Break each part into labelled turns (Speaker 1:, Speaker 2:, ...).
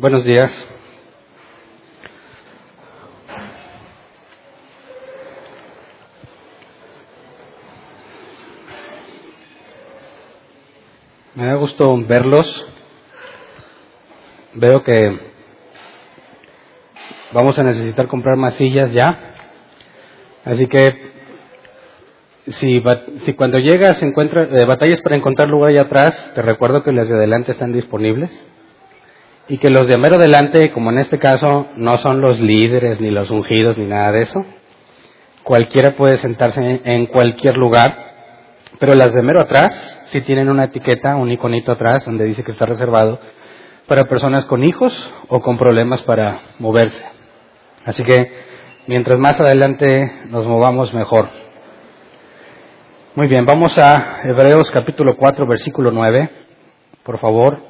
Speaker 1: Buenos días. Me da gusto verlos. Veo que vamos a necesitar comprar más sillas ya. Así que si, si cuando llegas encuentras eh, batallas para encontrar lugar allá atrás, te recuerdo que las de adelante están disponibles y que los de mero adelante, como en este caso, no son los líderes ni los ungidos ni nada de eso. Cualquiera puede sentarse en cualquier lugar, pero las de mero atrás sí tienen una etiqueta, un iconito atrás donde dice que está reservado para personas con hijos o con problemas para moverse. Así que mientras más adelante nos movamos mejor. Muy bien, vamos a Hebreos capítulo 4, versículo 9. Por favor,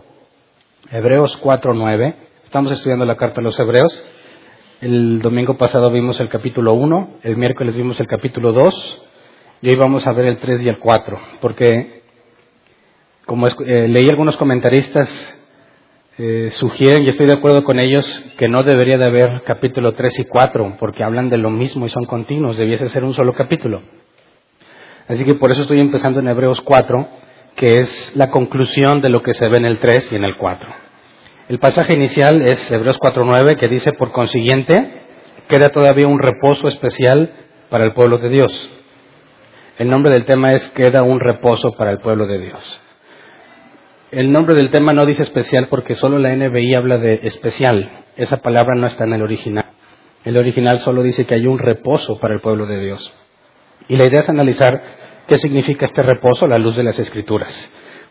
Speaker 1: Hebreos 4.9. Estamos estudiando la carta a los Hebreos. El domingo pasado vimos el capítulo 1, el miércoles vimos el capítulo 2 y hoy vamos a ver el 3 y el 4, porque como eh, leí algunos comentaristas eh, sugieren, y estoy de acuerdo con ellos, que no debería de haber capítulo 3 y 4, porque hablan de lo mismo y son continuos, debiese ser un solo capítulo. Así que por eso estoy empezando en Hebreos 4, que es la conclusión de lo que se ve en el 3 y en el 4. El pasaje inicial es Hebreos 4.9 que dice, por consiguiente, queda todavía un reposo especial para el pueblo de Dios. El nombre del tema es queda un reposo para el pueblo de Dios. El nombre del tema no dice especial porque solo la NBI habla de especial. Esa palabra no está en el original. El original solo dice que hay un reposo para el pueblo de Dios. Y la idea es analizar ¿Qué significa este reposo la luz de las escrituras?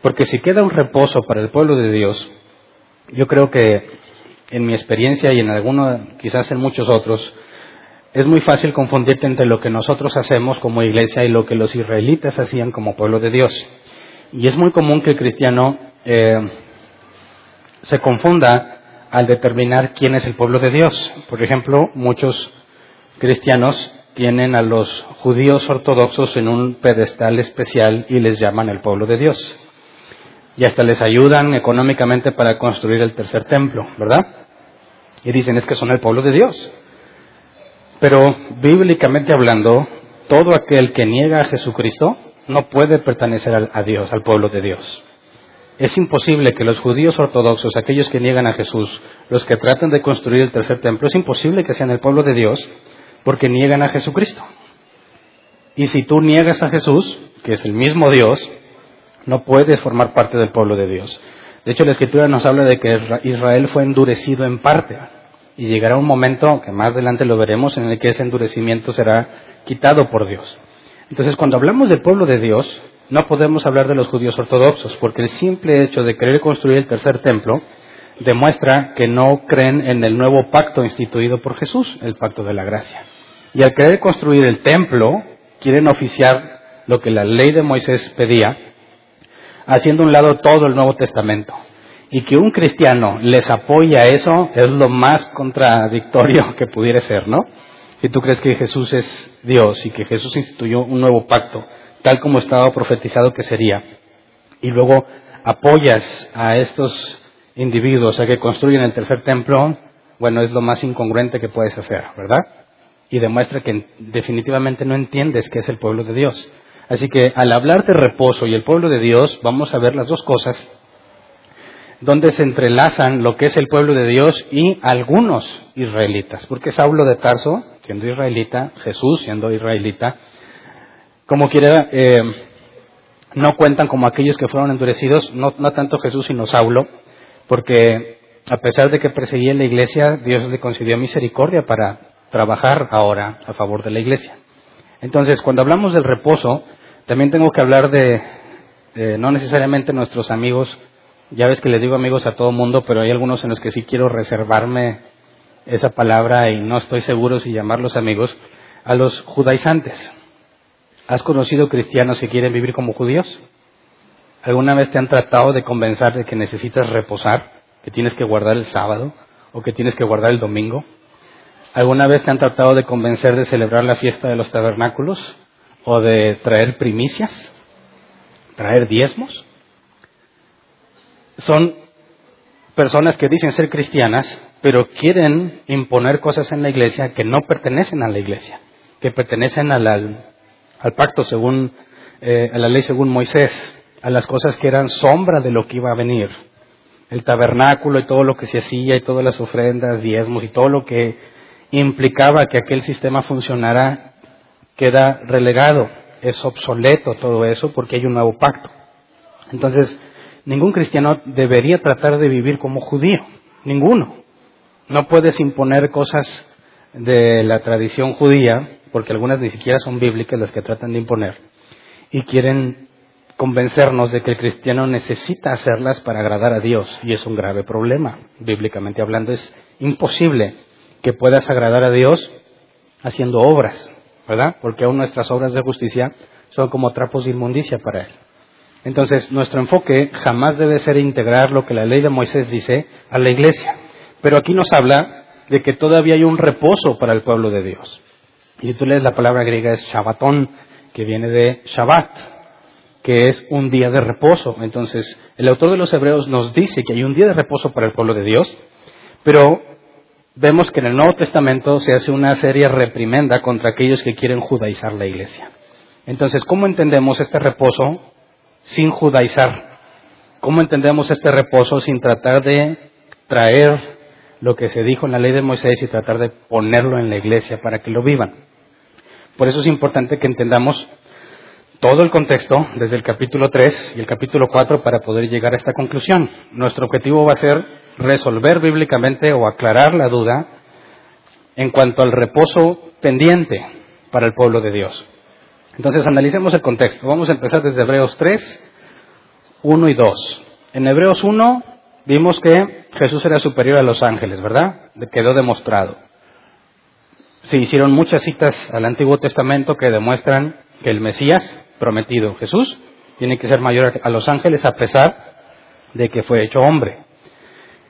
Speaker 1: Porque si queda un reposo para el pueblo de Dios, yo creo que en mi experiencia y en alguno, quizás en muchos otros, es muy fácil confundirte entre lo que nosotros hacemos como iglesia y lo que los israelitas hacían como pueblo de Dios. Y es muy común que el cristiano eh, se confunda al determinar quién es el pueblo de Dios. Por ejemplo, muchos cristianos tienen a los judíos ortodoxos en un pedestal especial y les llaman el pueblo de Dios. Y hasta les ayudan económicamente para construir el tercer templo, ¿verdad? Y dicen es que son el pueblo de Dios. Pero bíblicamente hablando, todo aquel que niega a Jesucristo no puede pertenecer a Dios, al pueblo de Dios. Es imposible que los judíos ortodoxos, aquellos que niegan a Jesús, los que tratan de construir el tercer templo, es imposible que sean el pueblo de Dios porque niegan a Jesucristo. Y si tú niegas a Jesús, que es el mismo Dios, no puedes formar parte del pueblo de Dios. De hecho, la Escritura nos habla de que Israel fue endurecido en parte. Y llegará un momento, que más adelante lo veremos, en el que ese endurecimiento será quitado por Dios. Entonces, cuando hablamos del pueblo de Dios, no podemos hablar de los judíos ortodoxos, porque el simple hecho de querer construir el tercer templo demuestra que no creen en el nuevo pacto instituido por Jesús, el pacto de la gracia. Y al querer construir el templo, quieren oficiar lo que la ley de Moisés pedía, haciendo un lado todo el Nuevo Testamento. Y que un cristiano les apoya eso es lo más contradictorio que pudiera ser, ¿no? Si tú crees que Jesús es Dios y que Jesús instituyó un nuevo pacto, tal como estaba profetizado que sería, y luego apoyas a estos individuos a que construyen el tercer templo, bueno, es lo más incongruente que puedes hacer, ¿verdad? Y demuestra que definitivamente no entiendes qué es el pueblo de Dios. Así que al hablar de reposo y el pueblo de Dios, vamos a ver las dos cosas, donde se entrelazan lo que es el pueblo de Dios y algunos israelitas. Porque Saulo de Tarso, siendo israelita, Jesús siendo israelita, como quiera, eh, no cuentan como aquellos que fueron endurecidos, no, no tanto Jesús sino Saulo, porque a pesar de que perseguía la iglesia, Dios le concedió misericordia para trabajar ahora a favor de la iglesia. Entonces, cuando hablamos del reposo, también tengo que hablar de, no necesariamente nuestros amigos, ya ves que le digo amigos a todo mundo, pero hay algunos en los que sí quiero reservarme esa palabra y no estoy seguro si llamarlos amigos, a los judaizantes. ¿Has conocido cristianos que quieren vivir como judíos? ¿Alguna vez te han tratado de convencer de que necesitas reposar, que tienes que guardar el sábado o que tienes que guardar el domingo? ¿Alguna vez te han tratado de convencer de celebrar la fiesta de los tabernáculos o de traer primicias, traer diezmos? Son personas que dicen ser cristianas, pero quieren imponer cosas en la iglesia que no pertenecen a la iglesia, que pertenecen al, al, pacto según, eh, a la ley según Moisés, a las cosas que eran sombra de lo que iba a venir. El tabernáculo y todo lo que se hacía y todas las ofrendas, diezmos y todo lo que implicaba que aquel sistema funcionara queda relegado, es obsoleto todo eso porque hay un nuevo pacto. Entonces, ningún cristiano debería tratar de vivir como judío, ninguno. No puedes imponer cosas de la tradición judía, porque algunas ni siquiera son bíblicas las que tratan de imponer, y quieren convencernos de que el cristiano necesita hacerlas para agradar a Dios, y es un grave problema, bíblicamente hablando. Es imposible que puedas agradar a Dios haciendo obras, ¿verdad? Porque aún nuestras obras de justicia son como trapos de inmundicia para Él. Entonces, nuestro enfoque jamás debe ser integrar lo que la ley de Moisés dice a la iglesia. Pero aquí nos habla de que todavía hay un reposo para el pueblo de Dios. Y si tú lees la palabra griega es Shabbatón, que viene de Shabbat, que es un día de reposo. Entonces, el autor de los Hebreos nos dice que hay un día de reposo para el pueblo de Dios, pero vemos que en el Nuevo Testamento se hace una seria reprimenda contra aquellos que quieren judaizar la iglesia. Entonces, ¿cómo entendemos este reposo sin judaizar? ¿Cómo entendemos este reposo sin tratar de traer lo que se dijo en la ley de Moisés y tratar de ponerlo en la iglesia para que lo vivan? Por eso es importante que entendamos todo el contexto desde el capítulo 3 y el capítulo 4 para poder llegar a esta conclusión. Nuestro objetivo va a ser resolver bíblicamente o aclarar la duda en cuanto al reposo pendiente para el pueblo de Dios. Entonces, analicemos el contexto. Vamos a empezar desde Hebreos 3, 1 y 2. En Hebreos 1 vimos que Jesús era superior a los ángeles, ¿verdad? Quedó demostrado. Se hicieron muchas citas al Antiguo Testamento que demuestran que el Mesías prometido, Jesús, tiene que ser mayor a los ángeles a pesar de que fue hecho hombre.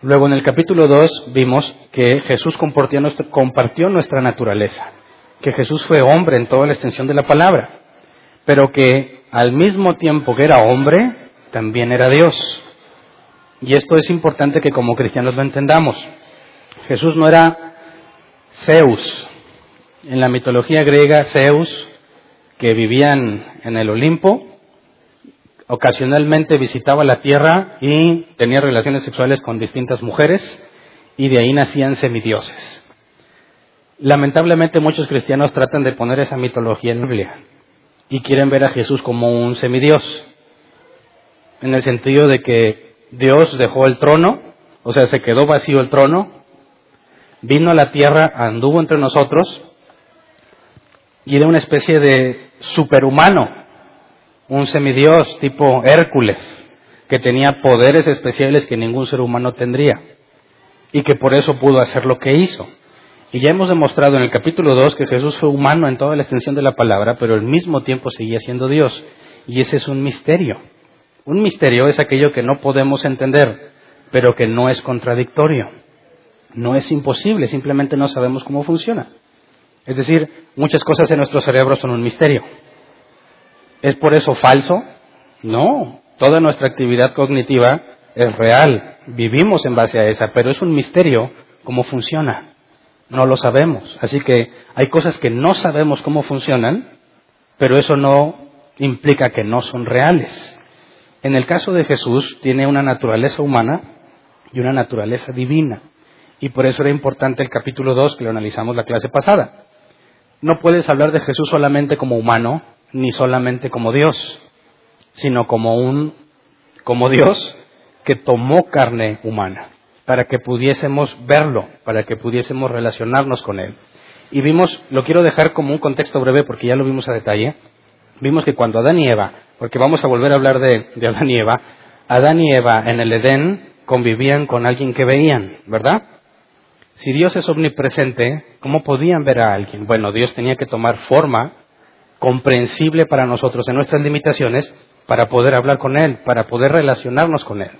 Speaker 1: Luego en el capítulo 2 vimos que Jesús compartió compartió nuestra naturaleza, que Jesús fue hombre en toda la extensión de la palabra, pero que al mismo tiempo que era hombre, también era Dios. Y esto es importante que como cristianos lo entendamos. Jesús no era Zeus. En la mitología griega, Zeus, que vivían en el Olimpo, ocasionalmente visitaba la tierra y tenía relaciones sexuales con distintas mujeres y de ahí nacían semidioses. Lamentablemente muchos cristianos tratan de poner esa mitología en la Biblia y quieren ver a Jesús como un semidios, en el sentido de que Dios dejó el trono, o sea, se quedó vacío el trono, vino a la tierra, anduvo entre nosotros y era una especie de superhumano, un semidios tipo Hércules, que tenía poderes especiales que ningún ser humano tendría y que por eso pudo hacer lo que hizo. Y ya hemos demostrado en el capítulo 2 que Jesús fue humano en toda la extensión de la palabra, pero al mismo tiempo seguía siendo Dios. Y ese es un misterio. Un misterio es aquello que no podemos entender, pero que no es contradictorio. No es imposible, simplemente no sabemos cómo funciona. Es decir, muchas cosas en nuestro cerebro son un misterio. ¿Es por eso falso? No, toda nuestra actividad cognitiva es real, vivimos en base a esa, pero es un misterio cómo funciona. No lo sabemos. Así que hay cosas que no sabemos cómo funcionan, pero eso no implica que no son reales. En el caso de Jesús, tiene una naturaleza humana y una naturaleza divina. Y por eso era importante el capítulo 2 que lo analizamos la clase pasada. No puedes hablar de Jesús solamente como humano, ni solamente como Dios, sino como un como Dios que tomó carne humana para que pudiésemos verlo, para que pudiésemos relacionarnos con él. Y vimos, lo quiero dejar como un contexto breve porque ya lo vimos a detalle, vimos que cuando Adán y Eva, porque vamos a volver a hablar de, de Adán y Eva, Adán y Eva en el Edén convivían con alguien que veían, ¿verdad? Si Dios es omnipresente, ¿cómo podían ver a alguien? Bueno, Dios tenía que tomar forma comprensible para nosotros en nuestras limitaciones para poder hablar con Él, para poder relacionarnos con Él.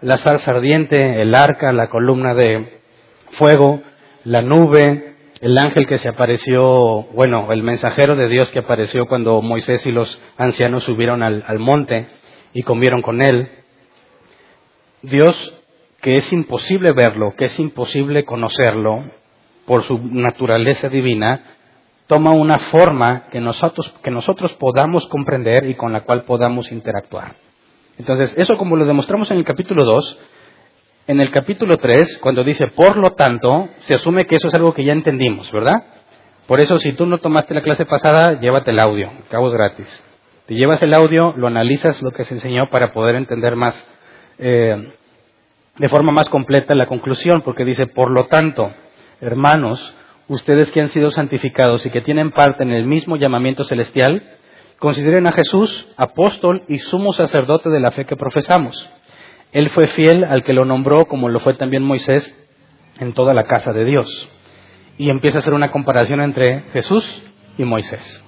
Speaker 1: La salsa ardiente, el arca, la columna de fuego, la nube, el ángel que se apareció, bueno, el mensajero de Dios que apareció cuando Moisés y los ancianos subieron al, al monte y comieron con Él. Dios que es imposible verlo, que es imposible conocerlo por su naturaleza divina, toma una forma que nosotros, que nosotros podamos comprender y con la cual podamos interactuar. Entonces, eso como lo demostramos en el capítulo 2, en el capítulo 3, cuando dice por lo tanto, se asume que eso es algo que ya entendimos, ¿verdad? Por eso, si tú no tomaste la clase pasada, llévate el audio, cabo gratis. Te llevas el audio, lo analizas lo que se enseñó para poder entender más, eh, de forma más completa la conclusión, porque dice, por lo tanto, hermanos, ustedes que han sido santificados y que tienen parte en el mismo llamamiento celestial, consideren a Jesús apóstol y sumo sacerdote de la fe que profesamos. Él fue fiel al que lo nombró, como lo fue también Moisés, en toda la casa de Dios. Y empieza a hacer una comparación entre Jesús y Moisés.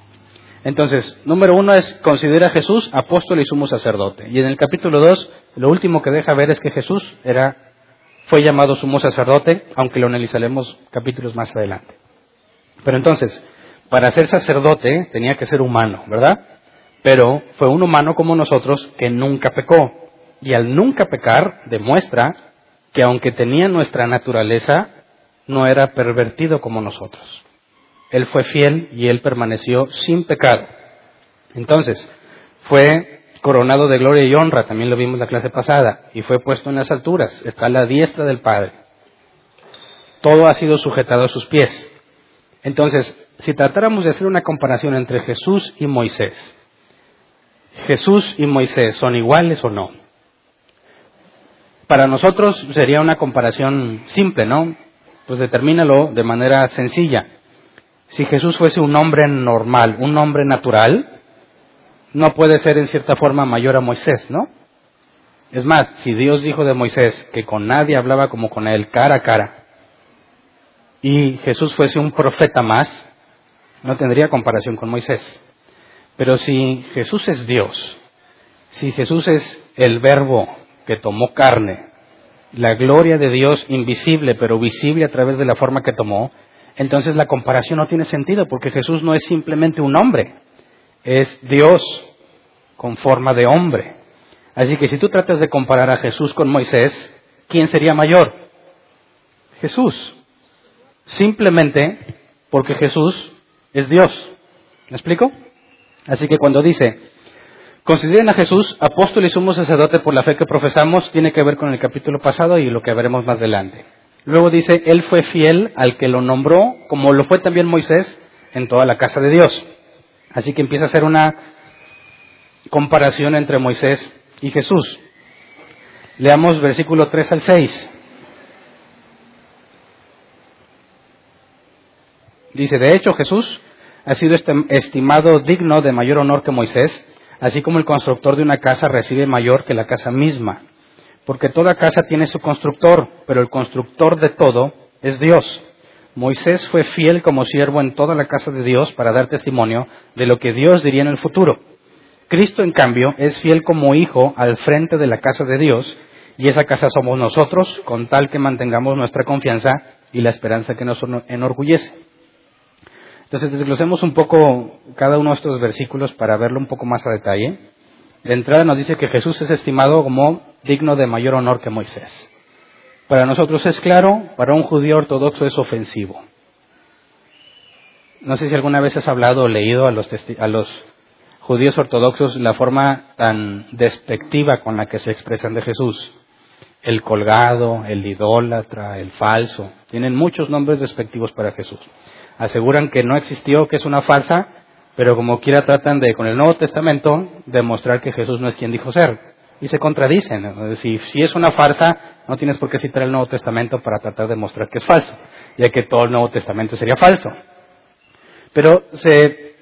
Speaker 1: Entonces, número uno es considera a Jesús apóstol y sumo sacerdote. Y en el capítulo dos, lo último que deja ver es que Jesús era, fue llamado sumo sacerdote, aunque lo analizaremos capítulos más adelante. Pero entonces, para ser sacerdote tenía que ser humano, ¿verdad? Pero fue un humano como nosotros que nunca pecó. Y al nunca pecar demuestra que aunque tenía nuestra naturaleza, no era pervertido como nosotros. Él fue fiel y él permaneció sin pecado. Entonces, fue coronado de gloria y honra, también lo vimos la clase pasada, y fue puesto en las alturas, está a la diestra del Padre. Todo ha sido sujetado a sus pies. Entonces, si tratáramos de hacer una comparación entre Jesús y Moisés, ¿Jesús y Moisés son iguales o no? Para nosotros sería una comparación simple, ¿no? Pues determínalo de manera sencilla. Si Jesús fuese un hombre normal, un hombre natural, no puede ser en cierta forma mayor a Moisés, ¿no? Es más, si Dios dijo de Moisés que con nadie hablaba como con él cara a cara, y Jesús fuese un profeta más, no tendría comparación con Moisés. Pero si Jesús es Dios, si Jesús es el verbo que tomó carne, la gloria de Dios invisible pero visible a través de la forma que tomó, entonces la comparación no tiene sentido porque Jesús no es simplemente un hombre, es Dios con forma de hombre. Así que si tú tratas de comparar a Jesús con Moisés, ¿quién sería mayor? Jesús. Simplemente porque Jesús es Dios. ¿Me explico? Así que cuando dice, consideren a Jesús apóstol y sumo sacerdote por la fe que profesamos, tiene que ver con el capítulo pasado y lo que veremos más adelante. Luego dice, Él fue fiel al que lo nombró, como lo fue también Moisés en toda la casa de Dios. Así que empieza a hacer una comparación entre Moisés y Jesús. Leamos versículo 3 al 6. Dice, de hecho Jesús ha sido estimado digno de mayor honor que Moisés, así como el constructor de una casa recibe mayor que la casa misma. Porque toda casa tiene su constructor, pero el constructor de todo es Dios. Moisés fue fiel como siervo en toda la casa de Dios para dar testimonio de lo que Dios diría en el futuro. Cristo, en cambio, es fiel como hijo al frente de la casa de Dios, y esa casa somos nosotros, con tal que mantengamos nuestra confianza y la esperanza que nos enorgullece. Entonces desglosemos un poco cada uno de estos versículos para verlo un poco más a detalle. De entrada nos dice que Jesús es estimado como digno de mayor honor que Moisés. Para nosotros es claro, para un judío ortodoxo es ofensivo. No sé si alguna vez has hablado o leído a los, a los judíos ortodoxos la forma tan despectiva con la que se expresan de Jesús. El colgado, el idólatra, el falso. Tienen muchos nombres despectivos para Jesús aseguran que no existió, que es una farsa, pero como quiera tratan de, con el Nuevo Testamento, demostrar que Jesús no es quien dijo ser. Y se contradicen. Si, es una farsa, no tienes por qué citar el Nuevo Testamento para tratar de demostrar que es falso, ya que todo el Nuevo Testamento sería falso. Pero se,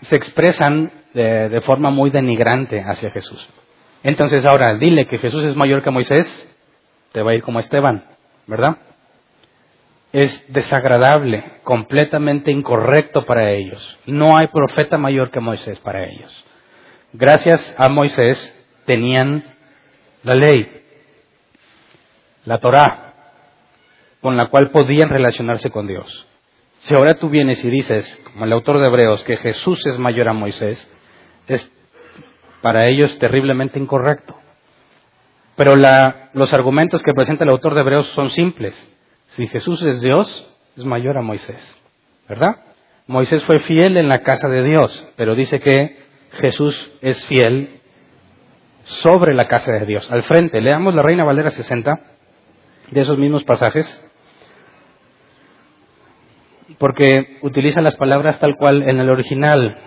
Speaker 1: se expresan de, de forma muy denigrante hacia Jesús. Entonces ahora, dile que Jesús es mayor que Moisés, te va a ir como Esteban, ¿verdad? Es desagradable, completamente incorrecto para ellos. No hay profeta mayor que Moisés para ellos. Gracias a Moisés tenían la ley, la Torá, con la cual podían relacionarse con Dios. Si ahora tú vienes y dices, como el autor de Hebreos, que Jesús es mayor a Moisés, es para ellos terriblemente incorrecto. Pero la, los argumentos que presenta el autor de Hebreos son simples. Si Jesús es Dios, es mayor a Moisés, ¿verdad? Moisés fue fiel en la casa de Dios, pero dice que Jesús es fiel sobre la casa de Dios, al frente. Leamos la Reina Valera 60 de esos mismos pasajes, porque utiliza las palabras tal cual en el original.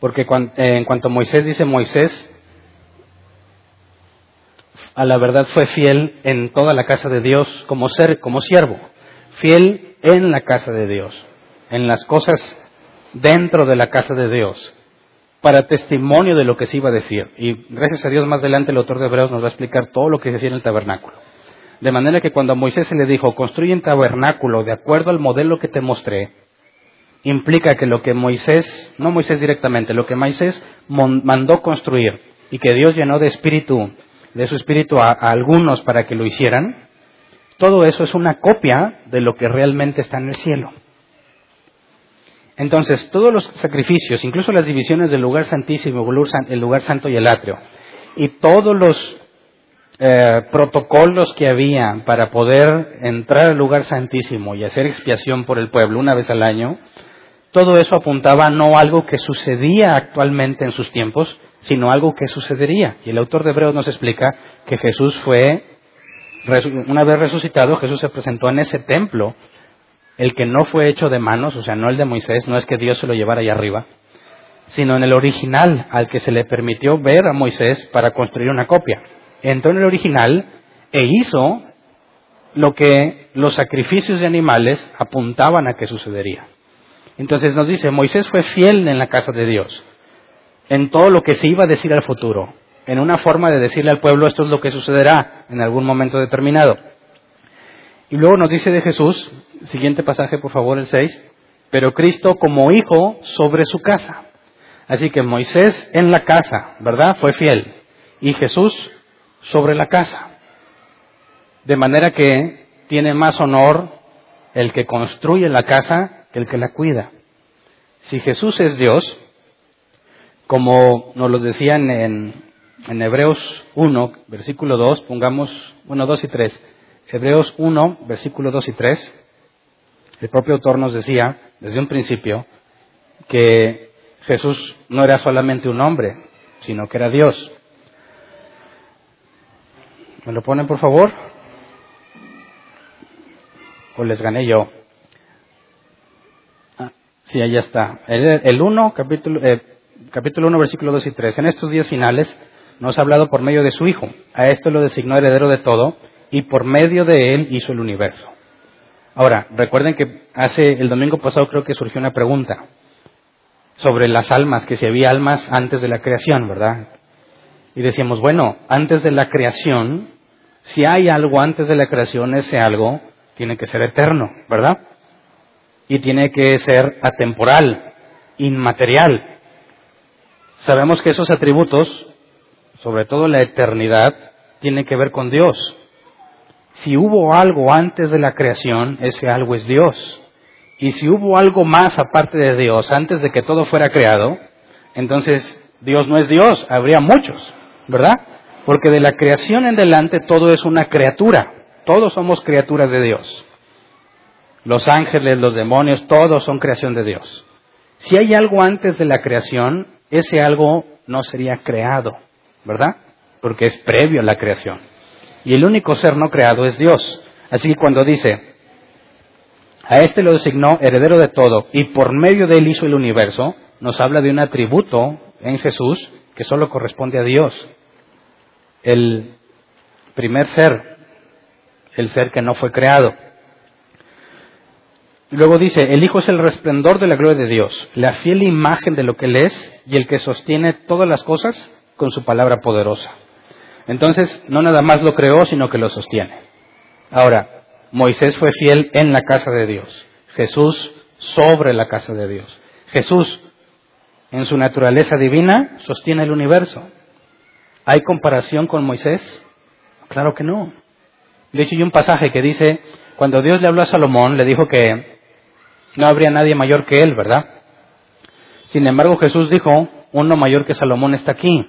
Speaker 1: Porque en cuanto Moisés dice Moisés, a la verdad fue fiel en toda la casa de Dios como ser, como siervo, fiel en la casa de Dios, en las cosas dentro de la casa de Dios, para testimonio de lo que se iba a decir. Y gracias a Dios más adelante el autor de Hebreos nos va a explicar todo lo que se decía en el tabernáculo. De manera que cuando a Moisés se le dijo, construye un tabernáculo de acuerdo al modelo que te mostré, implica que lo que Moisés, no Moisés directamente, lo que Moisés mandó construir y que Dios llenó de espíritu de su espíritu a, algunos para que lo hicieran, todo eso es una copia de lo que realmente está en el cielo. Entonces, todos los sacrificios, incluso las divisiones del lugar santísimo, el lugar santo y el atrio, y todos los eh, protocolos que había para poder entrar al lugar santísimo y hacer expiación por el pueblo una vez al año, todo eso apuntaba no a algo que sucedía actualmente en sus tiempos, sino algo que sucedería. Y el autor de Hebreos nos explica que Jesús fue, una vez resucitado, Jesús se presentó en ese templo, el que no fue hecho de manos, o sea, no el de Moisés, no es que Dios se lo llevara allá arriba, sino en el original al que se le permitió ver a Moisés para construir una copia. Entró en el original e hizo lo que los sacrificios de animales apuntaban a que sucedería. Entonces nos dice, Moisés fue fiel en la casa de Dios en todo lo que se iba a decir al futuro, en una forma de decirle al pueblo esto es lo que sucederá en algún momento determinado. Y luego nos dice de Jesús, siguiente pasaje por favor, el 6, pero Cristo como hijo sobre su casa. Así que Moisés en la casa, ¿verdad? Fue fiel. Y Jesús sobre la casa. De manera que tiene más honor el que construye la casa que el que la cuida. Si Jesús es Dios, como nos lo decían en, Hebreos 1, versículo 2, pongamos, bueno, 2 y 3. Hebreos 1, versículo 2 y 3, el propio autor nos decía, desde un principio, que Jesús no era solamente un hombre, sino que era Dios. ¿Me lo ponen, por favor? ¿O les gané yo? Ah, sí, ahí está. El, 1, capítulo, eh, capítulo 1, versículo 2 y 3. En estos días finales nos ha hablado por medio de su Hijo. A esto lo designó heredero de todo y por medio de él hizo el universo. Ahora, recuerden que hace el domingo pasado creo que surgió una pregunta sobre las almas, que si había almas antes de la creación, ¿verdad? Y decíamos, bueno, antes de la creación, si hay algo antes de la creación, ese algo tiene que ser eterno, ¿verdad? Y tiene que ser atemporal, inmaterial. Sabemos que esos atributos, sobre todo la eternidad, tienen que ver con Dios. Si hubo algo antes de la creación, ese algo es Dios. Y si hubo algo más aparte de Dios antes de que todo fuera creado, entonces Dios no es Dios, habría muchos, ¿verdad? Porque de la creación en delante todo es una criatura, todos somos criaturas de Dios. Los ángeles, los demonios, todos son creación de Dios. Si hay algo antes de la creación, ese algo no sería creado, ¿verdad? Porque es previo a la creación. Y el único ser no creado es Dios. Así que cuando dice, a este lo designó heredero de todo y por medio de él hizo el universo, nos habla de un atributo en Jesús que solo corresponde a Dios. El primer ser, el ser que no fue creado. Luego dice, el Hijo es el resplendor de la gloria de Dios, la fiel imagen de lo que Él es y el que sostiene todas las cosas con su palabra poderosa. Entonces, no nada más lo creó, sino que lo sostiene. Ahora, Moisés fue fiel en la casa de Dios, Jesús sobre la casa de Dios. Jesús, en su naturaleza divina, sostiene el universo. ¿Hay comparación con Moisés? Claro que no. De hecho, hay un pasaje que dice, cuando Dios le habló a Salomón, le dijo que no habría nadie mayor que él, ¿verdad? Sin embargo, Jesús dijo, uno mayor que Salomón está aquí.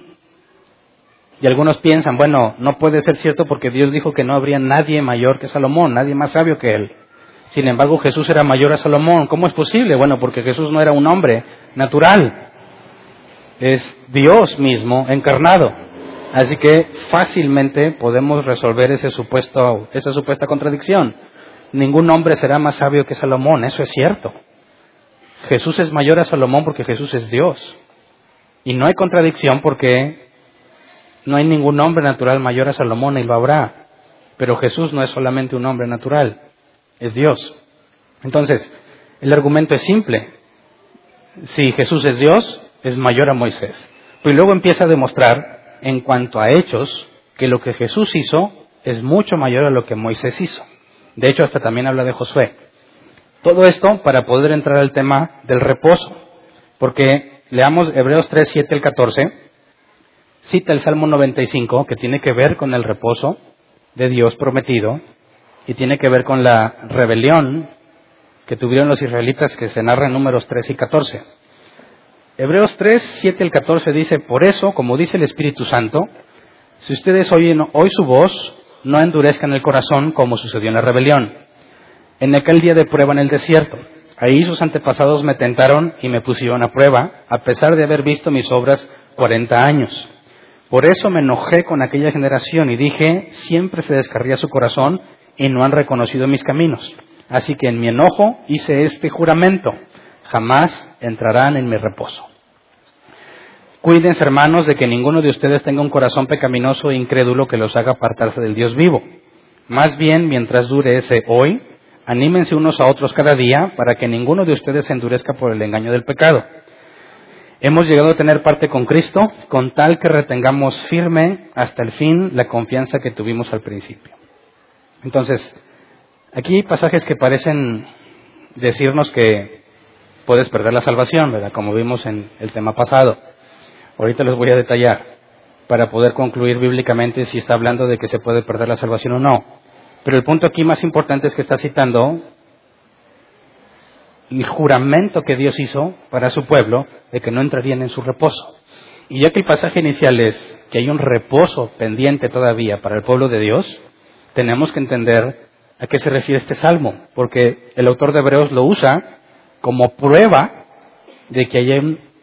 Speaker 1: Y algunos piensan, bueno, no puede ser cierto porque Dios dijo que no habría nadie mayor que Salomón, nadie más sabio que él. Sin embargo, Jesús era mayor a Salomón. ¿Cómo es posible? Bueno, porque Jesús no era un hombre natural. Es Dios mismo encarnado. Así que fácilmente podemos resolver ese supuesto, esa supuesta contradicción. Ningún hombre será más sabio que Salomón, eso es cierto. Jesús es mayor a Salomón porque Jesús es Dios. Y no hay contradicción porque no hay ningún hombre natural mayor a Salomón y lo habrá. Pero Jesús no es solamente un hombre natural es Dios. Entonces, el argumento es simple. Si Jesús es Dios, es mayor a Moisés. Pero luego empieza a demostrar, en cuanto a hechos, que lo que Jesús hizo es mucho mayor a lo que Moisés hizo. De hecho, hasta también habla de Josué. Todo esto para poder entrar al tema del reposo. Porque leamos Hebreos 3, 7 al 14. Cita el Salmo 95, que tiene que ver con el reposo de Dios prometido y tiene que ver con la rebelión que tuvieron los israelitas que se narra en números 3 y 14. Hebreos 3, 7 al 14 dice, por eso, como dice el Espíritu Santo, si ustedes oyen hoy su voz, no endurezcan el corazón como sucedió en la rebelión. En aquel día de prueba en el desierto, ahí sus antepasados me tentaron y me pusieron a prueba, a pesar de haber visto mis obras 40 años. Por eso me enojé con aquella generación y dije, siempre se descarría su corazón y no han reconocido mis caminos. Así que en mi enojo hice este juramento, jamás entrarán en mi reposo. Cuídense, hermanos, de que ninguno de ustedes tenga un corazón pecaminoso e incrédulo que los haga apartarse del Dios vivo. Más bien, mientras dure ese hoy, anímense unos a otros cada día para que ninguno de ustedes se endurezca por el engaño del pecado. Hemos llegado a tener parte con Cristo con tal que retengamos firme hasta el fin la confianza que tuvimos al principio. Entonces, aquí hay pasajes que parecen decirnos que puedes perder la salvación, ¿verdad? Como vimos en el tema pasado. Ahorita los voy a detallar para poder concluir bíblicamente si está hablando de que se puede perder la salvación o no. Pero el punto aquí más importante es que está citando el juramento que Dios hizo para su pueblo de que no entrarían en su reposo. Y ya que el pasaje inicial es que hay un reposo pendiente todavía para el pueblo de Dios, tenemos que entender a qué se refiere este salmo, porque el autor de Hebreos lo usa como prueba de que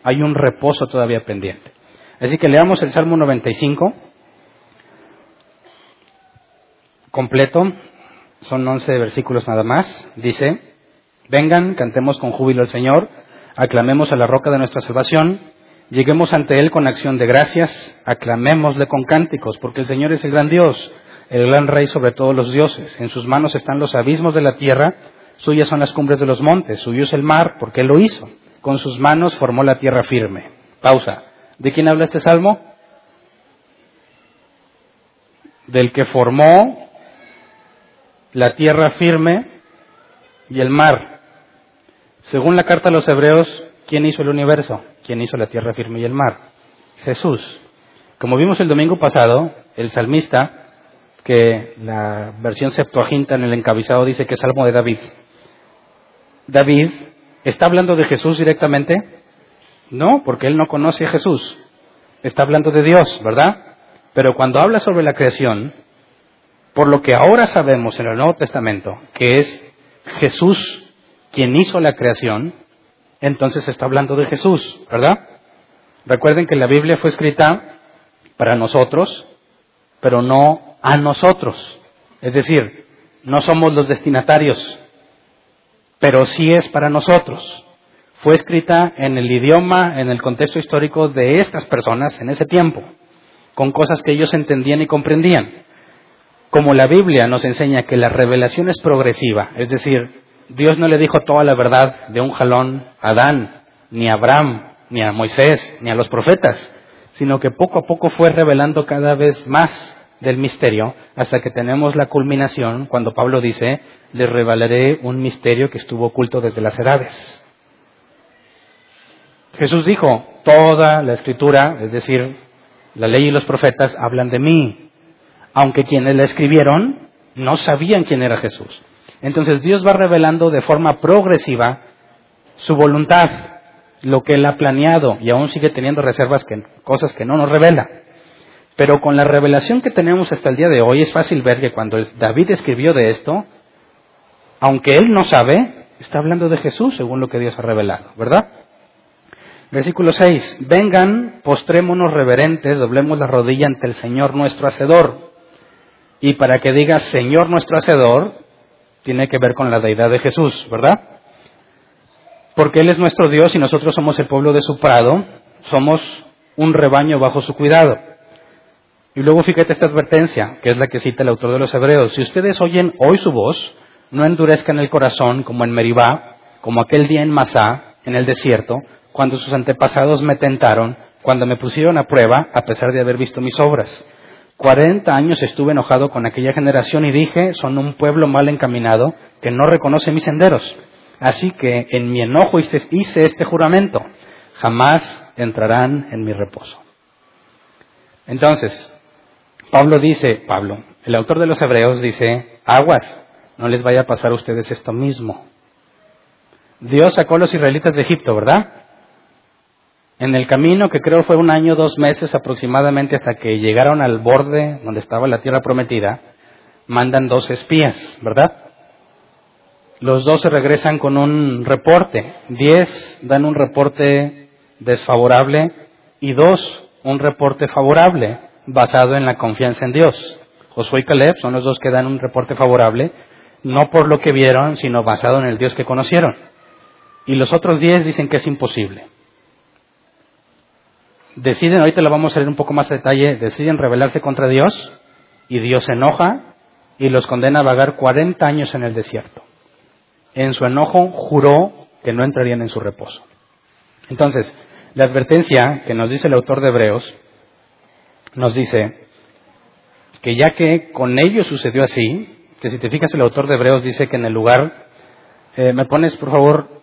Speaker 1: hay un, reposo todavía pendiente. Así que leamos el Salmo 95 completo, son 11 versículos nada más. Dice, vengan, cantemos con júbilo al Señor, aclamemos a la roca de nuestra salvación, lleguemos ante Él con acción de gracias, aclamémosle con cánticos, porque el Señor es el gran Dios el gran rey sobre todos los dioses. En sus manos están los abismos de la tierra, suyas son las cumbres de los montes, suyo es el mar, porque él lo hizo. Con sus manos formó la tierra firme. Pausa. ¿De quién habla este salmo? Del que formó la tierra firme y el mar. Según la carta a los hebreos, ¿quién hizo el universo? ¿Quién hizo la tierra firme y el mar? Jesús. Como vimos el domingo pasado, el salmista que la versión Septuaginta en el encabezado dice que es Salmo de David. David, ¿está hablando de Jesús directamente? No, porque él no conoce a Jesús. Está hablando de Dios, ¿verdad? Pero cuando habla sobre la creación, por lo que ahora sabemos en el Nuevo Testamento, que es Jesús quien hizo la creación, entonces está hablando de Jesús, ¿verdad? Recuerden que la Biblia fue escrita para nosotros, pero no a nosotros. Es decir, no somos los destinatarios, pero sí es para nosotros. Fue escrita en el idioma, en el contexto histórico de estas personas en ese tiempo, con cosas que ellos entendían y comprendían. Como la Biblia nos enseña que la revelación es progresiva, es decir, Dios no le dijo toda la verdad de un jalón a Adán, ni a Abraham, ni a Moisés, ni a los profetas, sino que poco a poco fue revelando cada vez más del misterio hasta que tenemos la culminación cuando Pablo dice, les revelaré un misterio que estuvo oculto desde las edades. Jesús dijo, toda la escritura, es decir, la ley y los profetas hablan de mí, aunque quienes la escribieron no sabían quién era Jesús. Entonces Dios va revelando de forma progresiva su voluntad, lo que él ha planeado y aún sigue teniendo reservas cosas que no nos revela. Pero con la revelación que tenemos hasta el día de hoy es fácil ver que cuando David escribió de esto, aunque él no sabe, está hablando de Jesús según lo que Dios ha revelado, ¿verdad? Versículo 6. Vengan, postrémonos reverentes, doblemos la rodilla ante el Señor nuestro Hacedor. Y para que digas Señor nuestro Hacedor, tiene que ver con la deidad de Jesús, ¿verdad? Porque Él es nuestro Dios y nosotros somos el pueblo de su prado, somos un rebaño bajo su cuidado. Y luego fíjate esta advertencia, que es la que cita el autor de los Hebreos. Si ustedes oyen hoy su voz, no endurezcan el corazón como en Meribá, como aquel día en Masá, en el desierto, cuando sus antepasados me tentaron, cuando me pusieron a prueba, a pesar de haber visto mis obras. Cuarenta años estuve enojado con aquella generación y dije, son un pueblo mal encaminado que no reconoce mis senderos. Así que en mi enojo hice, hice este juramento, jamás entrarán en mi reposo. Entonces, Pablo dice, Pablo, el autor de los Hebreos dice, aguas, no les vaya a pasar a ustedes esto mismo. Dios sacó a los israelitas de Egipto, ¿verdad? En el camino, que creo fue un año, dos meses aproximadamente hasta que llegaron al borde donde estaba la tierra prometida, mandan dos espías, ¿verdad? Los dos se regresan con un reporte. Diez dan un reporte desfavorable y dos un reporte favorable basado en la confianza en Dios. Josué y Caleb son los dos que dan un reporte favorable, no por lo que vieron, sino basado en el Dios que conocieron. Y los otros diez dicen que es imposible deciden, ahorita lo vamos a ver un poco más a detalle, deciden rebelarse contra Dios y Dios se enoja y los condena a vagar 40 años en el desierto. En su enojo juró que no entrarían en su reposo. Entonces, la advertencia que nos dice el autor de Hebreos nos dice que ya que con ellos sucedió así, que si te fijas el autor de Hebreos dice que en el lugar, eh, me pones por favor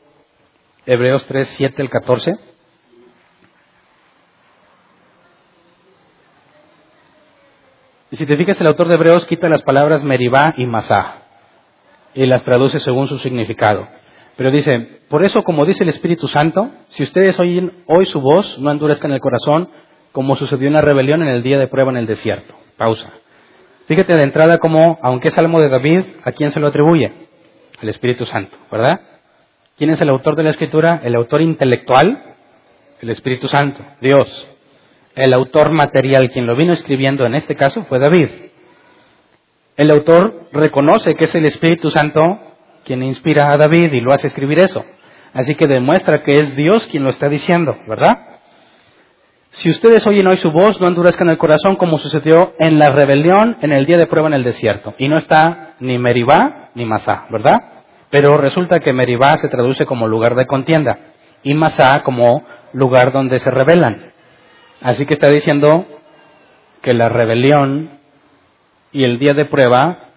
Speaker 1: Hebreos 3, 7 el 14. Y si te fijas, el autor de Hebreos quita las palabras Meribá y Masá y las traduce según su significado. Pero dice, por eso como dice el Espíritu Santo, si ustedes oyen hoy su voz, no endurezcan el corazón, como sucedió en la rebelión en el día de prueba en el desierto. Pausa. Fíjate de entrada como, aunque es salmo de David, ¿a quién se lo atribuye? Al Espíritu Santo, ¿verdad? ¿Quién es el autor de la Escritura? El autor intelectual, el Espíritu Santo, Dios el autor material, quien lo vino escribiendo en este caso, fue David. El autor reconoce que es el Espíritu Santo quien inspira a David y lo hace escribir eso. Así que demuestra que es Dios quien lo está diciendo, ¿verdad? Si ustedes oyen hoy su voz, no endurezcan el corazón como sucedió en la rebelión en el día de prueba en el desierto. Y no está ni Meribá ni Masá, ¿verdad? Pero resulta que Meribá se traduce como lugar de contienda y Masá como lugar donde se rebelan. Así que está diciendo que la rebelión y el día de prueba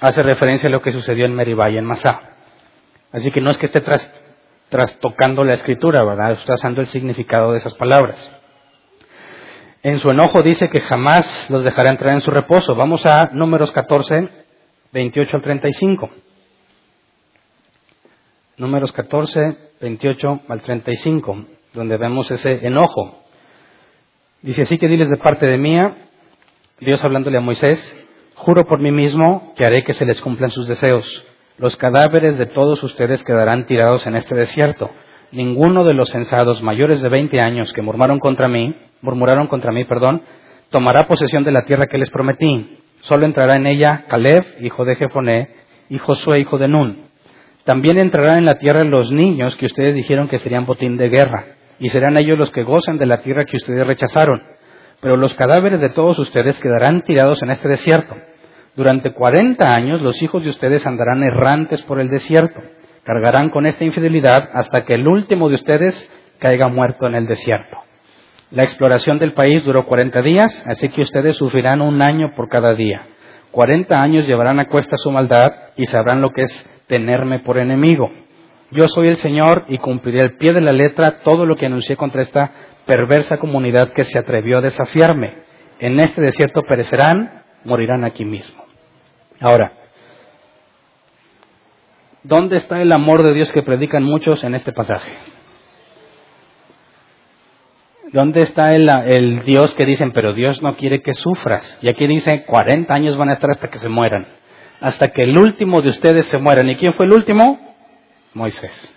Speaker 1: hace referencia a lo que sucedió en Meribá y en Masá. Así que no es que esté trastocando la escritura, ¿verdad? Está usando el significado de esas palabras. En su enojo dice que jamás los dejará entrar en su reposo. Vamos a números 14, 28 al 35. Números 14, 28 al 35, donde vemos ese enojo. Dice así que diles de parte de mía, Dios hablándole a Moisés, juro por mí mismo que haré que se les cumplan sus deseos. Los cadáveres de todos ustedes quedarán tirados en este desierto. Ninguno de los censados mayores de veinte años que murmuraron contra mí, murmuraron contra mí, perdón, tomará posesión de la tierra que les prometí. Solo entrará en ella Caleb, hijo de Jefoné, y Josué, hijo de Nun. También entrarán en la tierra los niños que ustedes dijeron que serían botín de guerra y serán ellos los que gozan de la tierra que ustedes rechazaron. Pero los cadáveres de todos ustedes quedarán tirados en este desierto. Durante cuarenta años los hijos de ustedes andarán errantes por el desierto. Cargarán con esta infidelidad hasta que el último de ustedes caiga muerto en el desierto. La exploración del país duró cuarenta días, así que ustedes sufrirán un año por cada día. Cuarenta años llevarán a cuesta su maldad y sabrán lo que es tenerme por enemigo. Yo soy el Señor y cumpliré al pie de la letra todo lo que anuncié contra esta perversa comunidad que se atrevió a desafiarme. En este desierto perecerán, morirán aquí mismo. Ahora, ¿dónde está el amor de Dios que predican muchos en este pasaje? ¿Dónde está el, el, Dios que dicen, pero Dios no quiere que sufras? Y aquí dice, 40 años van a estar hasta que se mueran. Hasta que el último de ustedes se mueran. ¿Y quién fue el último? Moisés.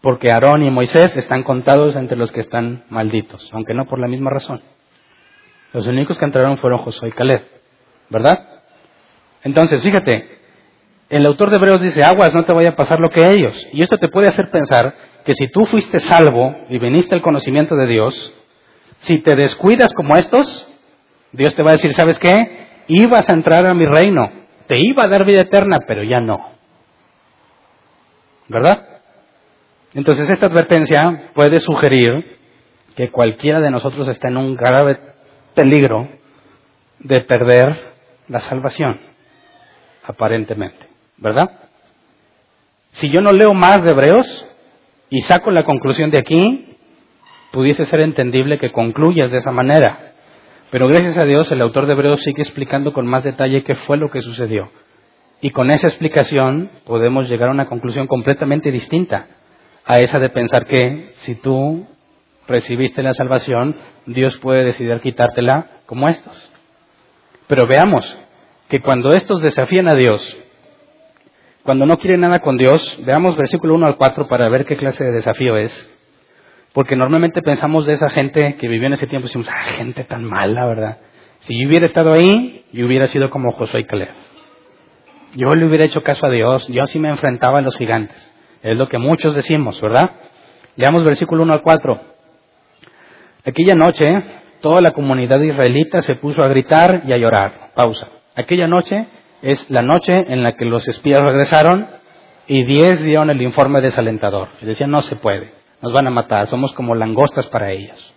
Speaker 1: Porque Aarón y Moisés están contados entre los que están malditos, aunque no por la misma razón. Los únicos que entraron fueron Josué y Caleb, ¿verdad? Entonces, fíjate, el autor de Hebreos dice, aguas, no te vaya a pasar lo que ellos. Y esto te puede hacer pensar que si tú fuiste salvo y viniste al conocimiento de Dios, si te descuidas como estos, Dios te va a decir, ¿sabes qué? Ibas a entrar a mi reino, te iba a dar vida eterna, pero ya no. ¿Verdad? Entonces esta advertencia puede sugerir que cualquiera de nosotros está en un grave peligro de perder la salvación, aparentemente. ¿verdad? Si yo no leo más de Hebreos y saco la conclusión de aquí, pudiese ser entendible que concluyas de esa manera. Pero gracias a Dios el autor de Hebreos sigue explicando con más detalle qué fue lo que sucedió. Y con esa explicación podemos llegar a una conclusión completamente distinta a esa de pensar que si tú recibiste la salvación, Dios puede decidir quitártela como estos. Pero veamos que cuando estos desafían a Dios cuando no quiere nada con Dios, veamos versículo 1 al 4 para ver qué clase de desafío es. Porque normalmente pensamos de esa gente que vivió en ese tiempo, decimos, ah, gente tan mala, ¿verdad? Si yo hubiera estado ahí, yo hubiera sido como Josué y Caleb. Yo le hubiera hecho caso a Dios, yo así me enfrentaba a los gigantes. Es lo que muchos decimos, ¿verdad? Leamos versículo 1 al 4. Aquella noche, toda la comunidad israelita se puso a gritar y a llorar. Pausa. Aquella noche es la noche en la que los espías regresaron y diez dieron el informe desalentador. Y decían, no se puede, nos van a matar, somos como langostas para ellos.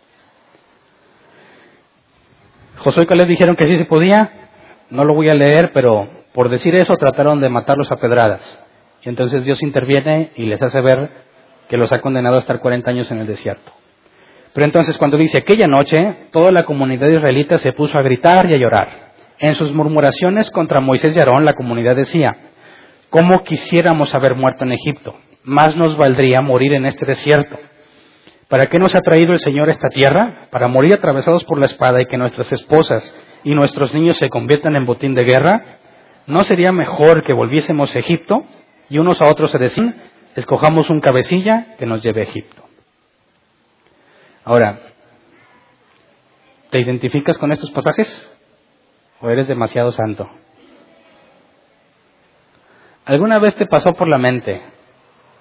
Speaker 1: Josué y Caleb dijeron que sí se podía, no lo voy a leer, pero por decir eso trataron de matarlos a pedradas. Y entonces Dios interviene y les hace ver que los ha condenado a estar 40 años en el desierto. Pero entonces cuando dice aquella noche, toda la comunidad israelita se puso a gritar y a llorar. En sus murmuraciones contra Moisés y Aarón, la comunidad decía, ¿cómo quisiéramos haber muerto en Egipto? Más nos valdría morir en este desierto. ¿Para qué nos ha traído el Señor esta tierra? ¿Para morir atravesados por la espada y que nuestras esposas y nuestros niños se conviertan en botín de guerra? ¿No sería mejor que volviésemos a Egipto y unos a otros se decían, escojamos un cabecilla que nos lleve a Egipto? Ahora, ¿te identificas con estos pasajes? o eres demasiado santo? ¿Alguna vez te pasó por la mente?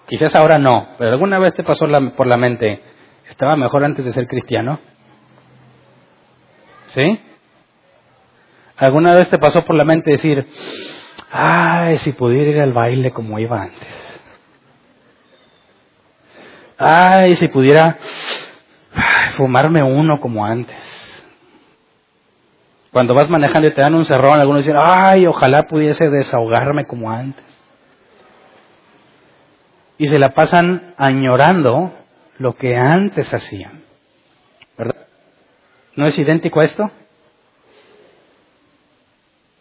Speaker 1: Quizás ahora no, pero alguna vez te pasó por la mente, ¿estaba mejor antes de ser cristiano? ¿Sí? ¿Alguna vez te pasó por la mente decir, ay, si pudiera ir al baile como iba antes? Ay, si pudiera fumarme uno como antes. Cuando vas manejando y te dan un cerrón, algunos dicen, ay, ojalá pudiese desahogarme como antes. Y se la pasan añorando lo que antes hacían. ¿Verdad? ¿No es idéntico a esto?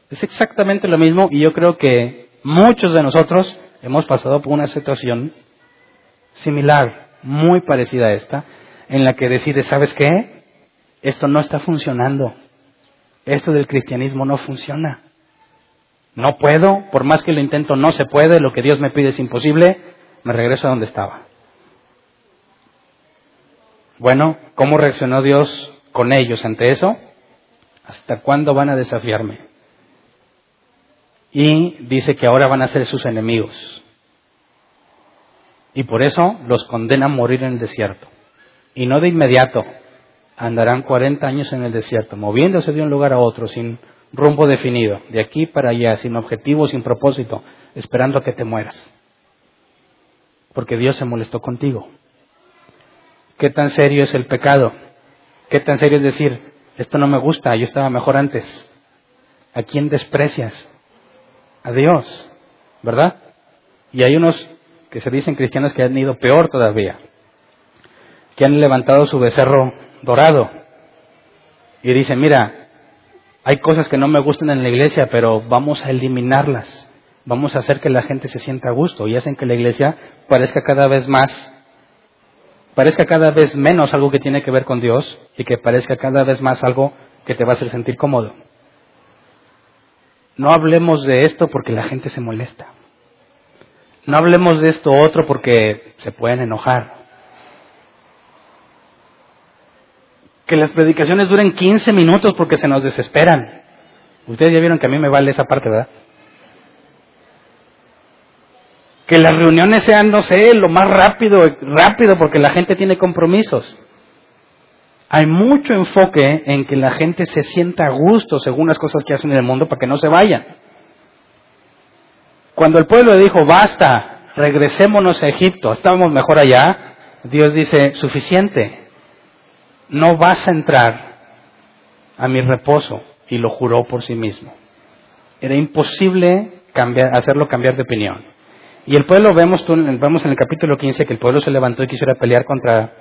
Speaker 1: Es exactamente lo mismo y yo creo que muchos de nosotros hemos pasado por una situación similar, muy parecida a esta, en la que decides, ¿sabes qué? Esto no está funcionando esto del cristianismo no funciona. No puedo, por más que lo intento, no se puede, lo que Dios me pide es imposible, me regreso a donde estaba. Bueno, ¿cómo reaccionó Dios con ellos ante eso? ¿Hasta cuándo van a desafiarme? Y dice que ahora van a ser sus enemigos. Y por eso los condena a morir en el desierto. Y no de inmediato, andarán 40 años en el desierto, moviéndose de un lugar a otro sin rumbo definido, de aquí para allá, sin objetivo, sin propósito, esperando a que te mueras. Porque Dios se molestó contigo. ¿Qué tan serio es el pecado? ¿Qué tan serio es decir, esto no me gusta, yo estaba mejor antes? ¿A quién desprecias? A Dios, ¿verdad? Y hay unos que se dicen cristianos que han ido peor todavía, que han levantado su becerro dorado. Y dice, mira, hay cosas que no me gustan en la iglesia, pero vamos a eliminarlas. Vamos a hacer que la gente se sienta a gusto y hacen que la iglesia parezca cada vez más parezca cada vez menos algo que tiene que ver con Dios y que parezca cada vez más algo que te va a hacer sentir cómodo. No hablemos de esto porque la gente se molesta. No hablemos de esto otro porque se pueden enojar. Que las predicaciones duren 15 minutos porque se nos desesperan. Ustedes ya vieron que a mí me vale esa parte, ¿verdad? Que las reuniones sean, no sé, lo más rápido, rápido porque la gente tiene compromisos. Hay mucho enfoque en que la gente se sienta a gusto según las cosas que hacen en el mundo para que no se vayan. Cuando el pueblo dijo, basta, regresémonos a Egipto, estábamos mejor allá, Dios dice, suficiente, no vas a entrar a mi reposo, y lo juró por sí mismo. Era imposible hacerlo cambiar de opinión. Y el pueblo, vemos, en el capítulo 15 que el pueblo se levantó y quisiera pelear contra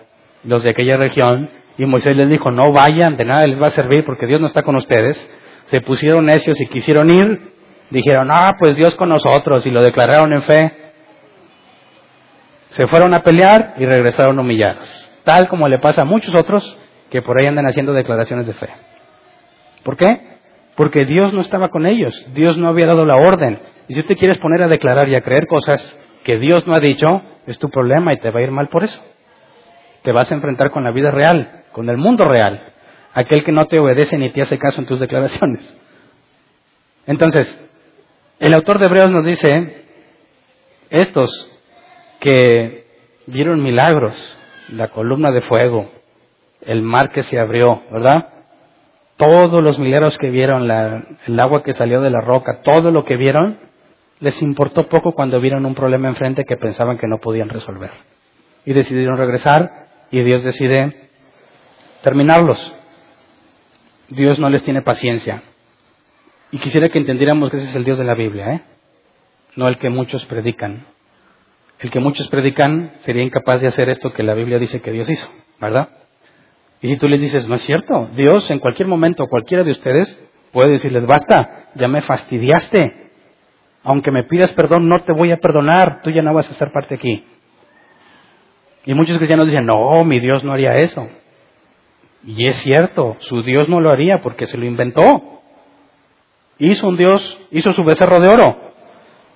Speaker 1: los de aquella región, y Moisés les dijo, no vayan, de nada les va a servir porque Dios no está con ustedes. Se pusieron necios y quisieron ir, dijeron, ah, pues Dios con nosotros, y lo declararon en fe. Se fueron a pelear y regresaron humillados, tal como le pasa a muchos otros que por ahí andan haciendo declaraciones de fe. ¿Por qué? Porque Dios no estaba con ellos, Dios no había dado la orden. Y si tú te quieres poner a declarar y a creer cosas que Dios no ha dicho, es tu problema y te va a ir mal por eso. Te vas a enfrentar con la vida real, con el mundo real, aquel que no te obedece ni te hace caso en tus declaraciones. Entonces, el autor de Hebreos nos dice, estos que vieron milagros, la columna de fuego, el mar que se abrió, ¿verdad? Todos los milagros que vieron, el agua que salió de la roca, todo lo que vieron, les importó poco cuando vieron un problema enfrente que pensaban que no podían resolver. Y decidieron regresar y Dios decide terminarlos. Dios no les tiene paciencia. Y quisiera que entendiéramos que ese es el Dios de la Biblia, ¿eh? no el que muchos predican. El que muchos predican sería incapaz de hacer esto que la Biblia dice que Dios hizo, ¿verdad? Y si tú les dices, no es cierto, Dios en cualquier momento, cualquiera de ustedes puede decirles, basta, ya me fastidiaste. Aunque me pidas perdón, no te voy a perdonar, tú ya no vas a ser parte aquí. Y muchos cristianos dicen, no, mi Dios no haría eso. Y es cierto, su Dios no lo haría porque se lo inventó. Hizo un Dios, hizo su becerro de oro.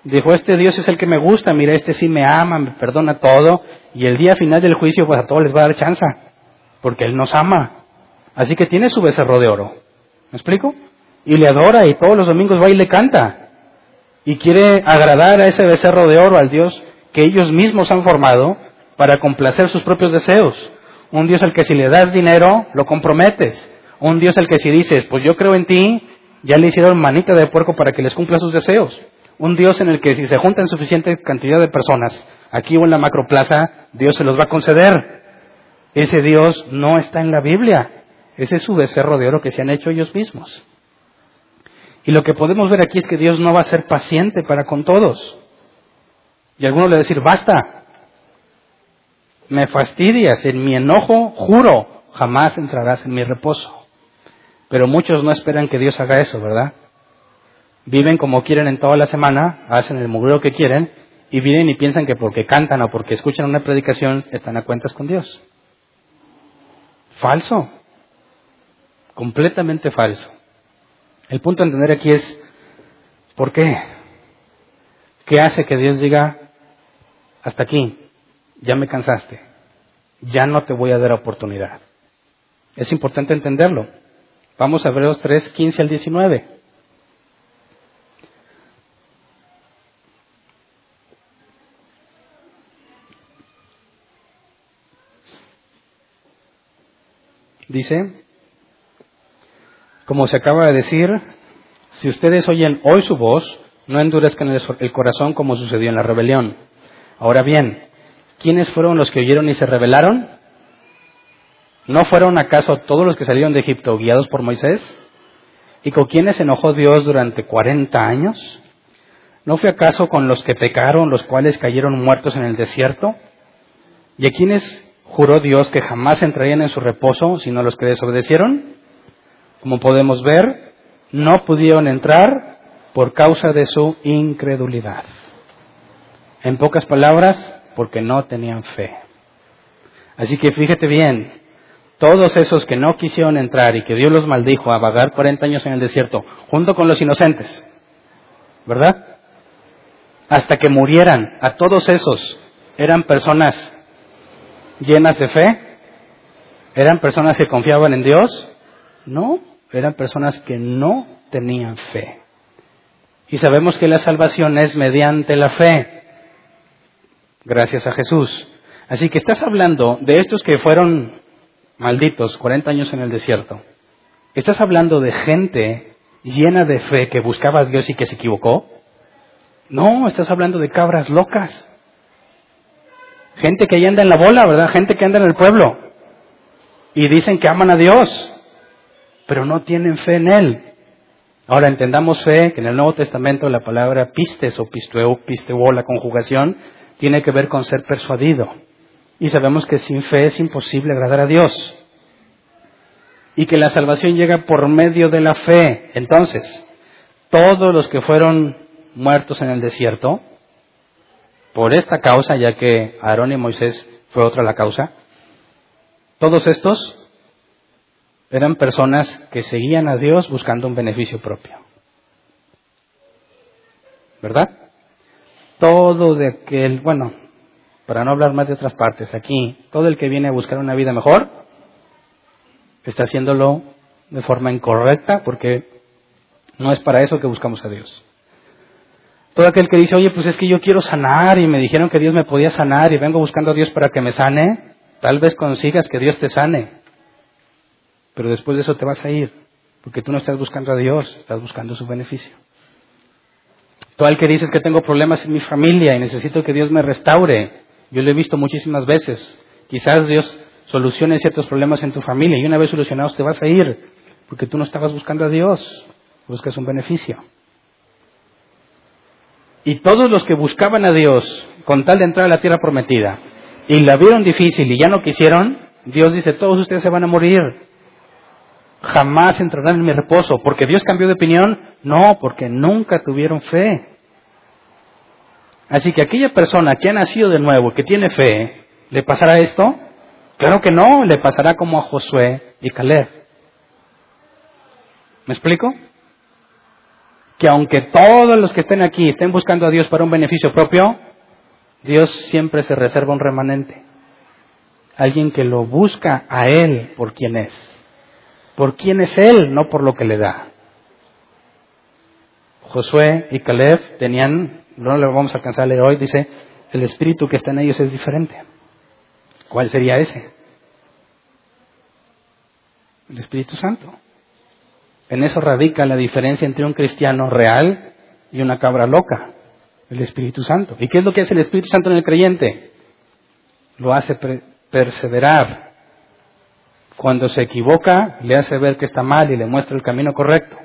Speaker 1: Dijo, este Dios es el que me gusta, mira, este sí me ama, me perdona todo, y el día final del juicio, pues a todos les va a dar chance, porque Él nos ama. Así que tiene su becerro de oro. ¿Me explico? Y le adora y todos los domingos va y le canta. Y quiere agradar a ese becerro de oro, al Dios que ellos mismos han formado para complacer sus propios deseos. Un Dios al que si le das dinero, lo comprometes. Un Dios al que si dices, pues yo creo en ti, ya le hicieron manita de puerco para que les cumpla sus deseos. Un Dios en el que si se juntan suficiente cantidad de personas, aquí o en la macroplaza, Dios se los va a conceder. Ese Dios no está en la Biblia. Ese es su becerro de oro que se han hecho ellos mismos. Y lo que podemos ver aquí es que Dios no va a ser paciente para con todos. Y algunos le van a decir, basta, me fastidias, en mi enojo juro, jamás entrarás en mi reposo. Pero muchos no esperan que Dios haga eso, ¿verdad? Viven como quieren en toda la semana, hacen el mugreo que quieren y vienen y piensan que porque cantan o porque escuchan una predicación están a cuentas con Dios. Falso. Completamente falso. El punto a entender aquí es, ¿por qué? ¿Qué hace que Dios diga, hasta aquí, ya me cansaste, ya no te voy a dar oportunidad? Es importante entenderlo. Vamos a Hebreos 3, 15 al 19. Dice, como se acaba de decir, si ustedes oyen hoy su voz, no endurezcan el corazón como sucedió en la rebelión. Ahora bien, ¿quiénes fueron los que oyeron y se rebelaron? ¿No fueron acaso todos los que salieron de Egipto guiados por Moisés? ¿Y con quiénes se enojó Dios durante cuarenta años? ¿No fue acaso con los que pecaron, los cuales cayeron muertos en el desierto? ¿Y a quiénes juró Dios que jamás entrarían en su reposo, sino los que desobedecieron? Como podemos ver, no pudieron entrar por causa de su incredulidad. En pocas palabras, porque no tenían fe. Así que fíjate bien, todos esos que no quisieron entrar y que Dios los maldijo a vagar 40 años en el desierto, junto con los inocentes, ¿verdad? Hasta que murieran, a todos esos eran personas llenas de fe, eran personas que confiaban en Dios, no, eran personas que no tenían fe. Y sabemos que la salvación es mediante la fe, gracias a Jesús. Así que estás hablando de estos que fueron malditos 40 años en el desierto. Estás hablando de gente llena de fe que buscaba a Dios y que se equivocó. No, estás hablando de cabras locas. Gente que ya anda en la bola, ¿verdad? Gente que anda en el pueblo. Y dicen que aman a Dios, pero no tienen fe en Él. Ahora entendamos fe, que en el Nuevo Testamento la palabra pistes o pisteo, pisteo, la conjugación, tiene que ver con ser persuadido. Y sabemos que sin fe es imposible agradar a Dios. Y que la salvación llega por medio de la fe. Entonces, todos los que fueron muertos en el desierto, por esta causa, ya que Aarón y Moisés fue otra la causa, todos estos eran personas que seguían a Dios buscando un beneficio propio. ¿Verdad? Todo de aquel, bueno, para no hablar más de otras partes, aquí, todo el que viene a buscar una vida mejor, está haciéndolo de forma incorrecta porque no es para eso que buscamos a Dios. Todo aquel que dice, oye, pues es que yo quiero sanar y me dijeron que Dios me podía sanar y vengo buscando a Dios para que me sane, tal vez consigas que Dios te sane. Pero después de eso te vas a ir, porque tú no estás buscando a Dios, estás buscando su beneficio. El que dices que tengo problemas en mi familia y necesito que Dios me restaure, yo lo he visto muchísimas veces. Quizás Dios solucione ciertos problemas en tu familia y una vez solucionados te vas a ir, porque tú no estabas buscando a Dios, buscas un beneficio. Y todos los que buscaban a Dios con tal de entrar a la tierra prometida y la vieron difícil y ya no quisieron, Dios dice, todos ustedes se van a morir. Jamás entrarán en mi reposo. ¿Porque Dios cambió de opinión? No, porque nunca tuvieron fe. Así que aquella persona que ha nacido de nuevo, que tiene fe, ¿le pasará esto? Claro que no, le pasará como a Josué y Caleb. ¿Me explico? que aunque todos los que estén aquí estén buscando a Dios para un beneficio propio, Dios siempre se reserva un remanente. Alguien que lo busca a Él por quien es. Por quién es Él, no por lo que le da. Josué y Caleb tenían, no lo vamos a alcanzar a leer hoy, dice, el espíritu que está en ellos es diferente. ¿Cuál sería ese? El Espíritu Santo. En eso radica la diferencia entre un cristiano real y una cabra loca, el Espíritu Santo. ¿Y qué es lo que hace el Espíritu Santo en el creyente? Lo hace perseverar. Cuando se equivoca, le hace ver que está mal y le muestra el camino correcto.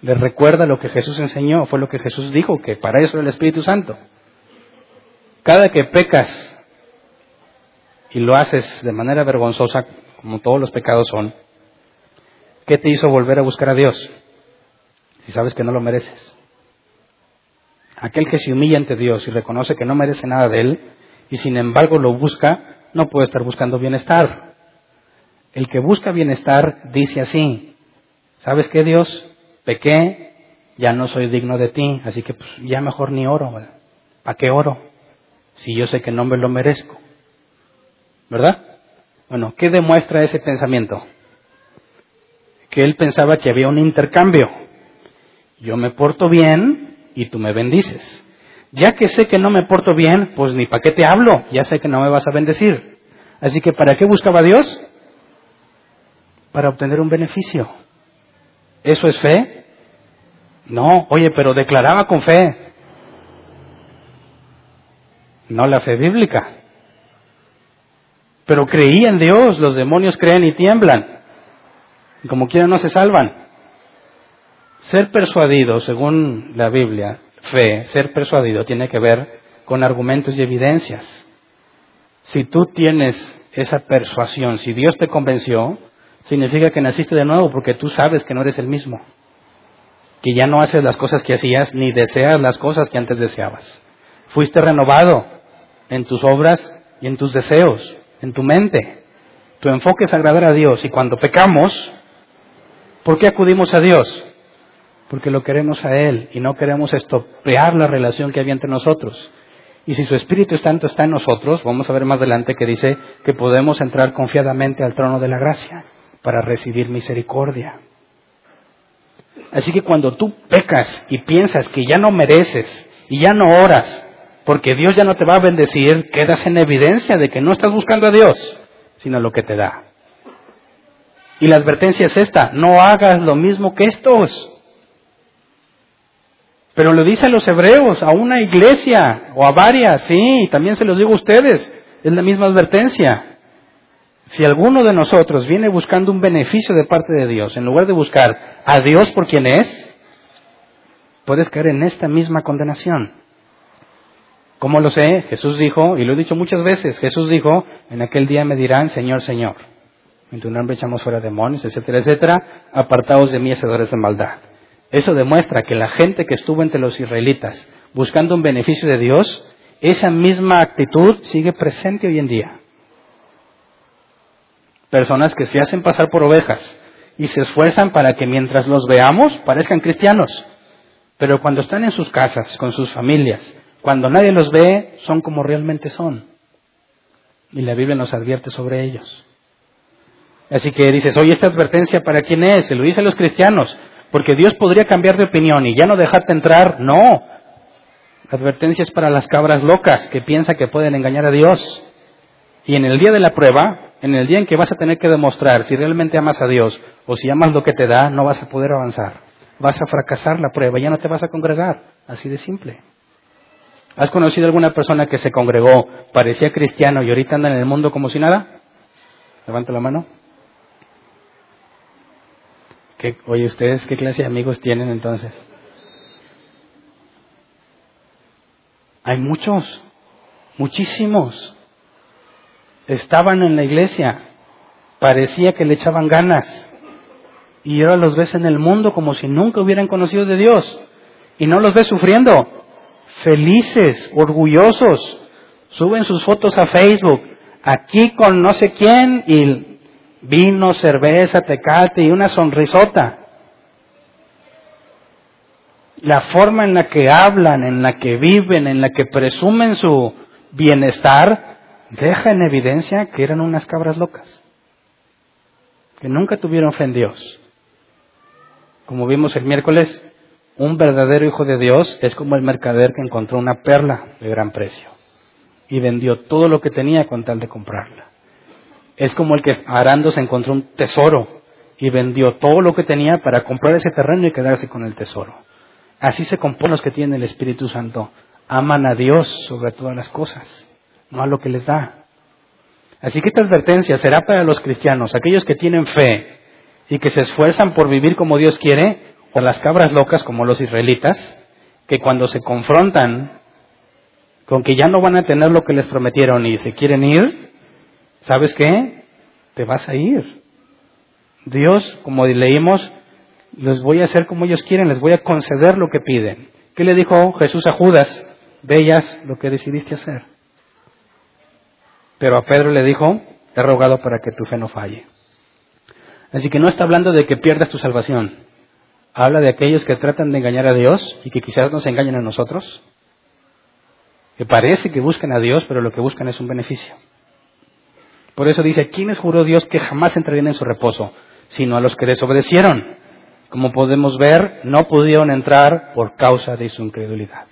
Speaker 1: Le recuerda lo que Jesús enseñó, fue lo que Jesús dijo, que para eso era el Espíritu Santo. Cada que pecas y lo haces de manera vergonzosa, como todos los pecados son, ¿Qué te hizo volver a buscar a Dios? Si sabes que no lo mereces. Aquel que se humilla ante Dios y reconoce que no merece nada de Él y sin embargo lo busca, no puede estar buscando bienestar. El que busca bienestar dice así, ¿sabes qué Dios? Pequé, ya no soy digno de ti, así que pues, ya mejor ni oro. ¿Para qué oro? Si yo sé que no me lo merezco. ¿Verdad? Bueno, ¿qué demuestra ese pensamiento? que él pensaba que había un intercambio. Yo me porto bien y tú me bendices. Ya que sé que no me porto bien, pues ni para qué te hablo, ya sé que no me vas a bendecir. Así que ¿para qué buscaba Dios? Para obtener un beneficio. ¿Eso es fe? No, oye, pero declaraba con fe. No la fe bíblica. Pero creía en Dios, los demonios creen y tiemblan y como quiera no se salvan. Ser persuadido, según la Biblia, fe, ser persuadido tiene que ver con argumentos y evidencias. Si tú tienes esa persuasión, si Dios te convenció, significa que naciste de nuevo porque tú sabes que no eres el mismo, que ya no haces las cosas que hacías ni deseas las cosas que antes deseabas. Fuiste renovado en tus obras y en tus deseos. en tu mente. Tu enfoque es agradar a Dios. Y cuando pecamos, ¿por qué acudimos a Dios? Porque lo queremos a Él y no queremos estropear la relación que había entre nosotros. Y si su Espíritu Santo está en nosotros, vamos a ver más adelante que dice que podemos entrar confiadamente al trono de la gracia para recibir misericordia. Así que cuando tú pecas y piensas que ya no mereces y ya no oras, porque Dios ya no te va a bendecir, quedas en evidencia de que no estás buscando a Dios, sino lo que te da. Y la advertencia es esta, no hagas lo mismo que estos. Pero lo dice a los hebreos, a una iglesia o a varias, sí, también se los digo a ustedes, es la misma advertencia. Si alguno de nosotros viene buscando un beneficio de parte de Dios, en lugar de buscar a Dios por quien es, puedes caer en esta misma condenación. ¿Cómo lo sé? Jesús dijo, y lo he dicho muchas veces, Jesús dijo, en aquel día me dirán, Señor, Señor. En tu nombre echamos fuera demonios, etcétera, etcétera, apartados de mí, hacedores de maldad. Eso demuestra que la gente que estuvo entre los israelitas buscando un beneficio de Dios, esa misma actitud sigue presente hoy en día. Personas que se hacen pasar por ovejas y se esfuerzan para que mientras los veamos parezcan cristianos. Pero cuando están en sus casas, con sus familias, cuando nadie los ve, son como realmente son. Y la Biblia nos advierte sobre ellos. Así que dices, oye, esta advertencia para quién es? Se lo dice a los cristianos, porque Dios podría cambiar de opinión y ya no dejarte entrar. No. La advertencia es para las cabras locas que piensan que pueden engañar a Dios. Y en el día de la prueba, en el día en que vas a tener que demostrar si realmente amas a Dios o si amas lo que te da, no vas a poder avanzar. Vas a fracasar la prueba, ya no te vas a congregar. Así de simple. ¿Has conocido alguna persona que se congregó, parecía cristiano y ahorita anda en el mundo como si nada? Levanta la mano. oye, ¿ustedes qué clase de amigos tienen entonces? Hay muchos, muchísimos estaban en la iglesia, parecía que le echaban ganas, y ahora los ves en el mundo como si nunca hubieran conocido de Dios, y no los ves sufriendo, felices, orgullosos, suben sus fotos a Facebook, aquí con no sé quién, y vino, cerveza, tecate y una sonrisota. La forma en la que hablan, en la que viven, en la que presumen su bienestar, deja en evidencia que eran unas cabras locas, que nunca tuvieron fe en Dios. Como vimos el miércoles, un verdadero hijo de Dios es como el mercader que encontró una perla de gran precio y vendió todo lo que tenía con tal de comprarla. Es como el que arando se encontró un tesoro y vendió todo lo que tenía para comprar ese terreno y quedarse con el tesoro. Así se componen los que tienen el Espíritu Santo. Aman a Dios sobre todas las cosas no a lo que les da. Así que esta advertencia será para los cristianos, aquellos que tienen fe y que se esfuerzan por vivir como Dios quiere, o las cabras locas como los israelitas, que cuando se confrontan con que ya no van a tener lo que les prometieron y se quieren ir, ¿sabes qué? Te vas a ir. Dios, como leímos, les voy a hacer como ellos quieren, les voy a conceder lo que piden. ¿Qué le dijo Jesús a Judas? Veías lo que decidiste hacer. Pero a Pedro le dijo, te he rogado para que tu fe no falle. Así que no está hablando de que pierdas tu salvación. Habla de aquellos que tratan de engañar a Dios y que quizás nos engañen a nosotros. Que parece que buscan a Dios, pero lo que buscan es un beneficio. Por eso dice, ¿quiénes juró Dios que jamás entrarían en su reposo? Sino a los que desobedecieron. Como podemos ver, no pudieron entrar por causa de su incredulidad.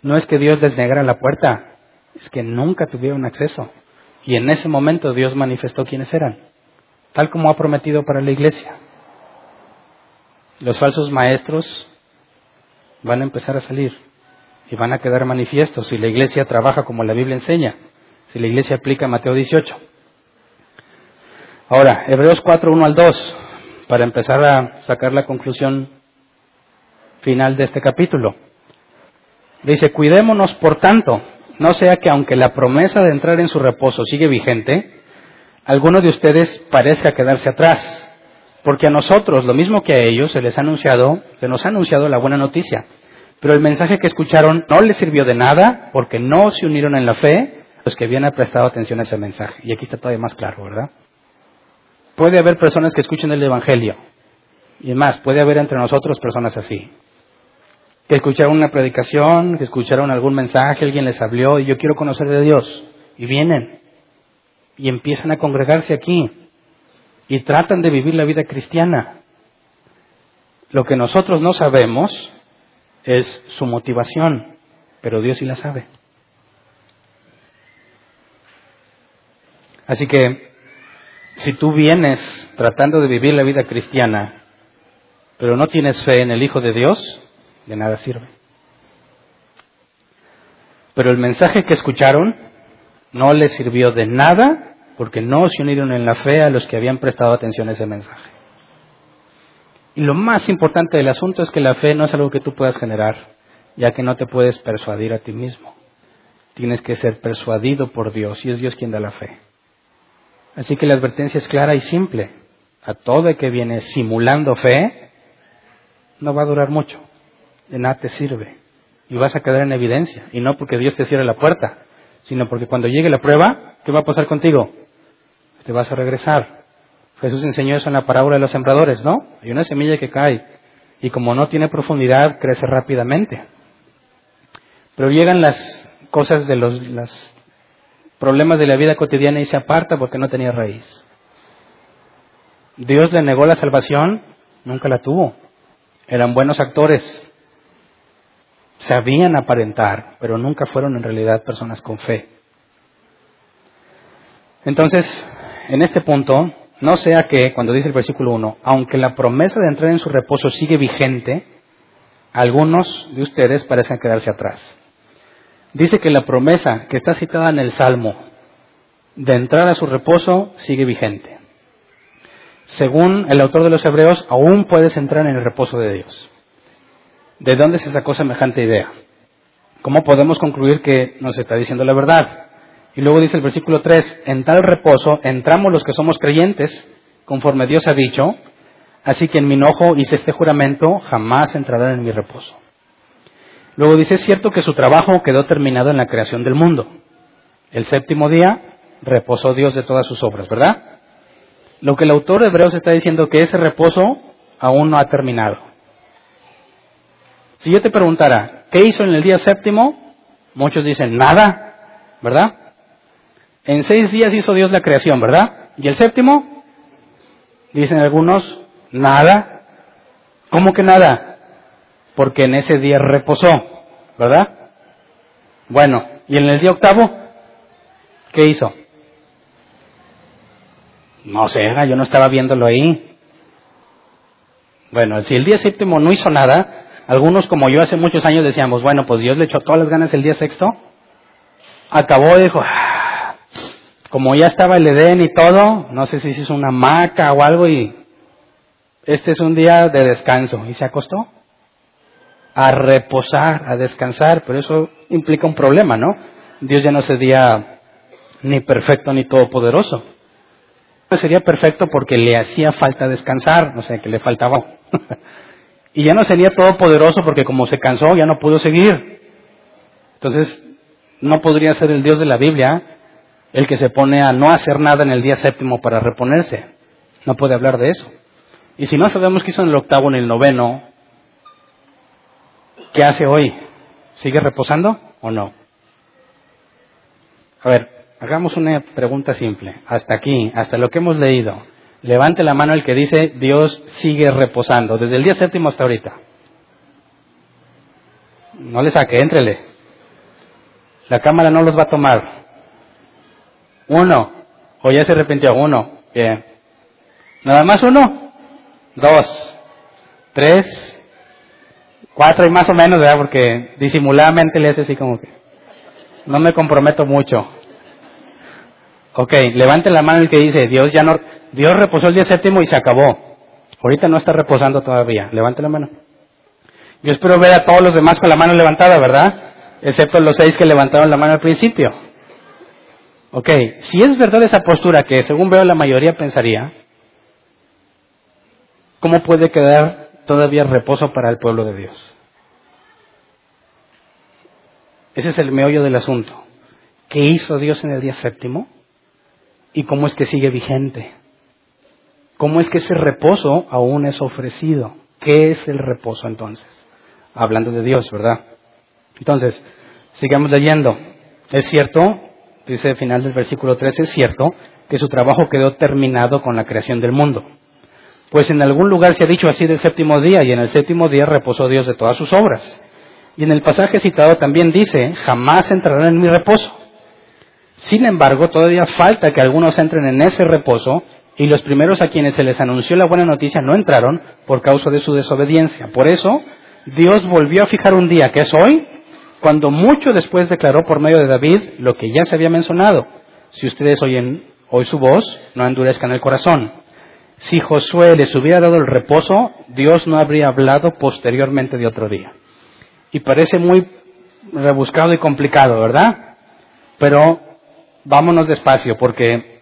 Speaker 1: No es que Dios les negara la puerta, es que nunca tuvieron acceso. Y en ese momento Dios manifestó quiénes eran, tal como ha prometido para la iglesia. Los falsos maestros van a empezar a salir y van a quedar manifiestos si la iglesia trabaja como la Biblia enseña, si la iglesia aplica Mateo 18. Ahora, Hebreos 4, 1 al 2, para empezar a sacar la conclusión final de este capítulo. Dice, cuidémonos por tanto no sea que aunque la promesa de entrar en su reposo sigue vigente, alguno de ustedes parezca quedarse atrás, porque a nosotros, lo mismo que a ellos, se les ha anunciado, se nos ha anunciado la buena noticia, pero el mensaje que escucharon no les sirvió de nada porque no se unieron en la fe los que habían prestado atención a ese mensaje. Y aquí está todavía más claro, ¿verdad? Puede haber personas que escuchen el Evangelio. Y más, puede haber entre nosotros personas así. Que escucharon una predicación, que escucharon algún mensaje, alguien les habló y yo quiero conocer de Dios. Y vienen. Y empiezan a congregarse aquí. Y tratan de vivir la vida cristiana. Lo que nosotros no sabemos es su motivación, pero Dios sí la sabe. Así que si tú vienes tratando de vivir la vida cristiana, pero no tienes fe en el Hijo de Dios, de nada sirve. Pero el mensaje que escucharon no les sirvió de nada porque no se unieron en la fe a los que habían prestado atención a ese mensaje. Y lo más importante del asunto es que la fe no es algo que tú puedas generar, ya que no te puedes persuadir a ti mismo. Tienes que ser persuadido por Dios y es Dios quien da la fe. Así que la advertencia es clara y simple. A todo el que viene simulando fe, no va a durar mucho. De nada te sirve. Y vas a quedar en evidencia. Y no porque Dios te cierre la puerta, sino porque cuando llegue la prueba, ¿qué va a pasar contigo? Te vas a regresar. Jesús enseñó eso en la parábola de los sembradores, ¿no? Hay una semilla que cae y como no tiene profundidad, crece rápidamente. Pero llegan las cosas de los, problemas de la vida cotidiana y se aparta porque no tenía raíz. Dios le negó la salvación, nunca la tuvo. Eran buenos actores, sabían aparentar, pero nunca fueron en realidad personas con fe. Entonces, en este punto, no sea que, cuando dice el versículo 1, aunque la promesa de entrar en su reposo sigue vigente, algunos de ustedes parecen quedarse atrás dice que la promesa que está citada en el Salmo de entrar a su reposo sigue vigente. Según el autor de los Hebreos, aún puedes entrar en el reposo de Dios. ¿De dónde se sacó semejante idea? ¿Cómo podemos concluir que nos está diciendo la verdad? Y luego dice el versículo 3, en tal reposo entramos los que somos creyentes, conforme Dios ha dicho, así que en mi enojo hice este juramento, jamás entrarán en mi reposo. Luego dice, es cierto que su trabajo quedó terminado en la creación del mundo. El séptimo día reposó Dios de todas sus obras, ¿verdad? Lo que el autor de Hebreos está diciendo que ese reposo aún no ha terminado. Si yo te preguntara, ¿qué hizo en el día séptimo? Muchos dicen, nada, ¿verdad? En seis días hizo Dios la creación, ¿verdad? ¿Y el séptimo? Dicen algunos, nada. ¿Cómo que nada? porque en ese día reposó, ¿verdad? Bueno, ¿y en el día octavo? ¿Qué hizo? No sé, yo no estaba viéndolo ahí. Bueno, si el día séptimo no hizo nada, algunos como yo hace muchos años decíamos, bueno, pues Dios le echó todas las ganas el día sexto. Acabó dijo, ah, como ya estaba el Edén y todo, no sé si hizo una hamaca o algo y este es un día de descanso. Y se acostó a reposar, a descansar, pero eso implica un problema, ¿no? Dios ya no sería ni perfecto ni todopoderoso. Sería perfecto porque le hacía falta descansar, no sé, que le faltaba. y ya no sería todopoderoso porque como se cansó ya no pudo seguir. Entonces, no podría ser el Dios de la Biblia el que se pone a no hacer nada en el día séptimo para reponerse. No puede hablar de eso. Y si no sabemos qué hizo en el octavo, en el noveno, ¿Qué hace hoy? ¿Sigue reposando o no? A ver, hagamos una pregunta simple. Hasta aquí, hasta lo que hemos leído. Levante la mano el que dice Dios sigue reposando, desde el día séptimo hasta ahorita. No le saque, entrele. La cámara no los va a tomar. Uno. O ya se arrepintió. Uno. Bien. ¿Nada más uno? Dos. Tres. Cuatro y más o menos, ¿verdad? Porque disimuladamente le hace así como que no me comprometo mucho. Ok, levante la mano el que dice, Dios ya no, Dios reposó el día séptimo y se acabó. Ahorita no está reposando todavía. Levante la mano. Yo espero ver a todos los demás con la mano levantada, ¿verdad? Excepto los seis que levantaron la mano al principio. Ok, si es verdad esa postura que según veo la mayoría pensaría, ¿cómo puede quedar todavía reposo para el pueblo de Dios. Ese es el meollo del asunto. qué hizo Dios en el día séptimo y cómo es que sigue vigente. ¿Cómo es que ese reposo aún es ofrecido? ¿Qué es el reposo entonces? Hablando de Dios, ¿verdad? Entonces, sigamos leyendo. Es cierto, dice el final del versículo 13, es cierto que su trabajo quedó terminado con la creación del mundo. Pues en algún lugar se ha dicho así del séptimo día, y en el séptimo día reposó Dios de todas sus obras. Y en el pasaje citado también dice, jamás entrarán en mi reposo. Sin embargo, todavía falta que algunos entren en ese reposo, y los primeros a quienes se les anunció la buena noticia no entraron por causa de su desobediencia. Por eso, Dios volvió a fijar un día, que es hoy, cuando mucho después declaró por medio de David lo que ya se había mencionado. Si ustedes oyen hoy su voz, no endurezcan el corazón. Si Josué les hubiera dado el reposo, Dios no habría hablado posteriormente de otro día. Y parece muy rebuscado y complicado, ¿verdad? Pero vámonos despacio, porque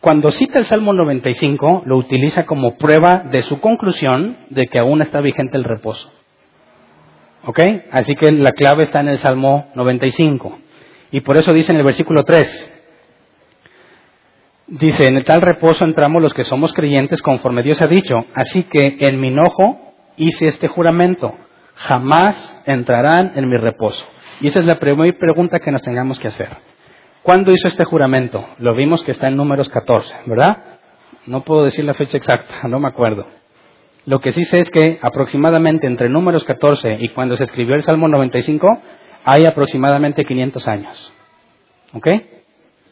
Speaker 1: cuando cita el Salmo 95, lo utiliza como prueba de su conclusión de que aún está vigente el reposo. ¿Ok? Así que la clave está en el Salmo 95. Y por eso dice en el versículo 3, Dice, en el tal reposo entramos los que somos creyentes conforme Dios ha dicho. Así que en mi enojo hice este juramento. Jamás entrarán en mi reposo. Y esa es la primera pregunta que nos tengamos que hacer. ¿Cuándo hizo este juramento? Lo vimos que está en números 14, ¿verdad? No puedo decir la fecha exacta, no me acuerdo. Lo que sí sé es que aproximadamente entre números 14 y cuando se escribió el Salmo 95 hay aproximadamente 500 años. ¿Ok?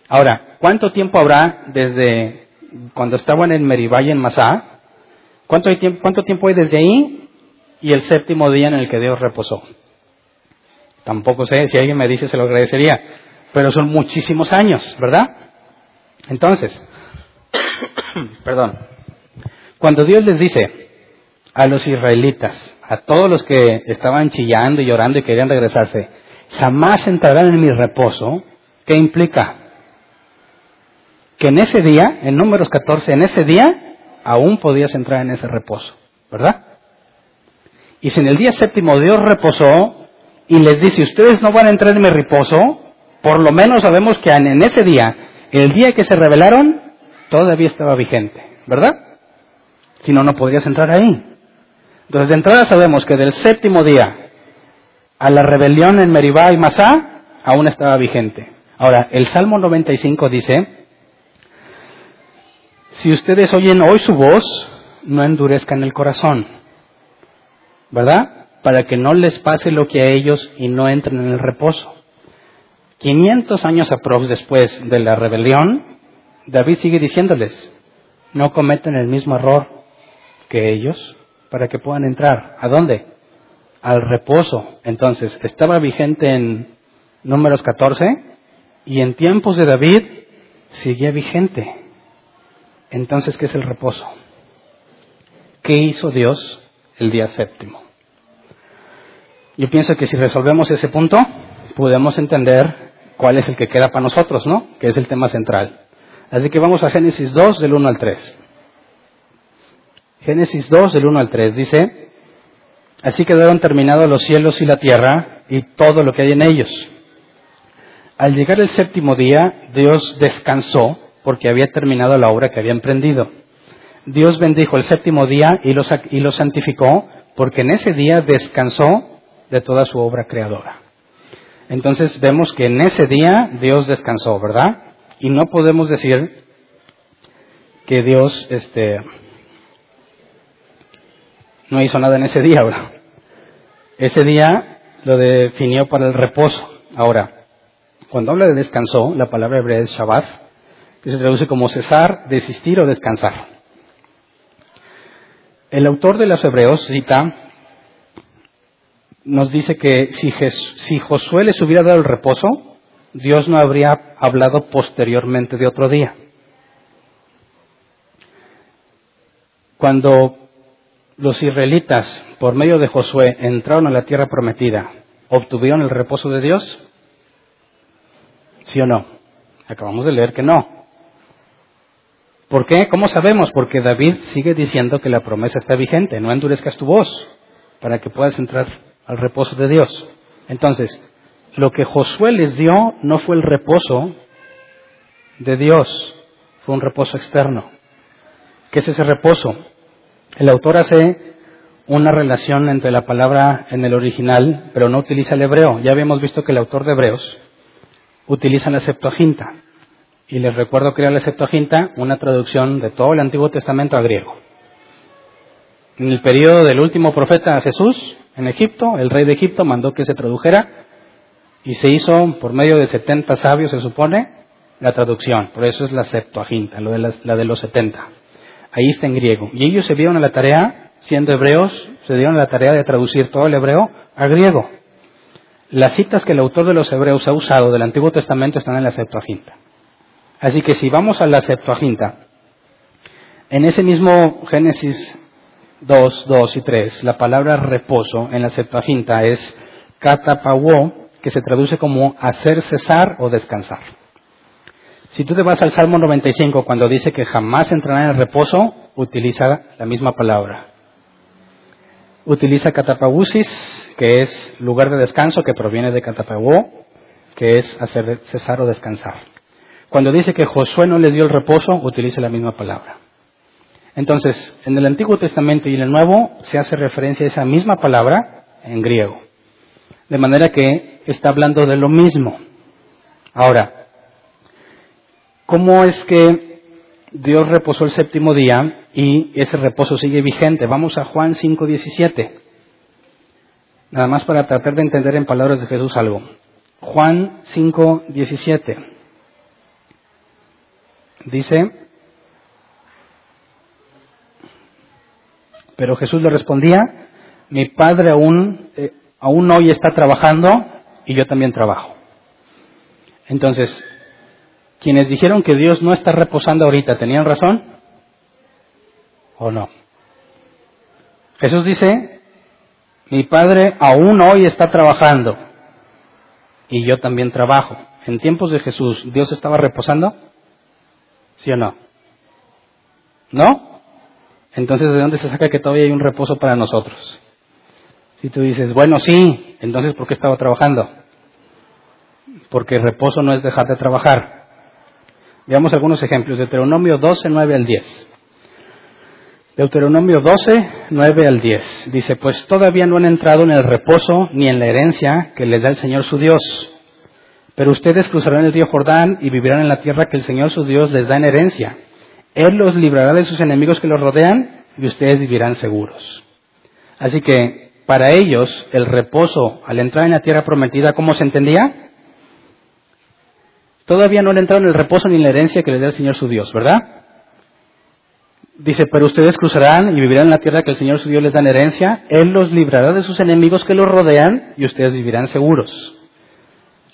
Speaker 1: Ahora, ¿cuánto tiempo habrá desde cuando estaban en Meribá y en Masá? ¿Cuánto, tiempo, ¿Cuánto tiempo hay desde ahí y el séptimo día en el que Dios reposó? Tampoco sé, si alguien me dice se lo agradecería, pero son muchísimos años, ¿verdad? Entonces, perdón, cuando Dios les dice a los israelitas, a todos los que estaban chillando y llorando y querían regresarse, jamás entrarán en mi reposo, ¿qué implica? que en ese día, en números 14, en ese día, aún podías entrar en ese reposo, ¿verdad? Y si en el día séptimo Dios reposó y les dice, ustedes no van a entrar en mi reposo, por lo menos sabemos que en ese día, el día que se rebelaron, todavía estaba vigente, ¿verdad? Si no, no podrías entrar ahí. Entonces, de entrada sabemos que del séptimo día a la rebelión en Meribá y Masá, aún estaba vigente. Ahora, el Salmo 95 dice, si ustedes oyen hoy su voz, no endurezcan el corazón, ¿verdad? Para que no les pase lo que a ellos y no entren en el reposo. 500 años aprox después de la rebelión, David sigue diciéndoles, no cometen el mismo error que ellos para que puedan entrar. ¿A dónde? Al reposo. Entonces, estaba vigente en números 14 y en tiempos de David seguía vigente. Entonces, ¿qué es el reposo? ¿Qué hizo Dios el día séptimo? Yo pienso que si resolvemos ese punto, podemos entender cuál es el que queda para nosotros, ¿no? Que es el tema central. Así que vamos a Génesis 2 del 1 al 3. Génesis 2 del 1 al 3 dice, así quedaron terminados los cielos y la tierra y todo lo que hay en ellos. Al llegar el séptimo día, Dios descansó porque había terminado la obra que había emprendido. Dios bendijo el séptimo día y lo, y lo santificó porque en ese día descansó de toda su obra creadora. Entonces vemos que en ese día Dios descansó, ¿verdad? Y no podemos decir que Dios este, no hizo nada en ese día, ¿verdad? Ese día lo definió para el reposo. Ahora, cuando habla de descansó, la palabra hebrea es Shabbat, que se traduce como cesar, desistir o descansar. El autor de los Hebreos cita, nos dice que si, Josué les hubiera dado el reposo, Dios no habría hablado posteriormente de otro día. Cuando los israelitas, por medio de Josué, entraron a la tierra prometida, ¿obtuvieron el reposo de Dios? ¿Sí o no? Acabamos de leer que no. ¿Por qué? ¿Cómo sabemos? Porque David sigue diciendo que la promesa está vigente. No endurezcas tu voz para que puedas entrar al reposo de Dios. Entonces, lo que Josué les dio no fue el reposo de Dios, fue un reposo externo. ¿Qué es ese reposo? El autor hace una relación entre la palabra en el original, pero no utiliza el hebreo. Ya habíamos visto que el autor de Hebreos utiliza la Septuaginta. Y les recuerdo que era la Septuaginta una traducción de todo el Antiguo Testamento a griego. En el periodo del último profeta Jesús, en Egipto, el rey de Egipto mandó que se tradujera y se hizo por medio de 70 sabios, se supone, la traducción. Por eso es la Septuaginta, lo de la, de los 70. Ahí está en griego. Y ellos se dieron a la tarea, siendo hebreos, se dieron a la tarea de traducir todo el hebreo a griego. Las citas que el autor de los hebreos ha usado del Antiguo Testamento están en la Septuaginta. Así que si vamos a la Septuaginta, en ese mismo Génesis 2, 2 y 3, la palabra reposo en la Septuaginta es katapawó, que se traduce como hacer cesar o descansar. Si tú te vas al Salmo 95, cuando dice que jamás entrará en el reposo, utiliza la misma palabra. Utiliza katapawusis, que es lugar de descanso, que proviene de katapawó, que es hacer cesar o descansar. Cuando dice que Josué no les dio el reposo, utiliza la misma palabra. Entonces, en el Antiguo Testamento y en el Nuevo se hace referencia a esa misma palabra en griego. De manera que está hablando de lo mismo. Ahora, ¿cómo es que Dios reposó el séptimo día y ese reposo sigue vigente? Vamos a Juan 5.17. Nada más para tratar de entender en palabras de Jesús algo. Juan 5.17. Dice, Pero Jesús le respondía, mi padre aún, eh, aún hoy está trabajando y yo también trabajo. Entonces, quienes dijeron que Dios no está reposando ahorita, ¿tenían razón? ¿O no? Jesús dice, mi padre aún hoy está trabajando y yo también trabajo. En tiempos de Jesús, ¿Dios estaba reposando? ¿Sí o no? ¿No? Entonces ¿de dónde se saca que todavía hay un reposo para nosotros? Si tú dices, bueno, sí, entonces ¿por qué estaba trabajando? Porque el reposo no es dejar de trabajar. Veamos algunos ejemplos. Deuteronomio 12, 9 al 10. Deuteronomio 12, 9 al 10. Dice, pues todavía no han entrado en el reposo ni en la herencia que les da el Señor su Dios. Pero ustedes cruzarán el río Jordán y vivirán en la tierra que el Señor su Dios les da en herencia él los librará de sus enemigos que los rodean y ustedes vivirán seguros. Así que para ellos el reposo al entrar en la tierra prometida, ¿cómo se entendía? Todavía no le entraron el reposo ni la herencia que le da el Señor su Dios, ¿verdad? Dice, pero ustedes cruzarán y vivirán en la tierra que el Señor su Dios les da en herencia. Él los librará de sus enemigos que los rodean y ustedes vivirán seguros.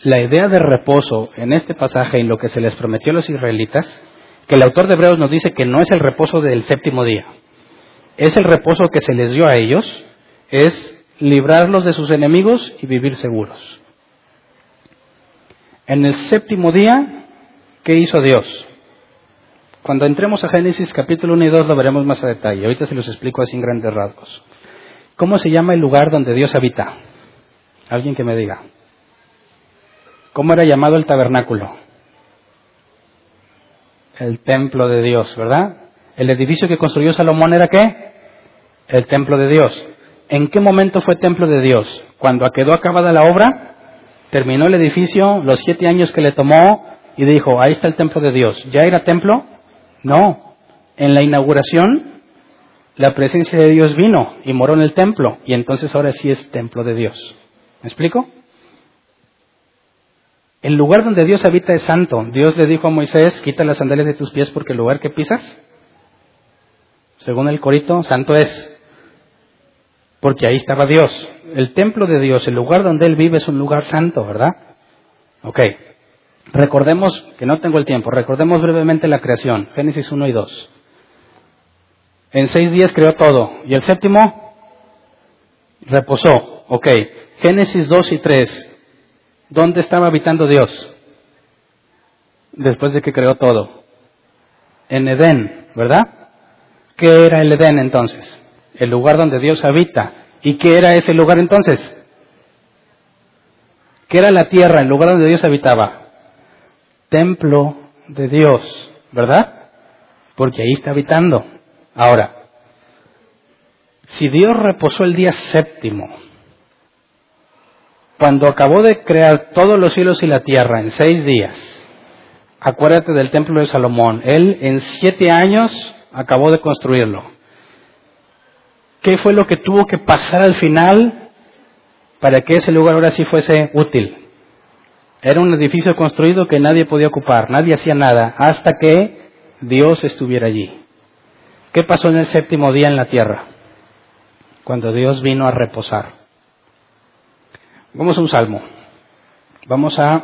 Speaker 1: La idea de reposo en este pasaje y lo que se les prometió a los israelitas que el autor de Hebreos nos dice que no es el reposo del séptimo día, es el reposo que se les dio a ellos, es librarlos de sus enemigos y vivir seguros. En el séptimo día, ¿qué hizo Dios? Cuando entremos a Génesis capítulo 1 y 2 lo veremos más a detalle. Ahorita se los explico así en grandes rasgos. ¿Cómo se llama el lugar donde Dios habita? Alguien que me diga. ¿Cómo era llamado el tabernáculo? El templo de Dios, ¿verdad? El edificio que construyó Salomón era qué? El templo de Dios. ¿En qué momento fue templo de Dios? Cuando quedó acabada la obra, terminó el edificio, los siete años que le tomó y dijo, ahí está el templo de Dios. ¿Ya era templo? No. En la inauguración, la presencia de Dios vino y moró en el templo y entonces ahora sí es templo de Dios. ¿Me explico? El lugar donde Dios habita es santo. Dios le dijo a Moisés, quita las sandalias de tus pies porque el lugar que pisas, según el corito, santo es. Porque ahí estaba Dios. El templo de Dios, el lugar donde Él vive es un lugar santo, ¿verdad? Ok. Recordemos, que no tengo el tiempo, recordemos brevemente la creación, Génesis 1 y 2. En seis días creó todo. ¿Y el séptimo? Reposó. Ok. Génesis 2 y 3. ¿Dónde estaba habitando Dios? Después de que creó todo. En Edén, ¿verdad? ¿Qué era el Edén entonces? El lugar donde Dios habita. ¿Y qué era ese lugar entonces? ¿Qué era la tierra, el lugar donde Dios habitaba? Templo de Dios, ¿verdad? Porque ahí está habitando. Ahora, si Dios reposó el día séptimo, cuando acabó de crear todos los cielos y la tierra en seis días, acuérdate del templo de Salomón, él en siete años acabó de construirlo. ¿Qué fue lo que tuvo que pasar al final para que ese lugar ahora sí fuese útil? Era un edificio construido que nadie podía ocupar, nadie hacía nada, hasta que Dios estuviera allí. ¿Qué pasó en el séptimo día en la tierra? Cuando Dios vino a reposar. Vamos a un salmo. Vamos a,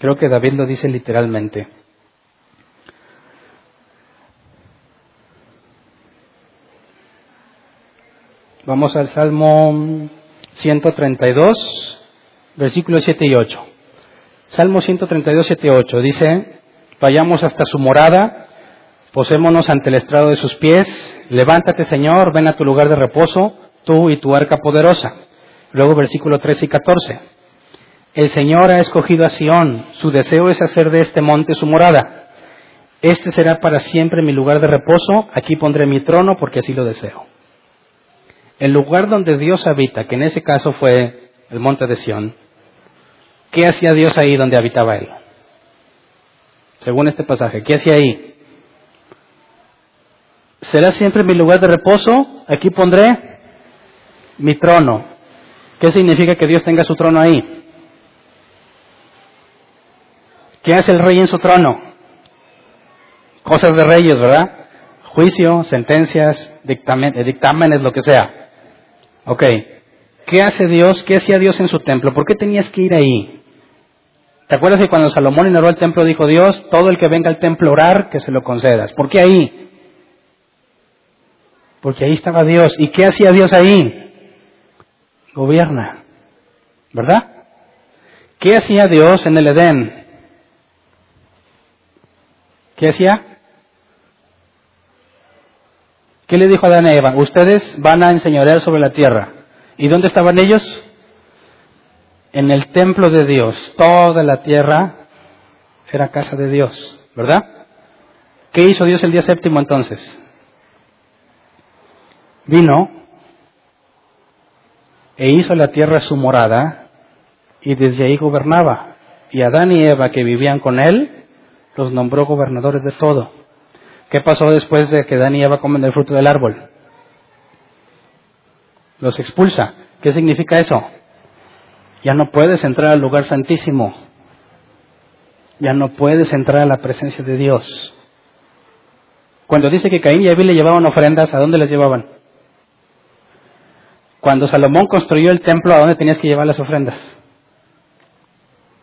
Speaker 1: creo que David lo dice literalmente. Vamos al Salmo 132, versículos 7 y 8. Salmo 132, 7 y 8 dice, vayamos hasta su morada, posémonos ante el estrado de sus pies, levántate Señor, ven a tu lugar de reposo, tú y tu arca poderosa. Luego versículo 13 y 14. El Señor ha escogido a Sión, su deseo es hacer de este monte su morada. Este será para siempre mi lugar de reposo, aquí pondré mi trono porque así lo deseo el lugar donde Dios habita, que en ese caso fue el monte de Sión, ¿qué hacía Dios ahí donde habitaba Él? Según este pasaje, ¿qué hacía ahí? Será siempre mi lugar de reposo, aquí pondré mi trono. ¿Qué significa que Dios tenga su trono ahí? ¿Qué hace el rey en su trono? Cosas de reyes, ¿verdad? Juicio, sentencias, dictámenes, lo que sea. Ok, ¿qué hace Dios? ¿Qué hacía Dios en su templo? ¿Por qué tenías que ir ahí? ¿Te acuerdas que cuando Salomón inauguró el templo dijo Dios, todo el que venga al templo orar, que se lo concedas? ¿Por qué ahí? Porque ahí estaba Dios. ¿Y qué hacía Dios ahí? Gobierna. ¿Verdad? ¿Qué hacía Dios en el Edén? ¿Qué hacía? ¿Qué le dijo Adán y Eva? Ustedes van a enseñorear sobre la tierra. ¿Y dónde estaban ellos? En el templo de Dios. Toda la tierra era casa de Dios, ¿verdad? ¿Qué hizo Dios el día séptimo entonces? Vino e hizo la tierra su morada y desde ahí gobernaba. Y Adán y Eva que vivían con él los nombró gobernadores de todo. ¿Qué pasó después de que Dani y Eva comen el fruto del árbol? Los expulsa. ¿Qué significa eso? Ya no puedes entrar al lugar santísimo. Ya no puedes entrar a la presencia de Dios. Cuando dice que Caín y Abel le llevaban ofrendas, ¿a dónde les llevaban? Cuando Salomón construyó el templo, ¿a dónde tenías que llevar las ofrendas?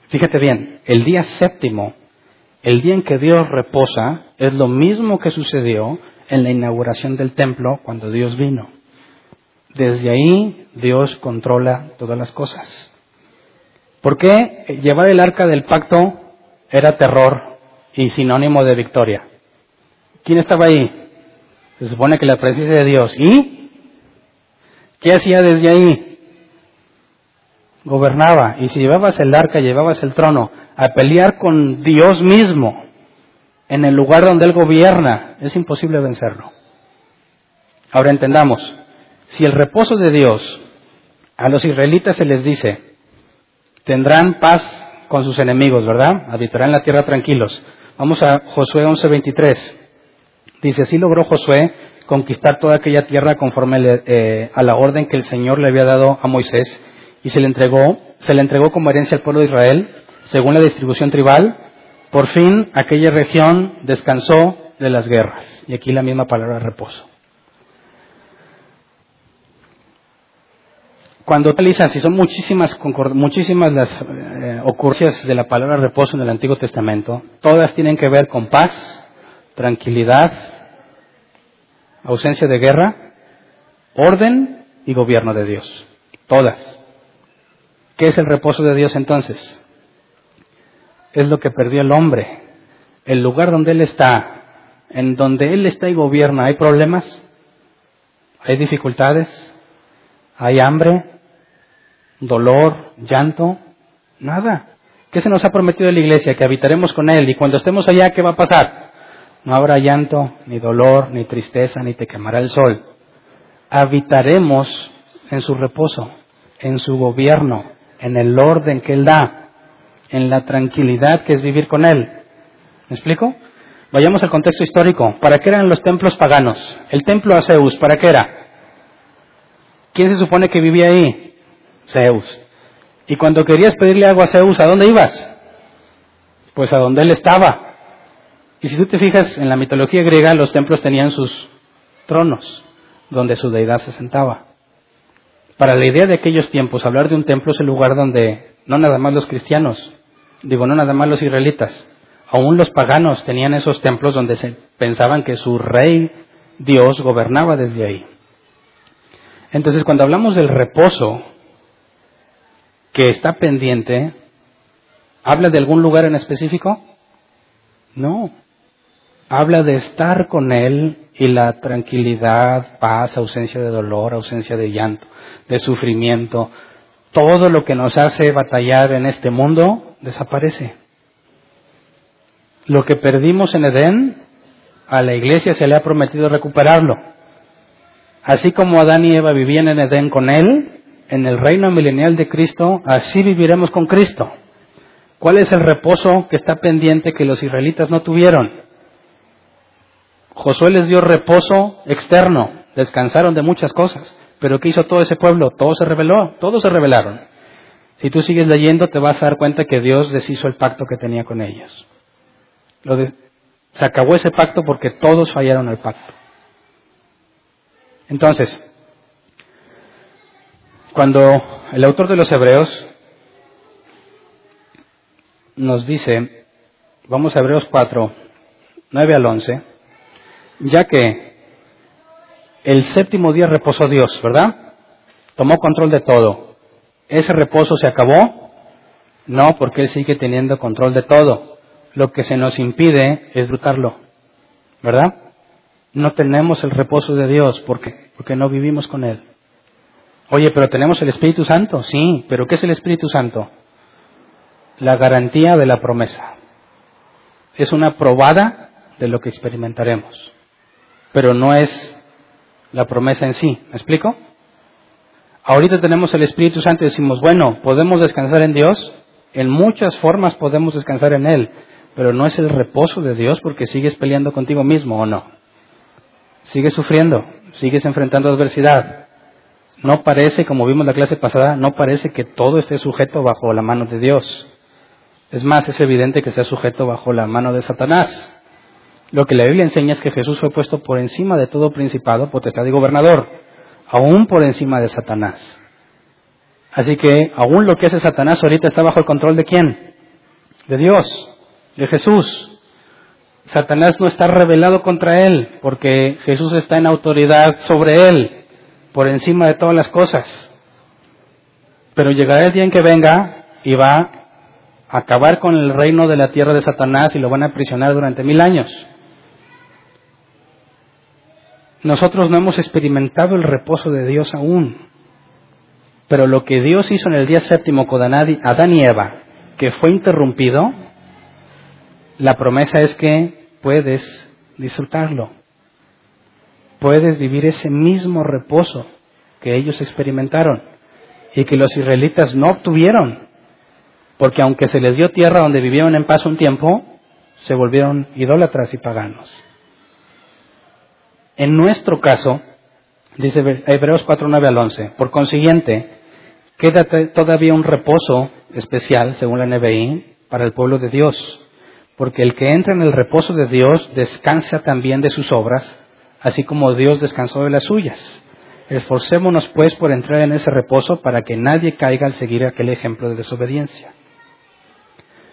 Speaker 1: Fíjate bien, el día séptimo el día en que Dios reposa es lo mismo que sucedió en la inauguración del templo cuando Dios vino. Desde ahí Dios controla todas las cosas. ¿Por qué llevar el arca del pacto era terror y sinónimo de victoria? ¿Quién estaba ahí? Se supone que la presencia de Dios. ¿Y qué hacía desde ahí? Gobernaba. Y si llevabas el arca, llevabas el trono a pelear con Dios mismo en el lugar donde Él gobierna, es imposible vencerlo. Ahora entendamos, si el reposo de Dios a los israelitas se les dice, tendrán paz con sus enemigos, ¿verdad? Habitarán la tierra tranquilos. Vamos a Josué 11:23. Dice, así logró Josué conquistar toda aquella tierra conforme eh, a la orden que el Señor le había dado a Moisés y se le entregó, se le entregó como herencia al pueblo de Israel según la distribución tribal, por fin aquella región descansó de las guerras. Y aquí la misma palabra reposo. Cuando utilizan, si son muchísimas, muchísimas las eh, ocurrencias de la palabra reposo en el Antiguo Testamento, todas tienen que ver con paz, tranquilidad, ausencia de guerra, orden y gobierno de Dios. Todas. ¿Qué es el reposo de Dios entonces? es lo que perdió el hombre. El lugar donde Él está, en donde Él está y gobierna, ¿hay problemas? ¿Hay dificultades? ¿Hay hambre? ¿Dolor? ¿Llanto? Nada. ¿Qué se nos ha prometido en la iglesia? Que habitaremos con Él. Y cuando estemos allá, ¿qué va a pasar? No habrá llanto, ni dolor, ni tristeza, ni te quemará el sol. Habitaremos en su reposo, en su gobierno, en el orden que Él da, en la tranquilidad que es vivir con Él. ¿Me explico? Vayamos al contexto histórico. ¿Para qué eran los templos paganos? El templo a Zeus, ¿para qué era? ¿Quién se supone que vivía ahí? Zeus. Y cuando querías pedirle algo a Zeus, ¿a dónde ibas? Pues a donde él estaba. Y si tú te fijas en la mitología griega, los templos tenían sus tronos, donde su deidad se sentaba. Para la idea de aquellos tiempos, hablar de un templo es el lugar donde no nada más los cristianos, digo, no nada más los israelitas, aún los paganos tenían esos templos donde se pensaban que su rey Dios gobernaba desde ahí. Entonces, cuando hablamos del reposo que está pendiente, ¿habla de algún lugar en específico? No. Habla de estar con Él y la tranquilidad, paz, ausencia de dolor, ausencia de llanto, de sufrimiento, todo lo que nos hace batallar en este mundo desaparece. Lo que perdimos en Edén, a la iglesia se le ha prometido recuperarlo. Así como Adán y Eva vivían en Edén con Él, en el reino milenial de Cristo, así viviremos con Cristo. ¿Cuál es el reposo que está pendiente que los israelitas no tuvieron? Josué les dio reposo externo, descansaron de muchas cosas, pero ¿qué hizo todo ese pueblo? Todo se reveló, todos se rebelaron. Si tú sigues leyendo te vas a dar cuenta que Dios deshizo el pacto que tenía con ellos. se acabó ese pacto porque todos fallaron el pacto. Entonces, cuando el autor de los Hebreos nos dice, vamos a Hebreos 4, 9 al 11, ya que el séptimo día reposó Dios, ¿verdad? Tomó control de todo. ¿Ese reposo se acabó? No, porque Él sigue teniendo control de todo. Lo que se nos impide es disfrutarlo, ¿verdad? no tenemos el reposo de Dios porque, porque no vivimos con Él. Oye, pero tenemos el Espíritu Santo, sí, pero ¿qué es el Espíritu Santo? La garantía de la promesa. Es una probada de lo que experimentaremos, pero no es la promesa en sí. ¿Me explico? Ahorita tenemos el Espíritu Santo y decimos, bueno, podemos descansar en Dios, en muchas formas podemos descansar en Él, pero no es el reposo de Dios porque sigues peleando contigo mismo o no sigues sufriendo, sigues enfrentando adversidad. No parece, como vimos la clase pasada, no parece que todo esté sujeto bajo la mano de Dios. Es más, es evidente que sea sujeto bajo la mano de Satanás. Lo que la Biblia enseña es que Jesús fue puesto por encima de todo principado, potestad y gobernador, aún por encima de Satanás. Así que aún lo que hace Satanás ahorita está bajo el control de quién? De Dios, de Jesús. Satanás no está revelado contra él, porque Jesús está en autoridad sobre él, por encima de todas las cosas. Pero llegará el día en que venga y va a acabar con el reino de la tierra de Satanás y lo van a aprisionar durante mil años. Nosotros no hemos experimentado el reposo de Dios aún. Pero lo que Dios hizo en el día séptimo con Adán y Eva, que fue interrumpido, la promesa es que puedes disfrutarlo. Puedes vivir ese mismo reposo que ellos experimentaron y que los israelitas no obtuvieron, porque aunque se les dio tierra donde vivieron en paz un tiempo, se volvieron idólatras y paganos. En nuestro caso, dice Hebreos 4, 9 al 11, por consiguiente, queda todavía un reposo especial, según la NBI, para el pueblo de Dios porque el que entra en el reposo de Dios descansa también de sus obras, así como Dios descansó de las suyas. Esforcémonos pues por entrar en ese reposo para que nadie caiga al seguir aquel ejemplo de desobediencia.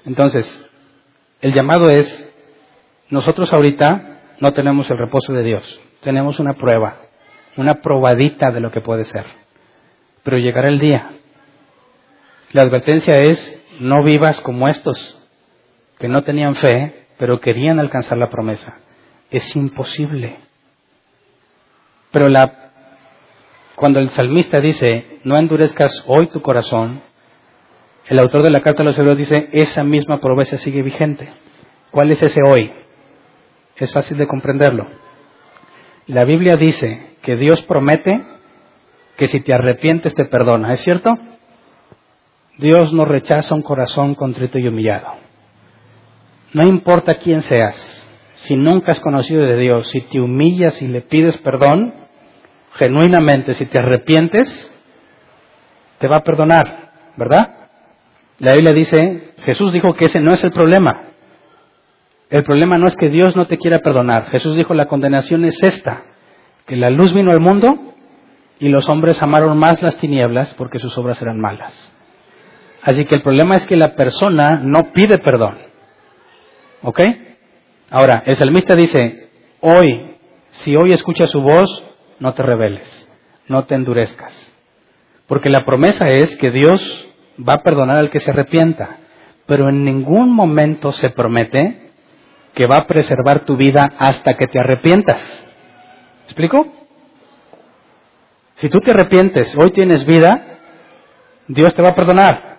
Speaker 1: Entonces, el llamado es, nosotros ahorita no tenemos el reposo de Dios, tenemos una prueba, una probadita de lo que puede ser, pero llegará el día. La advertencia es, no vivas como estos, que no tenían fe, pero querían alcanzar la promesa. Es imposible. Pero la, cuando el salmista dice, no endurezcas hoy tu corazón, El autor de la carta a los hebreos dice, esa misma promesa sigue vigente. ¿Cuál es ese hoy? Es fácil de comprenderlo. La Biblia dice que Dios promete que si te arrepientes te perdona, ¿es cierto? Dios no rechaza un corazón contrito y humillado. No importa quién seas, si nunca has conocido de Dios, si te humillas y le pides perdón, genuinamente, si te arrepientes, te va a perdonar, ¿verdad? La Biblia dice, Jesús dijo que ese no es el problema. El problema no es que Dios no te quiera perdonar. Jesús dijo, la condenación es esta, que la luz vino al mundo y los hombres amaron más las tinieblas porque sus obras eran malas. Así que el problema es que la persona no pide perdón. ¿Ok? Ahora, el salmista dice, hoy, si hoy escuchas su voz, no te rebeles, no te endurezcas. Porque la promesa es que Dios va a perdonar al que se arrepienta, pero en ningún momento se promete que va a preservar tu vida hasta que te arrepientas. ¿Explico? Si tú te arrepientes, hoy tienes vida, Dios te va a perdonar.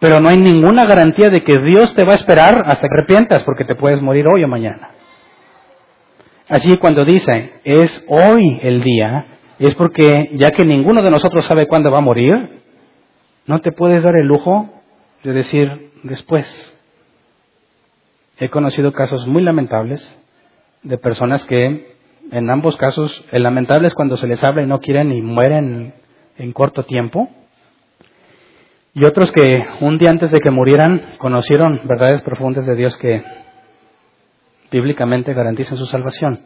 Speaker 1: Pero no hay ninguna garantía de que Dios te va a esperar hasta que arrepientas, porque te puedes morir hoy o mañana. Así cuando dice, es hoy el día, es porque ya que ninguno de nosotros sabe cuándo va a morir, no te puedes dar el lujo de decir después. He conocido casos muy lamentables de personas que en ambos casos, el lamentable es cuando se les habla y no quieren y mueren en corto tiempo, y otros que un día antes de que murieran conocieron verdades profundas de Dios que bíblicamente garantizan su salvación.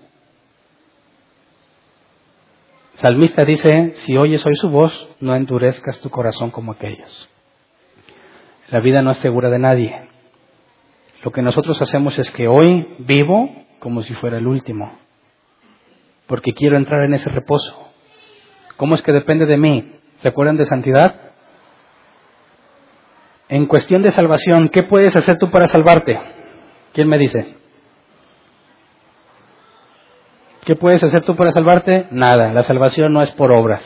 Speaker 1: Salmista dice, si oyes hoy su voz, no endurezcas tu corazón como aquellos. La vida no es segura de nadie. Lo que nosotros hacemos es que hoy vivo como si fuera el último, porque quiero entrar en ese reposo. ¿Cómo es que depende de mí? ¿Se acuerdan de santidad? En cuestión de salvación, ¿qué puedes hacer tú para salvarte? ¿Quién me dice? ¿Qué puedes hacer tú para salvarte? Nada. La salvación no es por obras.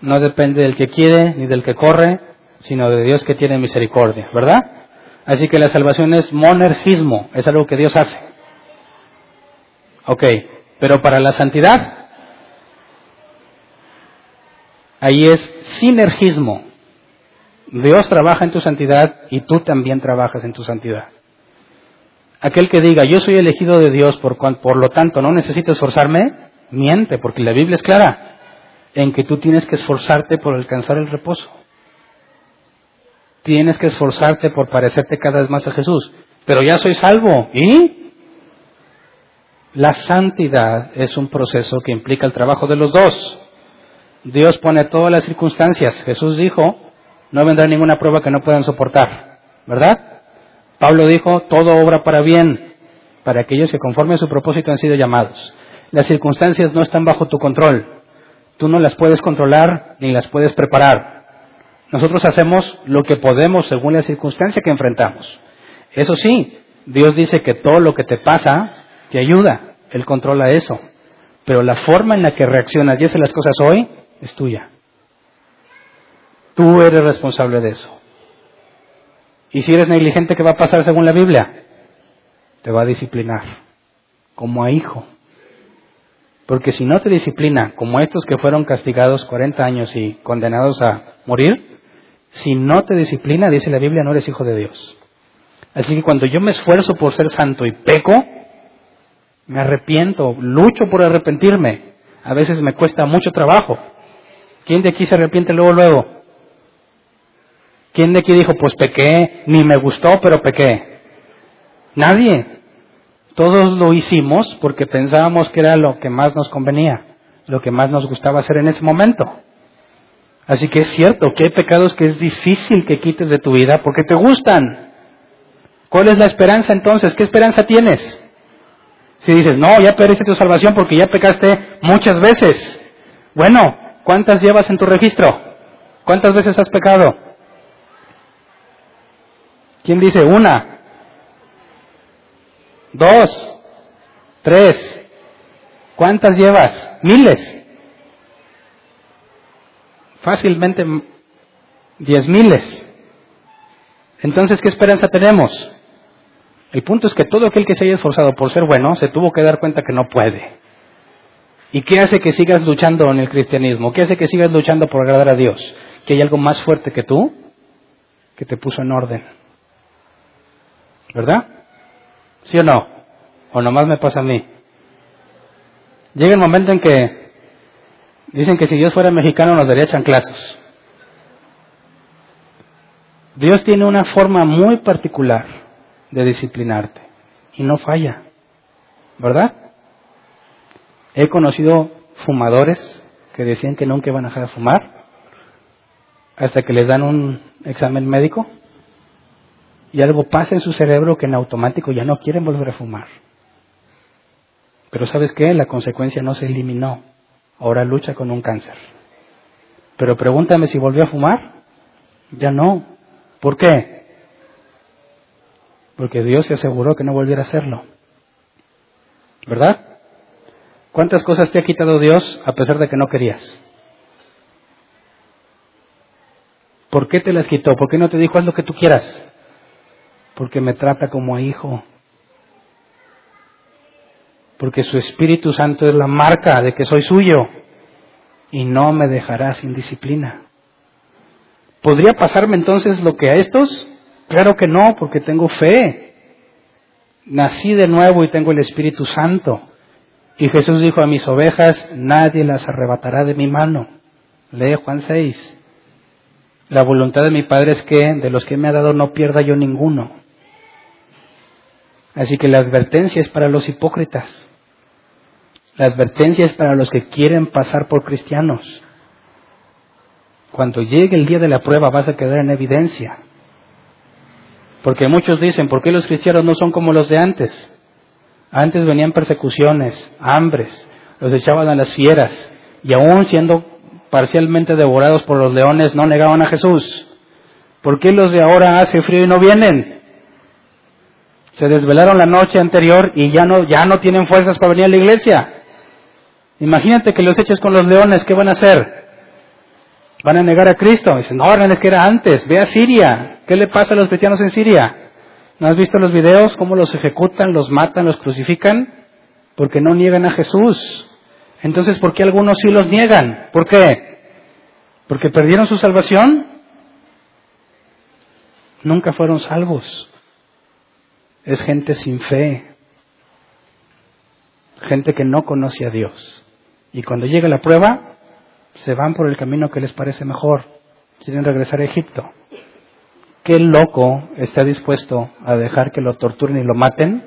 Speaker 1: No depende del que quiere ni del que corre, sino de Dios que tiene misericordia, ¿verdad? Así que la salvación es monergismo, es algo que Dios hace. Ok, pero para la santidad, ahí es sinergismo. Dios trabaja en tu santidad y tú también trabajas en tu santidad. Aquel que diga, yo soy elegido de Dios, por, por lo tanto no necesito esforzarme, miente, porque la Biblia es clara en que tú tienes que esforzarte por alcanzar el reposo. Tienes que esforzarte por parecerte cada vez más a Jesús. Pero ya soy salvo. ¿Y? La santidad es un proceso que implica el trabajo de los dos. Dios pone todas las circunstancias. Jesús dijo, no vendrá ninguna prueba que no puedan soportar, ¿verdad? Pablo dijo, todo obra para bien, para aquellos que conforme a su propósito han sido llamados. Las circunstancias no están bajo tu control. Tú no las puedes controlar ni las puedes preparar. Nosotros hacemos lo que podemos según la circunstancia que enfrentamos. Eso sí, Dios dice que todo lo que te pasa te ayuda. Él controla eso. Pero la forma en la que reaccionas y haces las cosas hoy es tuya. Tú eres responsable de eso. Y si eres negligente, ¿qué va a pasar según la Biblia? Te va a disciplinar, como a hijo. Porque si no te disciplina, como estos que fueron castigados 40 años y condenados a morir, si no te disciplina, dice la Biblia, no eres hijo de Dios. Así que cuando yo me esfuerzo por ser santo y peco, me arrepiento, lucho por arrepentirme. A veces me cuesta mucho trabajo. ¿Quién de aquí se arrepiente luego, luego? ¿Quién de aquí dijo, pues pequé, ni me gustó, pero pequé? Nadie. Todos lo hicimos porque pensábamos que era lo que más nos convenía, lo que más nos gustaba hacer en ese momento. Así que es cierto que hay pecados que es difícil que quites de tu vida porque te gustan. ¿Cuál es la esperanza entonces? ¿Qué esperanza tienes? Si dices, no, ya perdiste tu salvación porque ya pecaste muchas veces. Bueno, ¿cuántas llevas en tu registro? ¿Cuántas veces has pecado? ¿Quién dice una? Dos, tres. ¿Cuántas llevas? Miles. Fácilmente Diez miles. Entonces, ¿qué esperanza tenemos? El punto es que todo aquel que se haya esforzado por ser bueno se tuvo que dar cuenta que no puede. ¿Y qué hace que sigas luchando en el cristianismo? ¿Qué hace que sigas luchando por agradar a Dios? ¿Que hay algo más fuerte que tú que te puso en orden? ¿Verdad? ¿Sí o no? ¿O nomás me pasa a mí? Llega el momento en que dicen que si Dios fuera mexicano nos daría chanclazos. Dios tiene una forma muy particular de disciplinarte y no falla, ¿verdad? He conocido fumadores que decían que nunca iban a dejar de fumar hasta que les dan un examen médico y algo pasa en su cerebro que en automático ya no quieren volver a fumar. Pero ¿sabes qué? La consecuencia no se eliminó. Ahora lucha con un cáncer. Pero pregúntame si volvió a fumar. Ya no. ¿Por qué? Porque Dios se aseguró que no volviera a hacerlo. ¿Verdad? ¿Cuántas cosas te ha quitado Dios a pesar de que no querías? ¿Por qué te las quitó? ¿Por qué no te dijo haz lo que tú quieras? Porque me trata como a hijo. Porque su Espíritu Santo es la marca de que soy suyo y no me dejará sin disciplina. ¿Podría pasarme entonces lo que a estos? Claro que no, porque tengo fe. Nací de nuevo y tengo el Espíritu Santo. Y Jesús dijo a mis ovejas, nadie las arrebatará de mi mano. Lee Juan 6. La voluntad de mi Padre es que de los que me ha dado no pierda yo ninguno. Así que la advertencia es para los hipócritas. La advertencia es para los que quieren pasar por cristianos. Cuando llegue el día de la prueba vas a quedar en evidencia. Porque muchos dicen, ¿por qué los cristianos no son como los de antes? Antes venían persecuciones, hambres, los echaban a las fieras y aún siendo parcialmente devorados por los leones no negaban a Jesús. ¿Por qué los de ahora hace frío y no vienen? Se desvelaron la noche anterior y ya no, ya no tienen fuerzas para venir a la iglesia. Imagínate que los eches con los leones, ¿qué van a hacer? Van a negar a Cristo. Dicen, no, es que era antes, ve a Siria. ¿Qué le pasa a los cristianos en Siria? ¿No has visto los videos? ¿Cómo los ejecutan, los matan, los crucifican? Porque no niegan a Jesús. Entonces, ¿por qué algunos sí los niegan? ¿Por qué? ¿Porque perdieron su salvación? Nunca fueron salvos. Es gente sin fe. Gente que no conoce a Dios. Y cuando llega la prueba, se van por el camino que les parece mejor. Quieren regresar a Egipto. ¿Qué loco está dispuesto a dejar que lo torturen y lo maten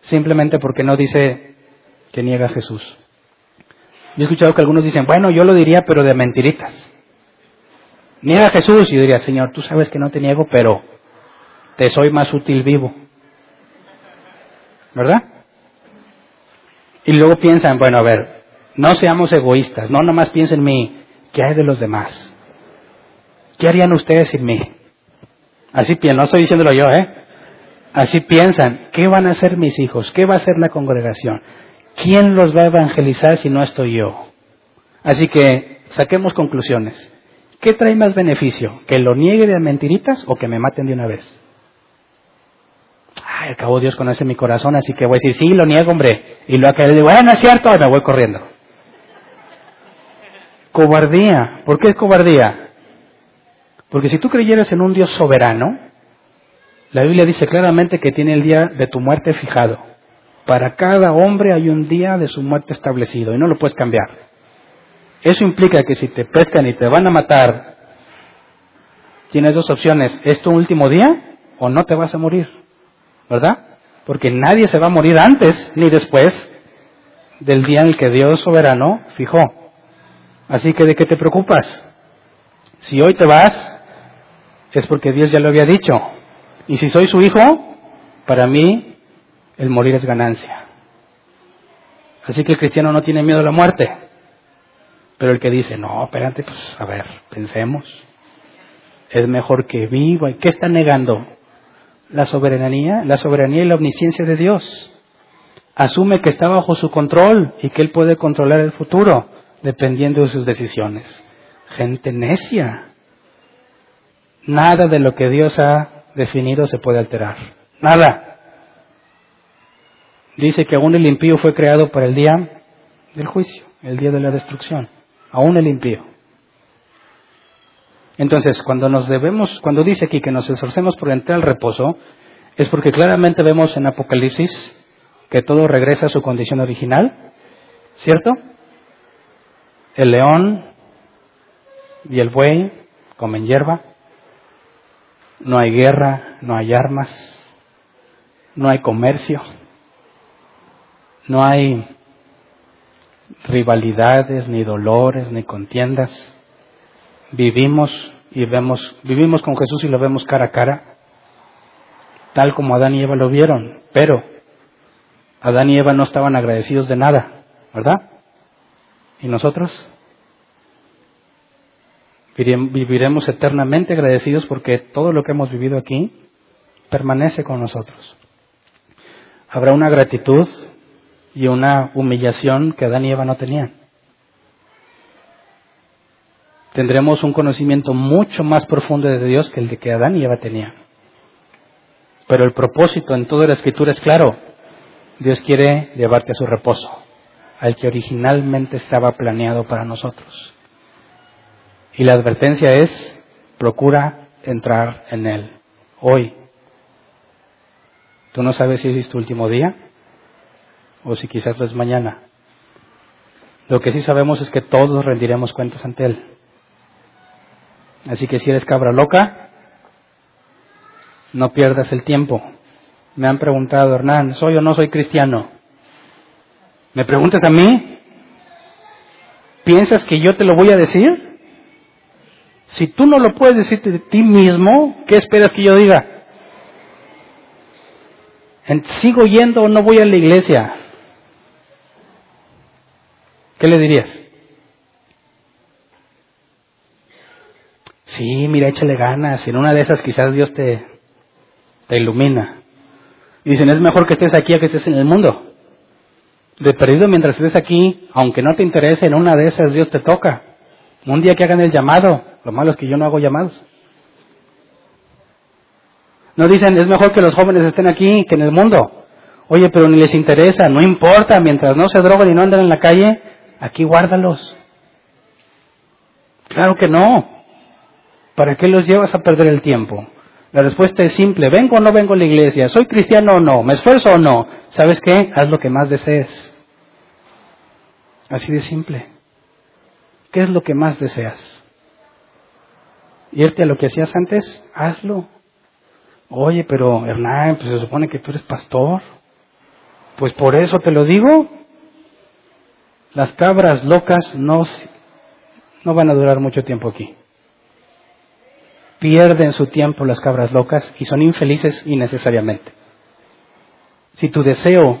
Speaker 1: simplemente porque no dice que niega a Jesús? Yo he escuchado que algunos dicen, bueno, yo lo diría, pero de mentiritas. Niega a Jesús. Y yo diría, Señor, tú sabes que no te niego, pero te soy más útil vivo. ¿Verdad? Y luego piensan, bueno, a ver, no seamos egoístas, no nomás piensen en mí, ¿qué hay de los demás? ¿Qué harían ustedes sin mí? Así piensan, no estoy diciéndolo yo, ¿eh? Así piensan, ¿qué van a hacer mis hijos? ¿Qué va a hacer la congregación? ¿Quién los va a evangelizar si no estoy yo? Así que saquemos conclusiones. ¿Qué trae más beneficio? ¿Que lo niegue de mentiritas o que me maten de una vez? Ay, al cabo Dios conoce mi corazón, así que voy a decir, sí, lo niego, hombre. Y luego le digo, bueno, es cierto, y me voy corriendo. Cobardía. ¿Por qué es cobardía? Porque si tú creyeras en un Dios soberano, la Biblia dice claramente que tiene el día de tu muerte fijado. Para cada hombre hay un día de su muerte establecido y no lo puedes cambiar. Eso implica que si te pescan y te van a matar, tienes dos opciones. ¿Es tu último día o no te vas a morir? ¿Verdad? Porque nadie se va a morir antes ni después del día en el que Dios soberano fijó. Así que ¿de qué te preocupas? Si hoy te vas, es porque Dios ya lo había dicho. Y si soy su hijo, para mí el morir es ganancia. Así que el cristiano no tiene miedo a la muerte. Pero el que dice, no, espérate, pues a ver, pensemos. Es mejor que viva. ¿Y qué está negando? La soberanía, la soberanía y la omnisciencia de Dios. Asume que está bajo su control y que Él puede controlar el futuro dependiendo de sus decisiones. Gente necia. Nada de lo que Dios ha definido se puede alterar. Nada. Dice que aún el impío fue creado para el día del juicio, el día de la destrucción. Aún el impío. Entonces, cuando nos debemos, cuando dice aquí que nos esforcemos por entrar al reposo, es porque claramente vemos en Apocalipsis que todo regresa a su condición original, ¿cierto? El león y el buey comen hierba, no hay guerra, no hay armas, no hay comercio, no hay rivalidades, ni dolores, ni contiendas. Vivimos y vemos, vivimos con Jesús y lo vemos cara a cara, tal como Adán y Eva lo vieron, pero Adán y Eva no estaban agradecidos de nada, ¿verdad? ¿Y nosotros? Viviremos eternamente agradecidos porque todo lo que hemos vivido aquí permanece con nosotros. Habrá una gratitud y una humillación que Adán y Eva no tenían. Tendremos un conocimiento mucho más profundo de Dios que el de que Adán y Eva tenían. Pero el propósito en toda la escritura es claro. Dios quiere llevarte a su reposo, al que originalmente estaba planeado para nosotros. Y la advertencia es, procura entrar en él hoy. Tú no sabes si es tu último día o si quizás lo es mañana. Lo que sí sabemos es que todos rendiremos cuentas ante Él. Así que si eres cabra loca, no pierdas el tiempo. Me han preguntado, Hernán, ¿soy o no soy cristiano? ¿Me preguntas a mí? ¿Piensas que yo te lo voy a decir? Si tú no lo puedes decir de ti mismo, ¿qué esperas que yo diga? ¿Sigo yendo o no voy a la iglesia? ¿Qué le dirías? Sí, mira, échale ganas. En una de esas quizás Dios te, te ilumina. Y dicen, es mejor que estés aquí a que estés en el mundo. De perdido mientras estés aquí, aunque no te interese, en una de esas Dios te toca. Un día que hagan el llamado. Lo malo es que yo no hago llamados. No dicen, es mejor que los jóvenes estén aquí que en el mundo. Oye, pero ni les interesa, no importa, mientras no se droguen y no anden en la calle, aquí guárdalos. Claro que no. ¿Para qué los llevas a perder el tiempo? La respuesta es simple, ¿vengo o no vengo a la iglesia? ¿Soy cristiano o no? ¿Me esfuerzo o no? ¿Sabes qué? Haz lo que más desees. Así de simple. ¿Qué es lo que más deseas? ¿Irte a lo que hacías antes? Hazlo. Oye, pero Hernán, pues se supone que tú eres pastor. Pues por eso te lo digo. Las cabras locas no, no van a durar mucho tiempo aquí. Pierden su tiempo las cabras locas y son infelices innecesariamente. Si tu deseo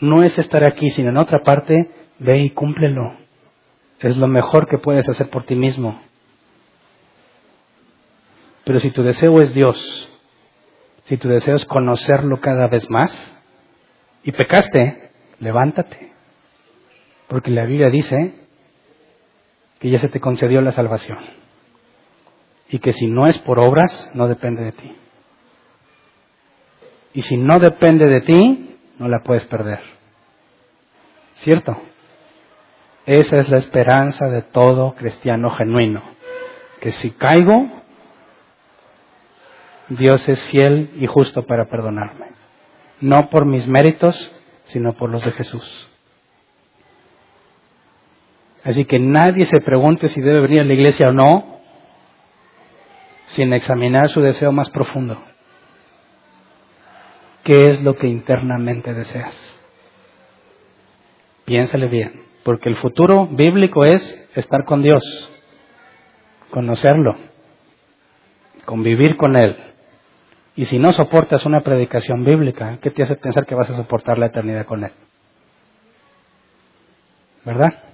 Speaker 1: no es estar aquí, sino en otra parte, ve y cúmplelo. Es lo mejor que puedes hacer por ti mismo. Pero si tu deseo es Dios, si tu deseo es conocerlo cada vez más, y pecaste, levántate. Porque la Biblia dice que ya se te concedió la salvación. Y que si no es por obras, no depende de ti. Y si no depende de ti, no la puedes perder. ¿Cierto? Esa es la esperanza de todo cristiano genuino. Que si caigo, Dios es fiel y justo para perdonarme. No por mis méritos, sino por los de Jesús. Así que nadie se pregunte si debe venir a la iglesia o no, sin examinar su deseo más profundo. ¿Qué es lo que internamente deseas? Piénsale bien, porque el futuro bíblico es estar con Dios, conocerlo, convivir con Él, y si no soportas una predicación bíblica, ¿qué te hace pensar que vas a soportar la eternidad con Él? ¿Verdad?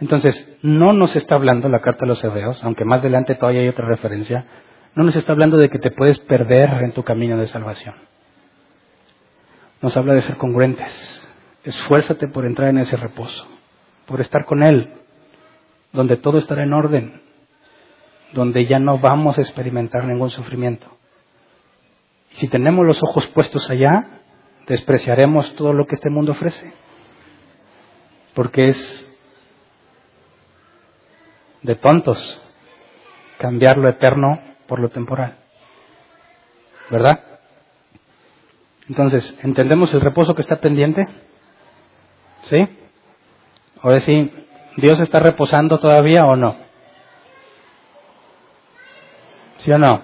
Speaker 1: Entonces, no nos está hablando la carta de los hebreos, aunque más adelante todavía hay otra referencia, no nos está hablando de que te puedes perder en tu camino de salvación. Nos habla de ser congruentes. Esfuérzate por entrar en ese reposo, por estar con Él, donde todo estará en orden, donde ya no vamos a experimentar ningún sufrimiento. Y si tenemos los ojos puestos allá, despreciaremos todo lo que este mundo ofrece, porque es de tontos cambiar lo eterno por lo temporal. ¿Verdad? Entonces, ¿entendemos el reposo que está pendiente? ¿Sí? O decir, ¿Dios está reposando todavía o no? ¿Sí o no?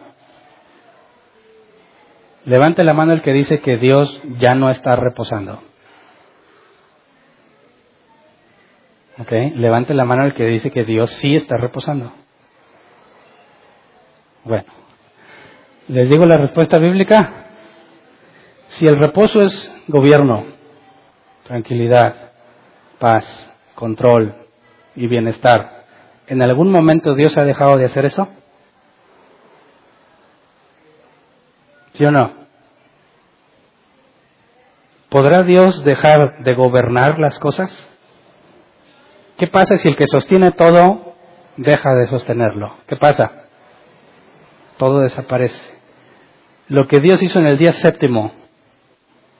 Speaker 1: Levante la mano el que dice que Dios ya no está reposando. ¿Ok? Levante la mano el que dice que Dios sí está reposando. Bueno, les digo la respuesta bíblica. Si el reposo es gobierno, tranquilidad, paz, control y bienestar, ¿en algún momento Dios ha dejado de hacer eso? ¿Sí o no? ¿Podrá Dios dejar de gobernar las cosas? ¿Qué pasa si el que sostiene todo deja de sostenerlo? ¿Qué pasa? Todo desaparece. Lo que Dios hizo en el día séptimo,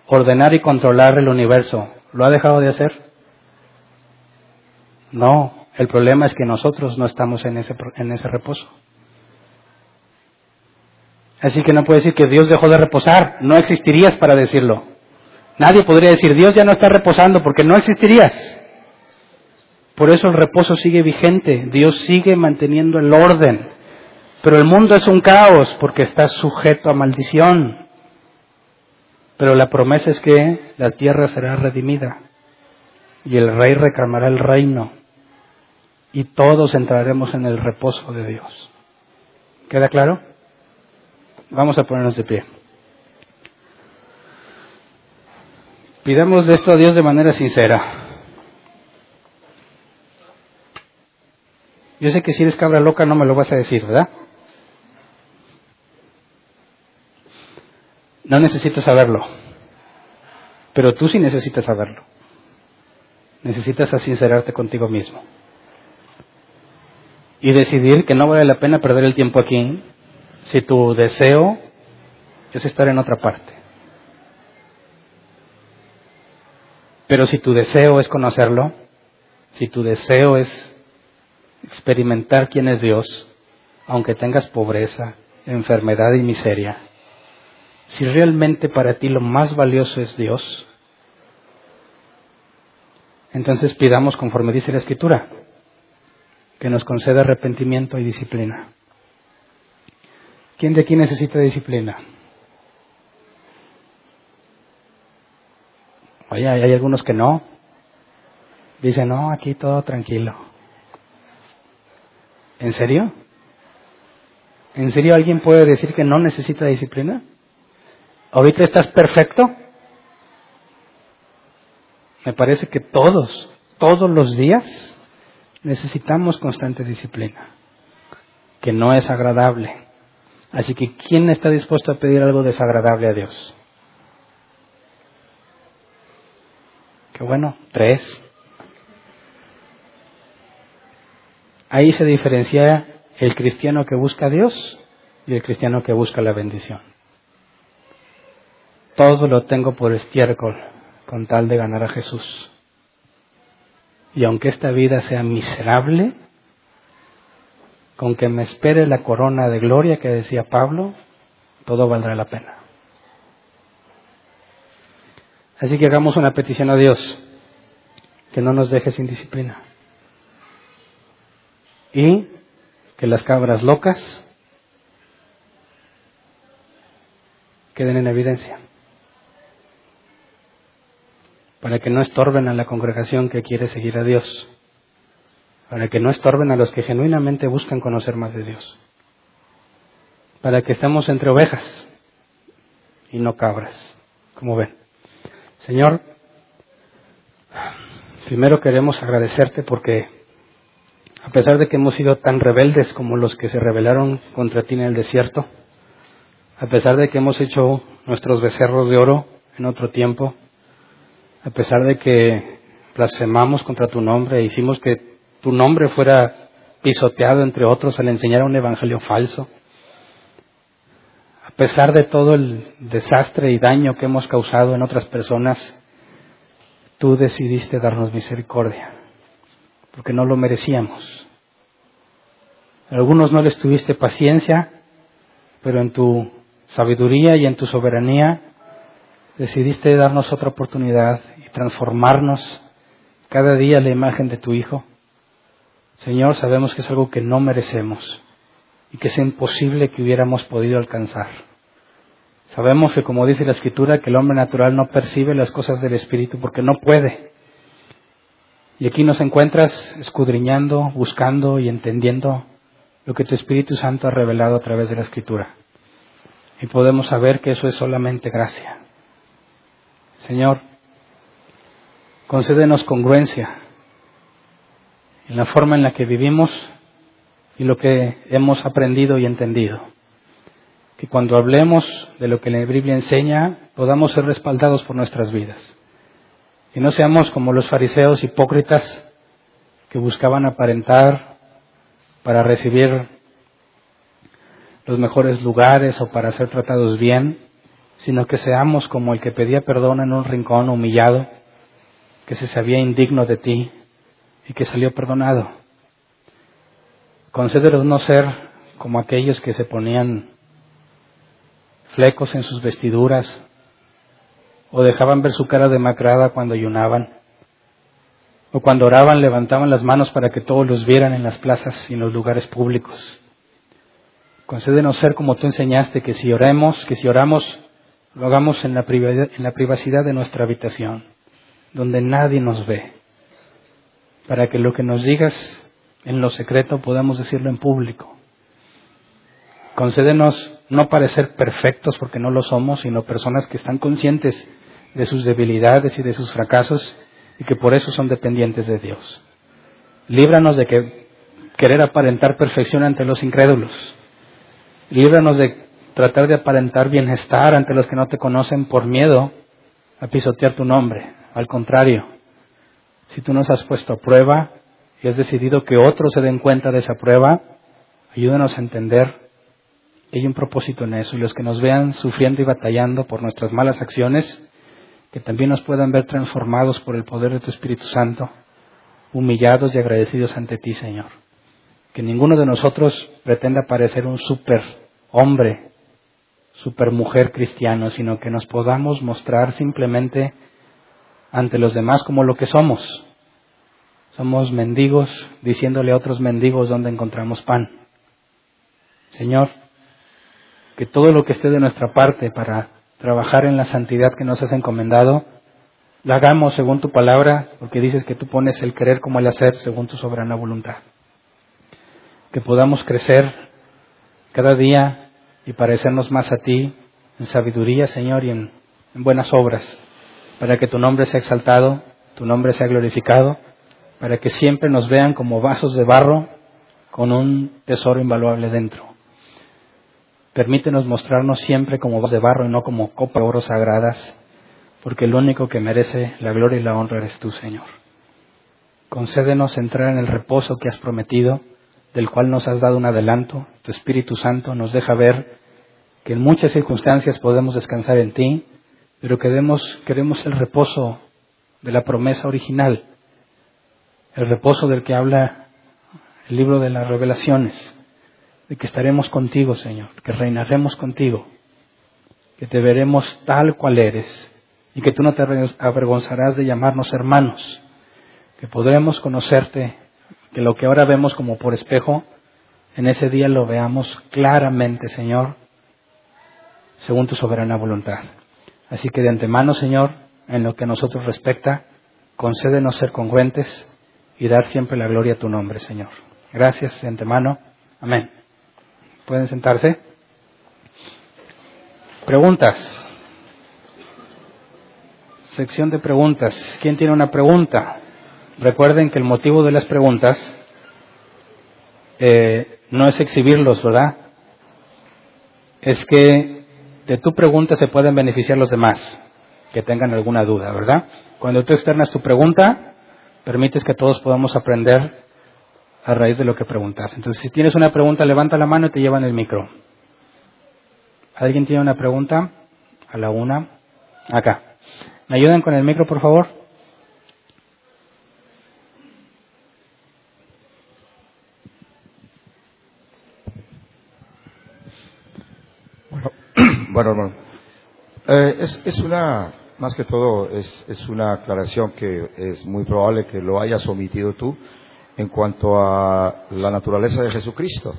Speaker 1: ordenar y controlar el universo, ¿lo ha dejado de hacer? No, el problema es que nosotros no estamos en ese, en ese reposo. Así que no puede decir que Dios dejó de reposar, no existirías para decirlo. Nadie podría decir, Dios ya no está reposando porque no existirías. Por eso el reposo sigue vigente, Dios sigue manteniendo el orden. Pero el mundo es un caos porque está sujeto a maldición. Pero la promesa es que la tierra será redimida y el rey reclamará el reino y todos entraremos en el reposo de Dios. ¿Queda claro? Vamos a ponernos de pie. Pidamos esto a Dios de manera sincera. Yo sé que si eres cabra loca no me lo vas a decir, ¿verdad? No necesito saberlo. Pero tú sí necesitas saberlo. Necesitas sincerarte contigo mismo. Y decidir que no vale la pena perder el tiempo aquí si tu deseo es estar en otra parte. Pero si tu deseo es conocerlo, si tu deseo es experimentar quién es Dios, aunque tengas pobreza, enfermedad y miseria, si realmente para ti lo más valioso es Dios, entonces pidamos conforme dice la Escritura, que nos conceda arrepentimiento y disciplina. ¿Quién de aquí necesita disciplina? Oye, hay algunos que no. Dicen, no, aquí todo tranquilo. ¿En serio? ¿En serio alguien puede decir que no necesita disciplina? ¿Ahorita estás perfecto? Me parece que todos, todos los días, necesitamos constante disciplina, que no es agradable. Así que, ¿quién está dispuesto a pedir algo desagradable a Dios? Qué bueno, tres. Ahí se diferencia el cristiano que busca a Dios y el cristiano que busca la bendición. Todo lo tengo por estiércol con tal de ganar a Jesús. Y aunque esta vida sea miserable, con que me espere la corona de gloria que decía Pablo, todo valdrá la pena. Así que hagamos una petición a Dios, que no nos deje sin disciplina. Y que las cabras locas queden en evidencia, para que no estorben a la congregación que quiere seguir a Dios para que no estorben a los que genuinamente buscan conocer más de Dios, para que estemos entre ovejas y no cabras, como ven. Señor, primero queremos agradecerte porque a pesar de que hemos sido tan rebeldes como los que se rebelaron contra ti en el desierto, a pesar de que hemos hecho nuestros becerros de oro en otro tiempo, a pesar de que blasfemamos contra tu nombre e hicimos que tu nombre fuera pisoteado entre otros al enseñar un evangelio falso. A pesar de todo el desastre y daño que hemos causado en otras personas, tú decidiste darnos misericordia, porque no lo merecíamos. A algunos no les tuviste paciencia, pero en tu sabiduría y en tu soberanía decidiste darnos otra oportunidad y transformarnos cada día a la imagen de tu Hijo. Señor, sabemos que es algo que no merecemos y que es imposible que hubiéramos podido alcanzar. Sabemos que, como dice la Escritura, que el hombre natural no percibe las cosas del Espíritu porque no puede. Y aquí nos encuentras escudriñando, buscando y entendiendo lo que tu Espíritu Santo ha revelado a través de la Escritura. Y podemos saber que eso es solamente gracia. Señor, concédenos congruencia en la forma en la que vivimos y lo que hemos aprendido y entendido. Que cuando hablemos de lo que la Biblia enseña, podamos ser respaldados por nuestras vidas. Que no seamos como los fariseos hipócritas que buscaban aparentar para recibir los mejores lugares o para ser tratados bien, sino que seamos como el que pedía perdón en un rincón humillado, que se sabía indigno de ti y que salió perdonado. Concédenos no ser como aquellos que se ponían flecos en sus vestiduras o dejaban ver su cara demacrada cuando ayunaban o cuando oraban levantaban las manos para que todos los vieran en las plazas y en los lugares públicos. Concédenos ser como tú enseñaste, que si oremos, que si oramos, lo hagamos en la, en la privacidad de nuestra habitación, donde nadie nos ve para que lo que nos digas en lo secreto podamos decirlo en público. Concédenos no parecer perfectos porque no lo somos, sino personas que están conscientes de sus debilidades y de sus fracasos y que por eso son dependientes de Dios. Líbranos de que querer aparentar perfección ante los incrédulos. Líbranos de tratar de aparentar bienestar ante los que no te conocen por miedo a pisotear tu nombre. Al contrario, si tú nos has puesto a prueba y has decidido que otros se den cuenta de esa prueba, ayúdanos a entender que hay un propósito en eso y los que nos vean sufriendo y batallando por nuestras malas acciones, que también nos puedan ver transformados por el poder de tu Espíritu Santo, humillados y agradecidos ante ti, Señor. Que ninguno de nosotros pretenda parecer un super hombre, super mujer cristiano, sino que nos podamos mostrar simplemente ante los demás como lo que somos. Somos mendigos diciéndole a otros mendigos dónde encontramos pan. Señor, que todo lo que esté de nuestra parte para trabajar en la santidad que nos has encomendado, la hagamos según tu palabra, porque dices que tú pones el querer como el hacer según tu soberana voluntad. Que podamos crecer cada día y parecernos más a ti en sabiduría, Señor, y en, en buenas obras para que tu nombre sea exaltado, tu nombre sea glorificado, para que siempre nos vean como vasos de barro con un tesoro invaluable dentro. Permítenos mostrarnos siempre como vasos de barro y no como copa de oro sagradas, porque el único que merece la gloria y la honra eres tú, Señor. Concédenos entrar en el reposo que has prometido, del cual nos has dado un adelanto. Tu Espíritu Santo nos deja ver que en muchas circunstancias podemos descansar en ti pero queremos, queremos el reposo de la promesa original, el reposo del que habla el libro de las revelaciones, de que estaremos contigo, Señor, que reinaremos contigo, que te veremos tal cual eres y que tú no te avergonzarás de llamarnos hermanos, que podremos conocerte, que lo que ahora vemos como por espejo, en ese día lo veamos claramente, Señor, según tu soberana voluntad. Así que de antemano, Señor, en lo que a nosotros respecta, concédenos ser congruentes y dar siempre la gloria a tu nombre, Señor. Gracias de antemano. Amén. ¿Pueden sentarse? Preguntas. Sección de preguntas. ¿Quién tiene una pregunta? Recuerden que el motivo de las preguntas eh, no es exhibirlos, ¿verdad? Es que de tu pregunta se pueden beneficiar los demás que tengan alguna duda, ¿verdad? Cuando tú externas tu pregunta, permites que todos podamos aprender a raíz de lo que preguntas. Entonces, si tienes una pregunta, levanta la mano y te llevan el micro. ¿Alguien tiene una pregunta? A la una. Acá. ¿Me ayudan con el micro, por favor?
Speaker 2: Bueno, bueno hermano. Eh, es, una, más que todo, es, es una aclaración que es muy probable que lo hayas omitido tú en cuanto a la naturaleza de Jesucristo,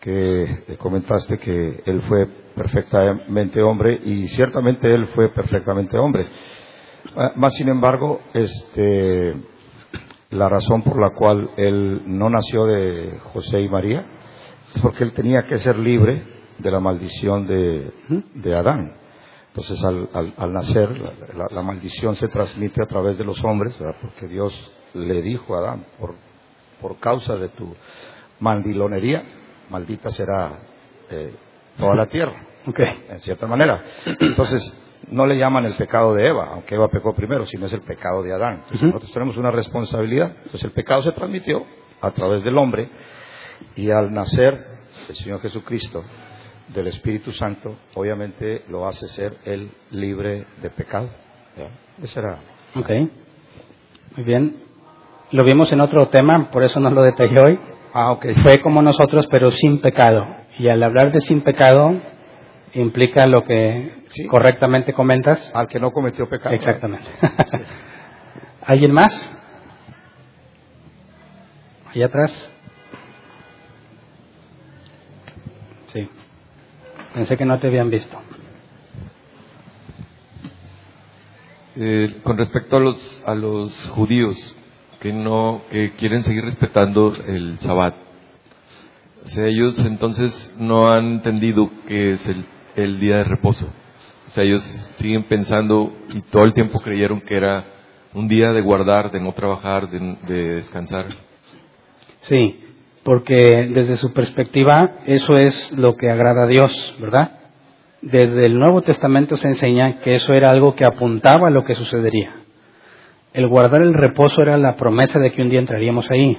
Speaker 2: que comentaste que Él fue perfectamente hombre y ciertamente Él fue perfectamente hombre. Ah, más sin embargo, este, la razón por la cual Él no nació de José y María es porque Él tenía que ser libre de la maldición de, de Adán. Entonces, al, al, nacer, la, la, maldición se transmite a través de los hombres, ¿verdad? porque Dios le dijo a Adán, por por causa de tu mandilonería, maldita será eh, toda la tierra. En cierta manera. Entonces, no le llaman el pecado de Eva, aunque Eva pecó primero, sino es el pecado de Adán. Nosotros tenemos una responsabilidad. Entonces, el pecado se transmitió a través del hombre y al nacer el Señor Jesucristo del Espíritu Santo, obviamente lo hace ser el libre de pecado. ¿Ya? Ese era.
Speaker 1: Ok. Muy bien. Lo vimos en otro tema, por eso no lo detallé hoy.
Speaker 2: Ah, okay.
Speaker 1: Fue como nosotros, pero sin pecado. Y al hablar de sin pecado, implica lo que correctamente comentas.
Speaker 2: Al que no cometió pecado.
Speaker 1: Exactamente. ¿Alguien más? Allá atrás. Sí. Pensé que no te habían visto.
Speaker 3: Eh, con respecto a los, a los judíos, que no que quieren seguir respetando el Sabbat. O sea, ellos entonces no han entendido que es el, el día de reposo. O sea, ellos siguen pensando y todo el tiempo creyeron que era un día de guardar, de no trabajar, de descansar.
Speaker 1: Sí, porque desde su perspectiva eso es lo que agrada a Dios, ¿verdad? Desde el Nuevo Testamento se enseña que eso era algo que apuntaba a lo que sucedería el guardar el reposo era la promesa de que un día entraríamos ahí.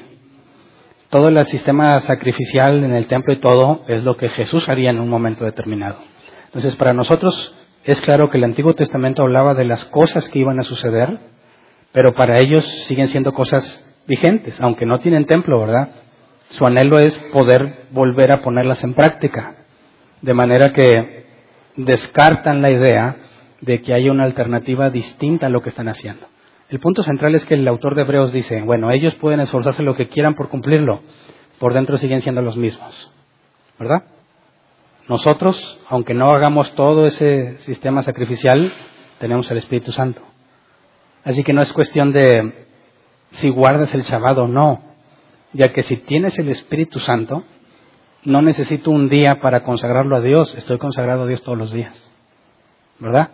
Speaker 1: Todo el sistema sacrificial en el templo y todo es lo que Jesús haría en un momento determinado. Entonces, para nosotros es claro que el Antiguo Testamento hablaba de las cosas que iban a suceder, pero para ellos siguen siendo cosas vigentes, aunque no tienen templo, ¿verdad? Su anhelo es poder volver a ponerlas en práctica, de manera que descartan la idea de que haya una alternativa distinta a lo que están haciendo. El punto central es que el autor de Hebreos dice, bueno, ellos pueden esforzarse lo que quieran por cumplirlo, por dentro siguen siendo los mismos, ¿verdad? Nosotros, aunque no hagamos todo ese sistema sacrificial, tenemos el Espíritu Santo. Así que no es cuestión de si guardas el Shabbat o no, ya que si tienes el Espíritu Santo, no necesito un día para consagrarlo a Dios, estoy consagrado a Dios todos los días, ¿verdad?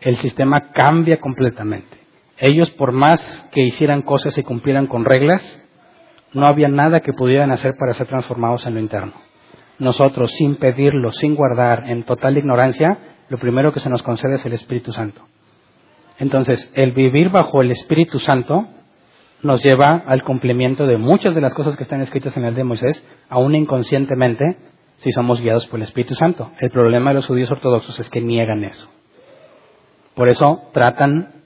Speaker 1: El sistema cambia completamente. Ellos, por más que hicieran cosas y cumplieran con reglas, no había nada que pudieran hacer para ser transformados en lo interno. Nosotros, sin pedirlo, sin guardar, en total ignorancia, lo primero que se nos concede es el Espíritu Santo. Entonces, el vivir bajo el Espíritu Santo nos lleva al cumplimiento de muchas de las cosas que están escritas en el de Moisés, aún inconscientemente, si somos guiados por el Espíritu Santo. El problema de los judíos ortodoxos es que niegan eso. Por eso tratan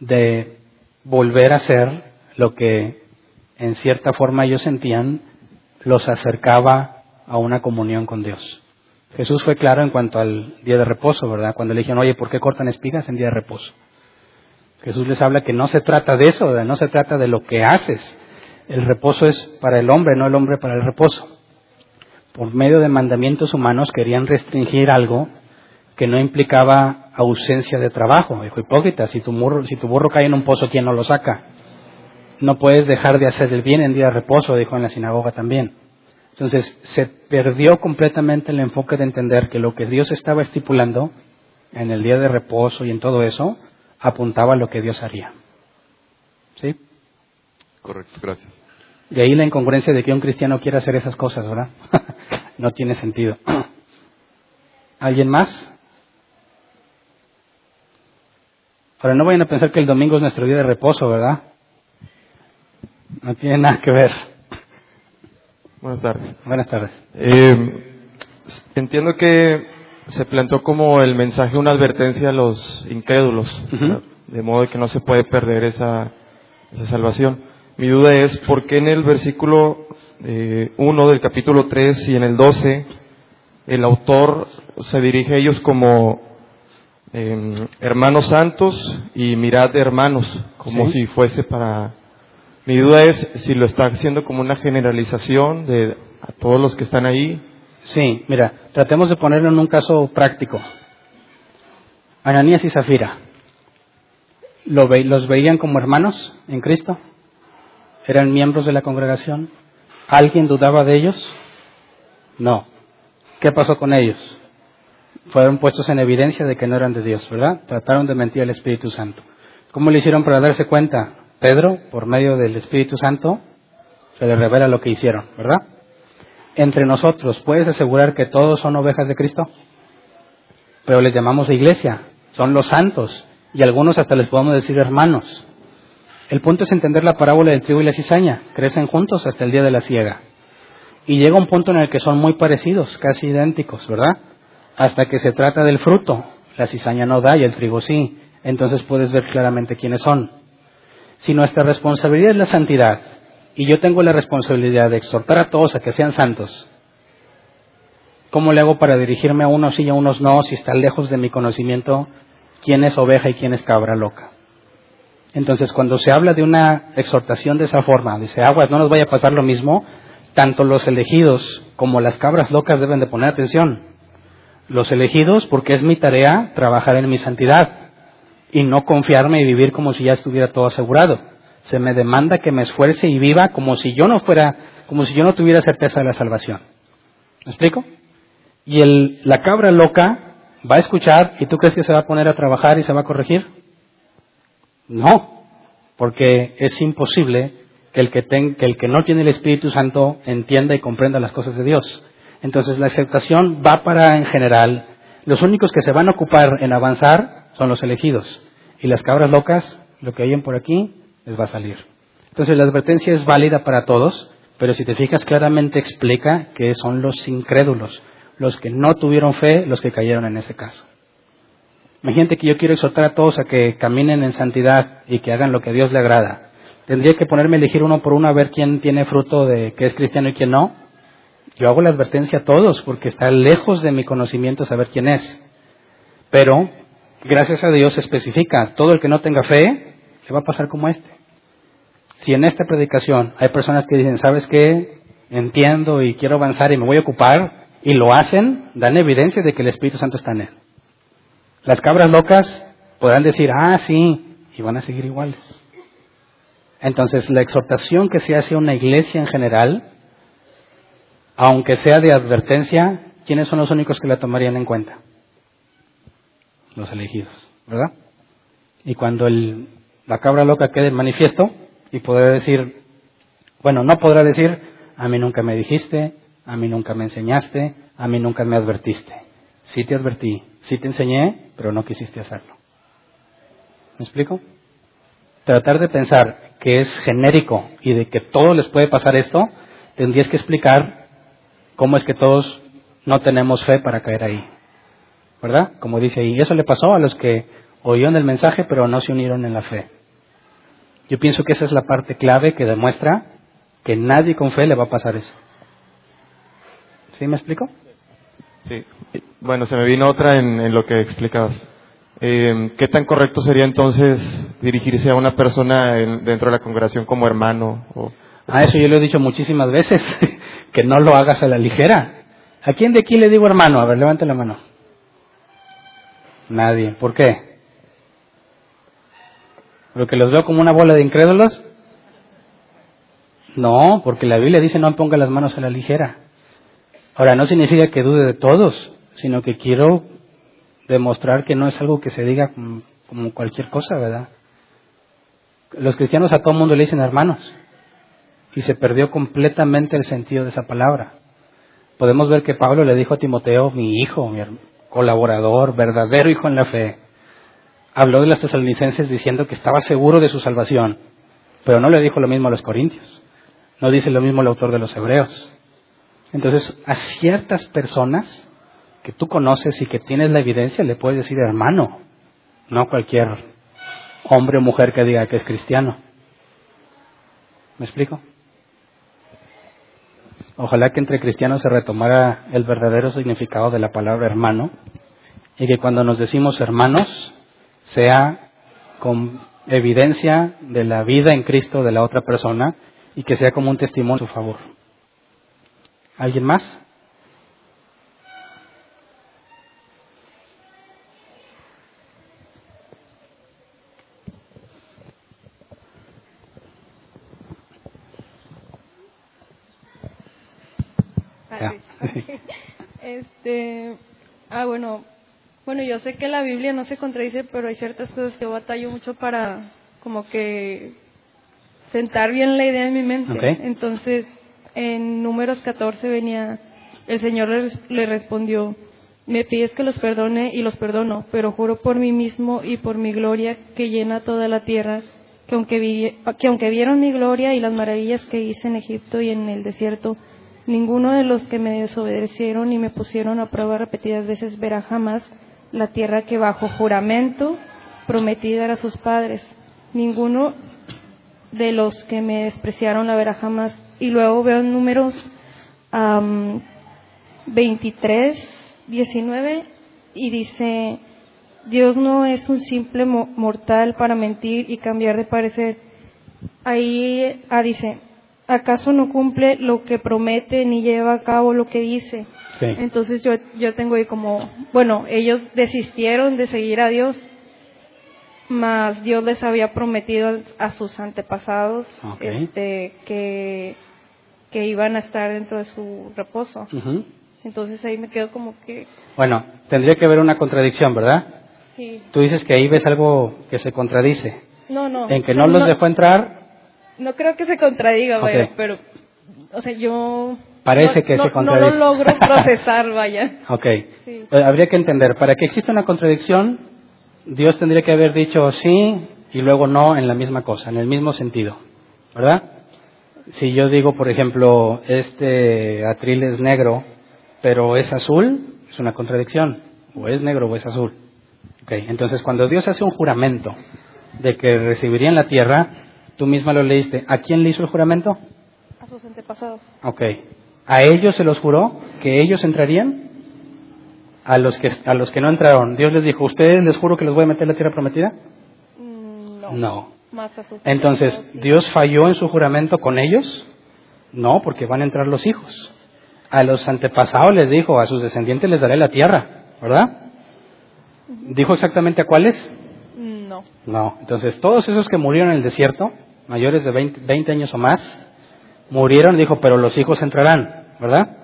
Speaker 1: de volver a ser lo que en cierta forma ellos sentían los acercaba a una comunión con Dios. Jesús fue claro en cuanto al día de reposo, ¿verdad? Cuando le dijeron, oye, ¿por qué cortan espigas en día de reposo? Jesús les habla que no se trata de eso, no se trata de lo que haces. El reposo es para el hombre, no el hombre para el reposo. Por medio de mandamientos humanos querían restringir algo que no implicaba ausencia de trabajo. Dijo, hipócrita, si tu, burro, si tu burro cae en un pozo, ¿quién no lo saca? No puedes dejar de hacer el bien en día de reposo, dijo en la sinagoga también. Entonces, se perdió completamente el enfoque de entender que lo que Dios estaba estipulando en el día de reposo y en todo eso, apuntaba a lo que Dios haría. ¿Sí?
Speaker 3: Correcto, gracias.
Speaker 1: De ahí la incongruencia de que un cristiano quiera hacer esas cosas, ¿verdad? no tiene sentido. ¿Alguien más? Ahora, no vayan a pensar que el domingo es nuestro día de reposo, ¿verdad? No tiene nada que ver.
Speaker 4: Buenas tardes.
Speaker 1: Buenas tardes.
Speaker 4: Eh, entiendo que se planteó como el mensaje una advertencia a los incrédulos,
Speaker 1: Ujú.
Speaker 4: de modo que no se puede perder esa, esa salvación. Mi duda es por qué en el versículo 1 del capítulo 3 y en el 12 el autor se dirige a ellos como eh, hermanos santos y mirad hermanos, como
Speaker 1: Sí.
Speaker 4: si fuese para... Mi duda es si lo está haciendo como una generalización de a todos los que están ahí.
Speaker 1: Sí, mira, tratemos de ponerlo en un caso práctico. Ananías y Zafira, ¿lo ve- ¿los veían como hermanos en Cristo? ¿Eran miembros de la congregación? ¿Alguien dudaba de ellos? No. ¿Qué pasó con ellos? Fueron puestos en evidencia de que no eran de Dios, ¿verdad? Trataron de mentir al Espíritu Santo. ¿Cómo le hicieron para darse cuenta? Pedro, por medio del Espíritu Santo, se le revela lo que hicieron, ¿verdad? Entre nosotros, ¿puedes asegurar que todos son ovejas de Cristo? Pero les llamamos iglesia, son los santos, y algunos hasta les podemos decir hermanos. El punto es entender la parábola del trigo y la cizaña, crecen juntos hasta el día de la siega. Y llega un punto en el que son muy parecidos, casi idénticos, ¿verdad? Hasta que se trata del fruto. La cizaña no da y el trigo sí. Entonces puedes ver claramente quiénes son. Si nuestra responsabilidad es la santidad, y yo tengo la responsabilidad de exhortar a todos a que sean santos, ¿cómo le hago para dirigirme a unos sí y a unos no si está lejos de mi conocimiento quién es oveja y quién es cabra loca? Entonces, cuando se habla de una exhortación de esa forma, dice, aguas, no nos vaya a pasar lo mismo, tanto los elegidos como las cabras locas deben de poner atención. Los elegidos, porque es mi tarea trabajar en mi santidad y no confiarme y vivir como si ya estuviera todo asegurado. Se me demanda que me esfuerce y viva como si yo no fuera, como si yo no tuviera certeza de la salvación. ¿Me explico? Y el, la cabra loca va a escuchar y tú crees que se va a poner a trabajar y se va a corregir? No, porque es imposible que el que, ten- que el que no tiene el Espíritu Santo entienda y comprenda las cosas de Dios. Entonces la aceptación va para en general. Los únicos que se van a ocupar en avanzar son los elegidos. Y las cabras locas, lo que oyen por aquí, les va a salir. Entonces la advertencia es válida para todos, pero si te fijas claramente explica que son los incrédulos, los que no tuvieron fe, los que cayeron en ese caso. Imagínate que yo quiero exhortar a todos a que caminen en santidad y que hagan lo que a Dios le agrada. ¿Tendría que ponerme a elegir uno por uno a ver quién tiene fruto de que es cristiano y quién no? Yo hago la advertencia a todos porque está lejos de mi conocimiento saber quién es. Pero, gracias a Dios, se especifica, todo el que no tenga fe le va a pasar como este. Si en esta predicación hay personas que dicen, ¿sabes qué? Entiendo y quiero avanzar y me voy a ocupar, y lo hacen, dan evidencia de que el Espíritu Santo está en él. Las cabras locas podrán decir, ah, sí, y van a seguir iguales. Entonces, la exhortación que se hace a una iglesia en general, aunque sea de advertencia, ¿quiénes son los únicos que la tomarían en cuenta? Los elegidos, ¿verdad? Y cuando la cabra loca quede manifiesto y podrá decir, bueno, no podrá decir, a mí nunca me dijiste, a mí nunca me enseñaste, a mí nunca me advertiste. Sí te advertí, sí te enseñé, pero no quisiste hacerlo. ¿Me explico? Tratar de pensar que es genérico y de que todos les puede pasar esto, tendrías que explicar cómo es que todos no tenemos fe para caer ahí. ¿Verdad? Como dice ahí, eso le pasó a los que oyeron el mensaje pero no se unieron en la fe. Yo pienso que esa es la parte clave que demuestra que nadie con fe le va a pasar eso. ¿Sí me explico?
Speaker 4: Sí. Bueno, se me vino otra en, lo que explicabas. Eh, ¿Qué tan correcto sería entonces dirigirse a una persona en- dentro de la congregación como hermano? O,
Speaker 1: A eso yo le he dicho muchísimas veces, que no lo hagas a la ligera. ¿A quién de aquí le digo hermano? A ver, levante la mano. Nadie. ¿Por qué? ¿Porque los veo como una bola de incrédulos? No, porque la Biblia dice no ponga las manos a la ligera. Ahora, no significa que dude de todos, sino que quiero demostrar que no es algo que se diga como cualquier cosa, ¿verdad? Los cristianos a todo mundo le dicen hermanos y se perdió completamente el sentido de esa palabra. Podemos ver que Pablo le dijo a Timoteo, mi hijo, mi colaborador, verdadero hijo en la fe. Habló de las tesalonicenses diciendo que estaba seguro de su salvación, pero no le dijo lo mismo a los corintios. No dice lo mismo el autor de los hebreos. Entonces, a ciertas personas que tú conoces y que tienes la evidencia, le puedes decir hermano, no cualquier hombre o mujer que diga que es cristiano. ¿Me explico? Ojalá que entre cristianos se retomara el verdadero significado de la palabra hermano y que cuando nos decimos hermanos sea con evidencia de la vida en Cristo de la otra persona y que sea como un testimonio a su favor. ¿Alguien más?
Speaker 5: Este, ah, bueno, bueno, yo sé que la Biblia no se contradice, pero hay ciertas cosas que yo batallo mucho para como que sentar bien la idea en mi mente. Entonces, en números 14 venía, el Señor le, le respondió, me pides que los perdone y los perdono, pero juro por mí mismo y por mi gloria que llena toda la tierra, que aunque, vi- que aunque vieron mi gloria y las maravillas que hice en Egipto y en el desierto, ninguno de los que me desobedecieron y me pusieron a prueba repetidas veces verá jamás la tierra que bajo juramento prometí dar a sus padres. Ninguno de los que me despreciaron la verá jamás. Y luego veo números am, 23, 19 y dice, Dios no es un simple mo- mortal para mentir y cambiar de parecer. Ahí ah, dice, ¿acaso no cumple lo que promete ni lleva a cabo lo que dice?
Speaker 1: Sí.
Speaker 5: Entonces yo, yo tengo ahí como, bueno, ellos desistieron de seguir a Dios, mas Dios les había prometido a sus antepasados este, que, que iban a estar dentro de su reposo. Entonces ahí me quedo como que,
Speaker 1: Bueno, tendría que haber una contradicción, ¿verdad?
Speaker 5: sí,
Speaker 1: Tú dices que ahí ves algo que se contradice.
Speaker 5: no, no.
Speaker 1: En que no los dejó entrar,
Speaker 5: No creo que se contradiga, vaya, pero, o sea, yo...
Speaker 1: Parece
Speaker 5: no-
Speaker 1: que
Speaker 5: no-
Speaker 1: se contradice.
Speaker 5: No lo logro procesar, vaya.
Speaker 1: ok.
Speaker 5: Sí.
Speaker 1: Eh, Habría que entender, para que exista una contradicción, Dios tendría que haber dicho sí y luego no en la misma cosa, en el mismo sentido, ¿verdad? Si yo digo, por ejemplo, este atril es negro, pero es azul, es una contradicción, o es negro o es azul. Ok, entonces cuando Dios hace un juramento de que recibirían la tierra, tú misma lo leíste, ¿a quién le hizo el juramento?
Speaker 5: A sus antepasados.
Speaker 1: Ok. ¿A ellos se los juró que ellos entrarían? A los que, a los que no entraron. Dios les dijo, ¿ustedes les juro que les voy a meter en la tierra prometida?
Speaker 5: Mm, No.
Speaker 1: No.
Speaker 5: Más a sus
Speaker 1: Entonces. ¿Dios falló en su juramento con ellos? No, porque van a entrar los hijos. A los antepasados les dijo, a sus descendientes les daré la tierra, ¿verdad? ¿Dijo exactamente a cuáles?
Speaker 5: Mm, No.
Speaker 1: No. Entonces, todos esos que murieron en el desierto, mayores de 20, 20 años o más, murieron, dijo, pero los hijos entrarán, ¿verdad?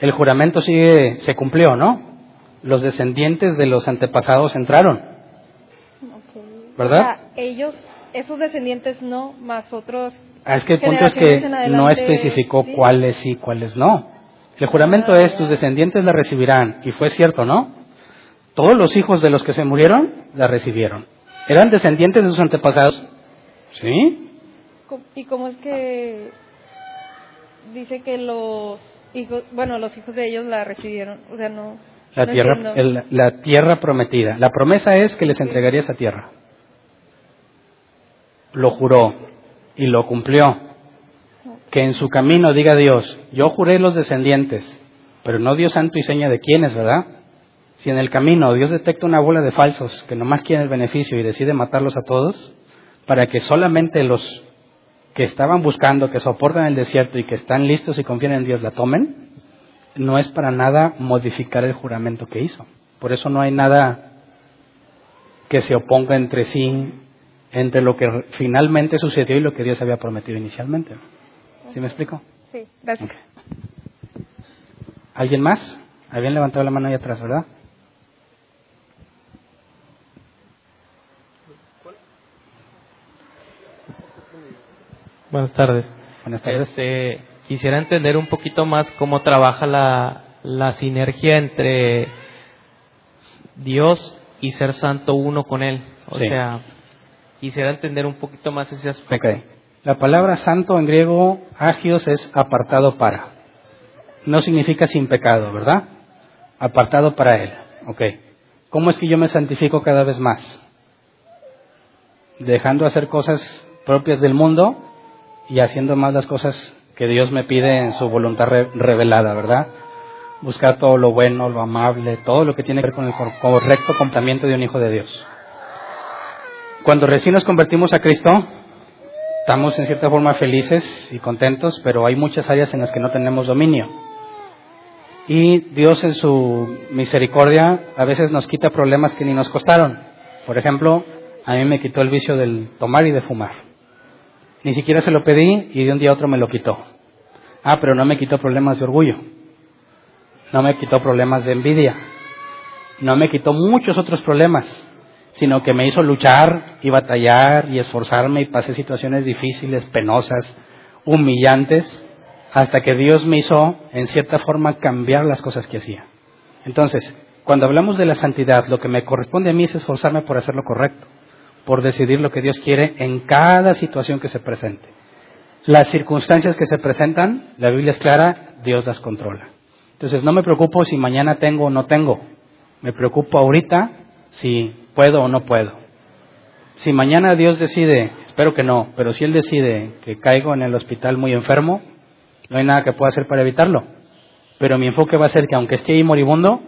Speaker 1: El juramento sigue, se cumplió, ¿no? Los descendientes de los antepasados entraron, ¿verdad?
Speaker 5: O sea, ellos, esos descendientes no, más otros.
Speaker 1: Ah, es que el punto es que no especificó
Speaker 5: sí.
Speaker 1: cuáles sí, cuáles no. El juramento
Speaker 5: Ah,
Speaker 1: es, tus descendientes la recibirán, y fue cierto, ¿no? Todos los hijos de los que se murieron la recibieron. ¿Eran descendientes de sus antepasados? Sí.
Speaker 5: ¿Y cómo es que dice que los hijos, bueno, los hijos de ellos la recibieron? O sea, no.
Speaker 1: La
Speaker 5: no
Speaker 1: tierra, el- la tierra prometida. La promesa es que les entregaría esa tierra. Lo juró y lo cumplió. Que en su camino diga Dios, yo juré los descendientes, pero no dio santo y seña de quiénes, ¿verdad? Si en el camino Dios detecta una bola de falsos que nomás quieren el beneficio y decide matarlos a todos, para que solamente los que estaban buscando, que soportan el desierto y que están listos y confían en Dios la tomen, no es para nada modificar el juramento que hizo. Por eso no hay nada que se oponga entre sí, entre lo que finalmente sucedió y lo que Dios había prometido inicialmente. ¿Sí me explico?
Speaker 5: Sí, gracias.
Speaker 1: ¿Alguien más? Habían levantado la mano ahí atrás, ¿verdad?
Speaker 6: Buenas tardes.
Speaker 1: Buenas tardes.
Speaker 6: Este, quisiera entender un poquito más cómo trabaja la, la sinergia entre Dios y ser santo uno con Él. O
Speaker 1: Sí.
Speaker 6: sea, quisiera entender un poquito más ese aspecto.
Speaker 1: La palabra santo en griego, agios, es apartado para. no significa sin pecado, ¿verdad? Apartado para Él. Ok. ¿Cómo es que yo me santifico cada vez más? Dejando hacer cosas propias del mundo y haciendo más las cosas que Dios me pide en su voluntad revelada, ¿verdad? Buscar todo lo bueno, lo amable, todo lo que tiene que ver con el correcto comportamiento de un hijo de Dios. Cuando recién nos convertimos a Cristo, estamos en cierta forma felices y contentos, pero hay muchas áreas en las que no tenemos dominio. Y Dios en su misericordia a veces nos quita problemas que ni nos costaron. Por ejemplo, a mí me quitó el vicio del tomar y de fumar. Ni siquiera se lo pedí y de un día a otro me lo quitó. Ah, pero no me quitó problemas de orgullo. No me quitó problemas de envidia. No me quitó muchos otros problemas, sino que me hizo luchar y batallar y esforzarme y pasé situaciones difíciles, penosas, humillantes, hasta que Dios me hizo, en cierta forma, cambiar las cosas que hacía. Entonces, cuando hablamos de la santidad, lo que me corresponde a mí es esforzarme por hacer lo correcto por decidir lo que Dios quiere en cada situación que se presente. Las circunstancias que se presentan, la Biblia es clara, Dios las controla. Entonces no me preocupo si mañana tengo o no tengo, me preocupo ahorita si puedo o no puedo. Si mañana Dios decide, espero que no, pero si Él decide que caigo en el hospital muy enfermo, no hay nada que pueda hacer para evitarlo. Pero mi enfoque va a ser que aunque esté ahí moribundo,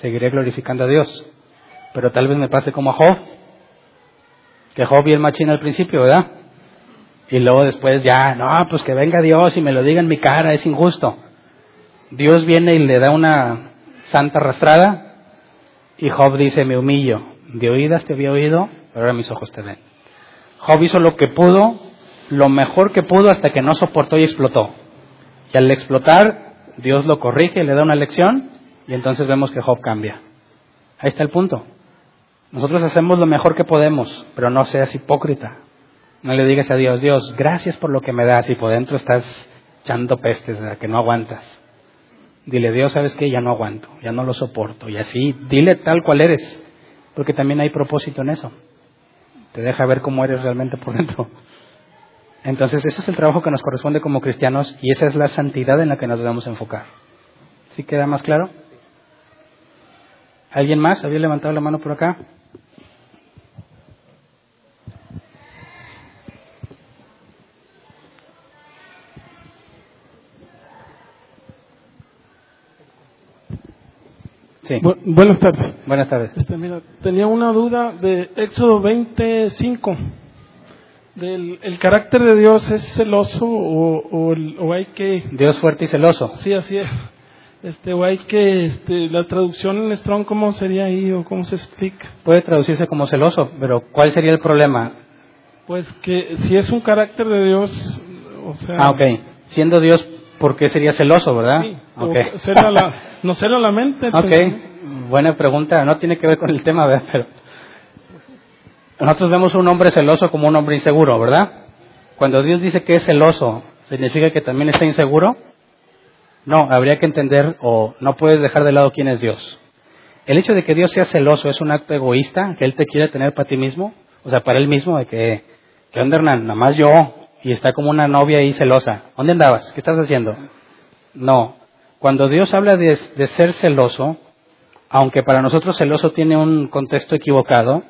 Speaker 1: seguiré glorificando a Dios. Pero tal vez me pase como a Job, que Job el machín al principio, ¿verdad? Y luego después ya, no, pues que venga Dios y me lo diga en mi cara, es injusto. Dios viene y le da una santa arrastrada y Job dice, me humillo. De oídas te había oído, pero ahora mis ojos te ven. Job hizo lo que pudo, lo mejor que pudo hasta que no soportó y explotó. Y al explotar, Dios lo corrige, le da una lección y entonces vemos que Job cambia. Ahí está el punto. Nosotros hacemos lo mejor que podemos, pero no seas hipócrita. No le digas a Dios, Dios, gracias por lo que me das y por dentro estás echando pestes, que no aguantas. Dile, Dios, ¿sabes qué? Ya no aguanto, ya no lo soporto. Y así, dile tal cual eres, porque también hay propósito en eso. Te deja ver cómo eres realmente por dentro. Entonces, ese es el trabajo que nos corresponde como cristianos y esa es la santidad en la que nos debemos enfocar. ¿Sí queda más claro? ¿Alguien más? ¿Había levantado la mano por acá?
Speaker 7: buenas tardes.
Speaker 1: Buenas tardes.
Speaker 7: Este, tenía una duda de Éxodo 25. Del, ¿El carácter de Dios es celoso o, o, hay que...?
Speaker 1: Dios fuerte y celoso.
Speaker 7: Sí, así es. Este, o hay que... Este, ¿La traducción en Strong cómo sería ahí o cómo se explica?
Speaker 1: Puede traducirse como celoso, pero ¿cuál sería el problema?
Speaker 7: Pues que si es un carácter de Dios, o sea...
Speaker 1: Ah, ok. Siendo Dios, ¿por qué sería celoso, verdad? Sí,
Speaker 7: okay. la, no será la mente.
Speaker 1: Ok, buena pregunta. No tiene que ver con el tema, ¿verdad? Pero nosotros vemos un hombre celoso como un hombre inseguro, ¿verdad? Cuando Dios dice que es celoso, ¿significa que también está inseguro? No, habría que entender o no puedes dejar de lado quién es Dios. El hecho de que Dios sea celoso es un acto egoísta, que Él te quiere tener para ti mismo, o sea, para Él mismo, de que, ¿qué onda Hernán? Nada más yo, y está como una novia ahí celosa. ¿Dónde andabas? ¿Qué estás haciendo? No, cuando Dios habla de, ser celoso, aunque para nosotros celoso tiene un contexto equivocado,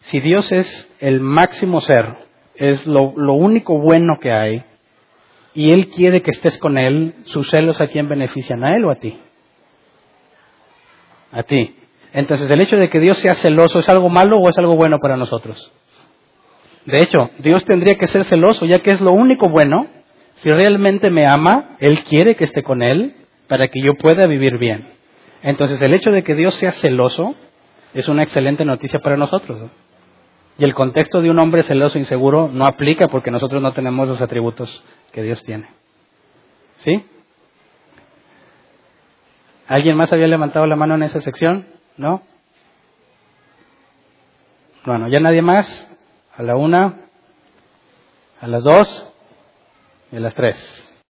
Speaker 1: si Dios es el máximo ser, es lo, único bueno que hay, y Él quiere que estés con Él, sus celos a quién benefician, a Él o a ti. A ti. Entonces, el hecho de que Dios sea celoso es algo malo o es algo bueno para nosotros. De hecho, Dios tendría que ser celoso, ya que es lo único bueno. Si realmente me ama, Él quiere que esté con Él para que yo pueda vivir bien. Entonces, el hecho de que Dios sea celoso es una excelente noticia para nosotros. Y el contexto de un hombre celoso e inseguro no aplica porque nosotros no tenemos los atributos que Dios tiene. ¿Sí? ¿Alguien más había levantado la mano en esa sección? ¿No? Bueno, ya nadie más. A la una, a las dos y a las tres.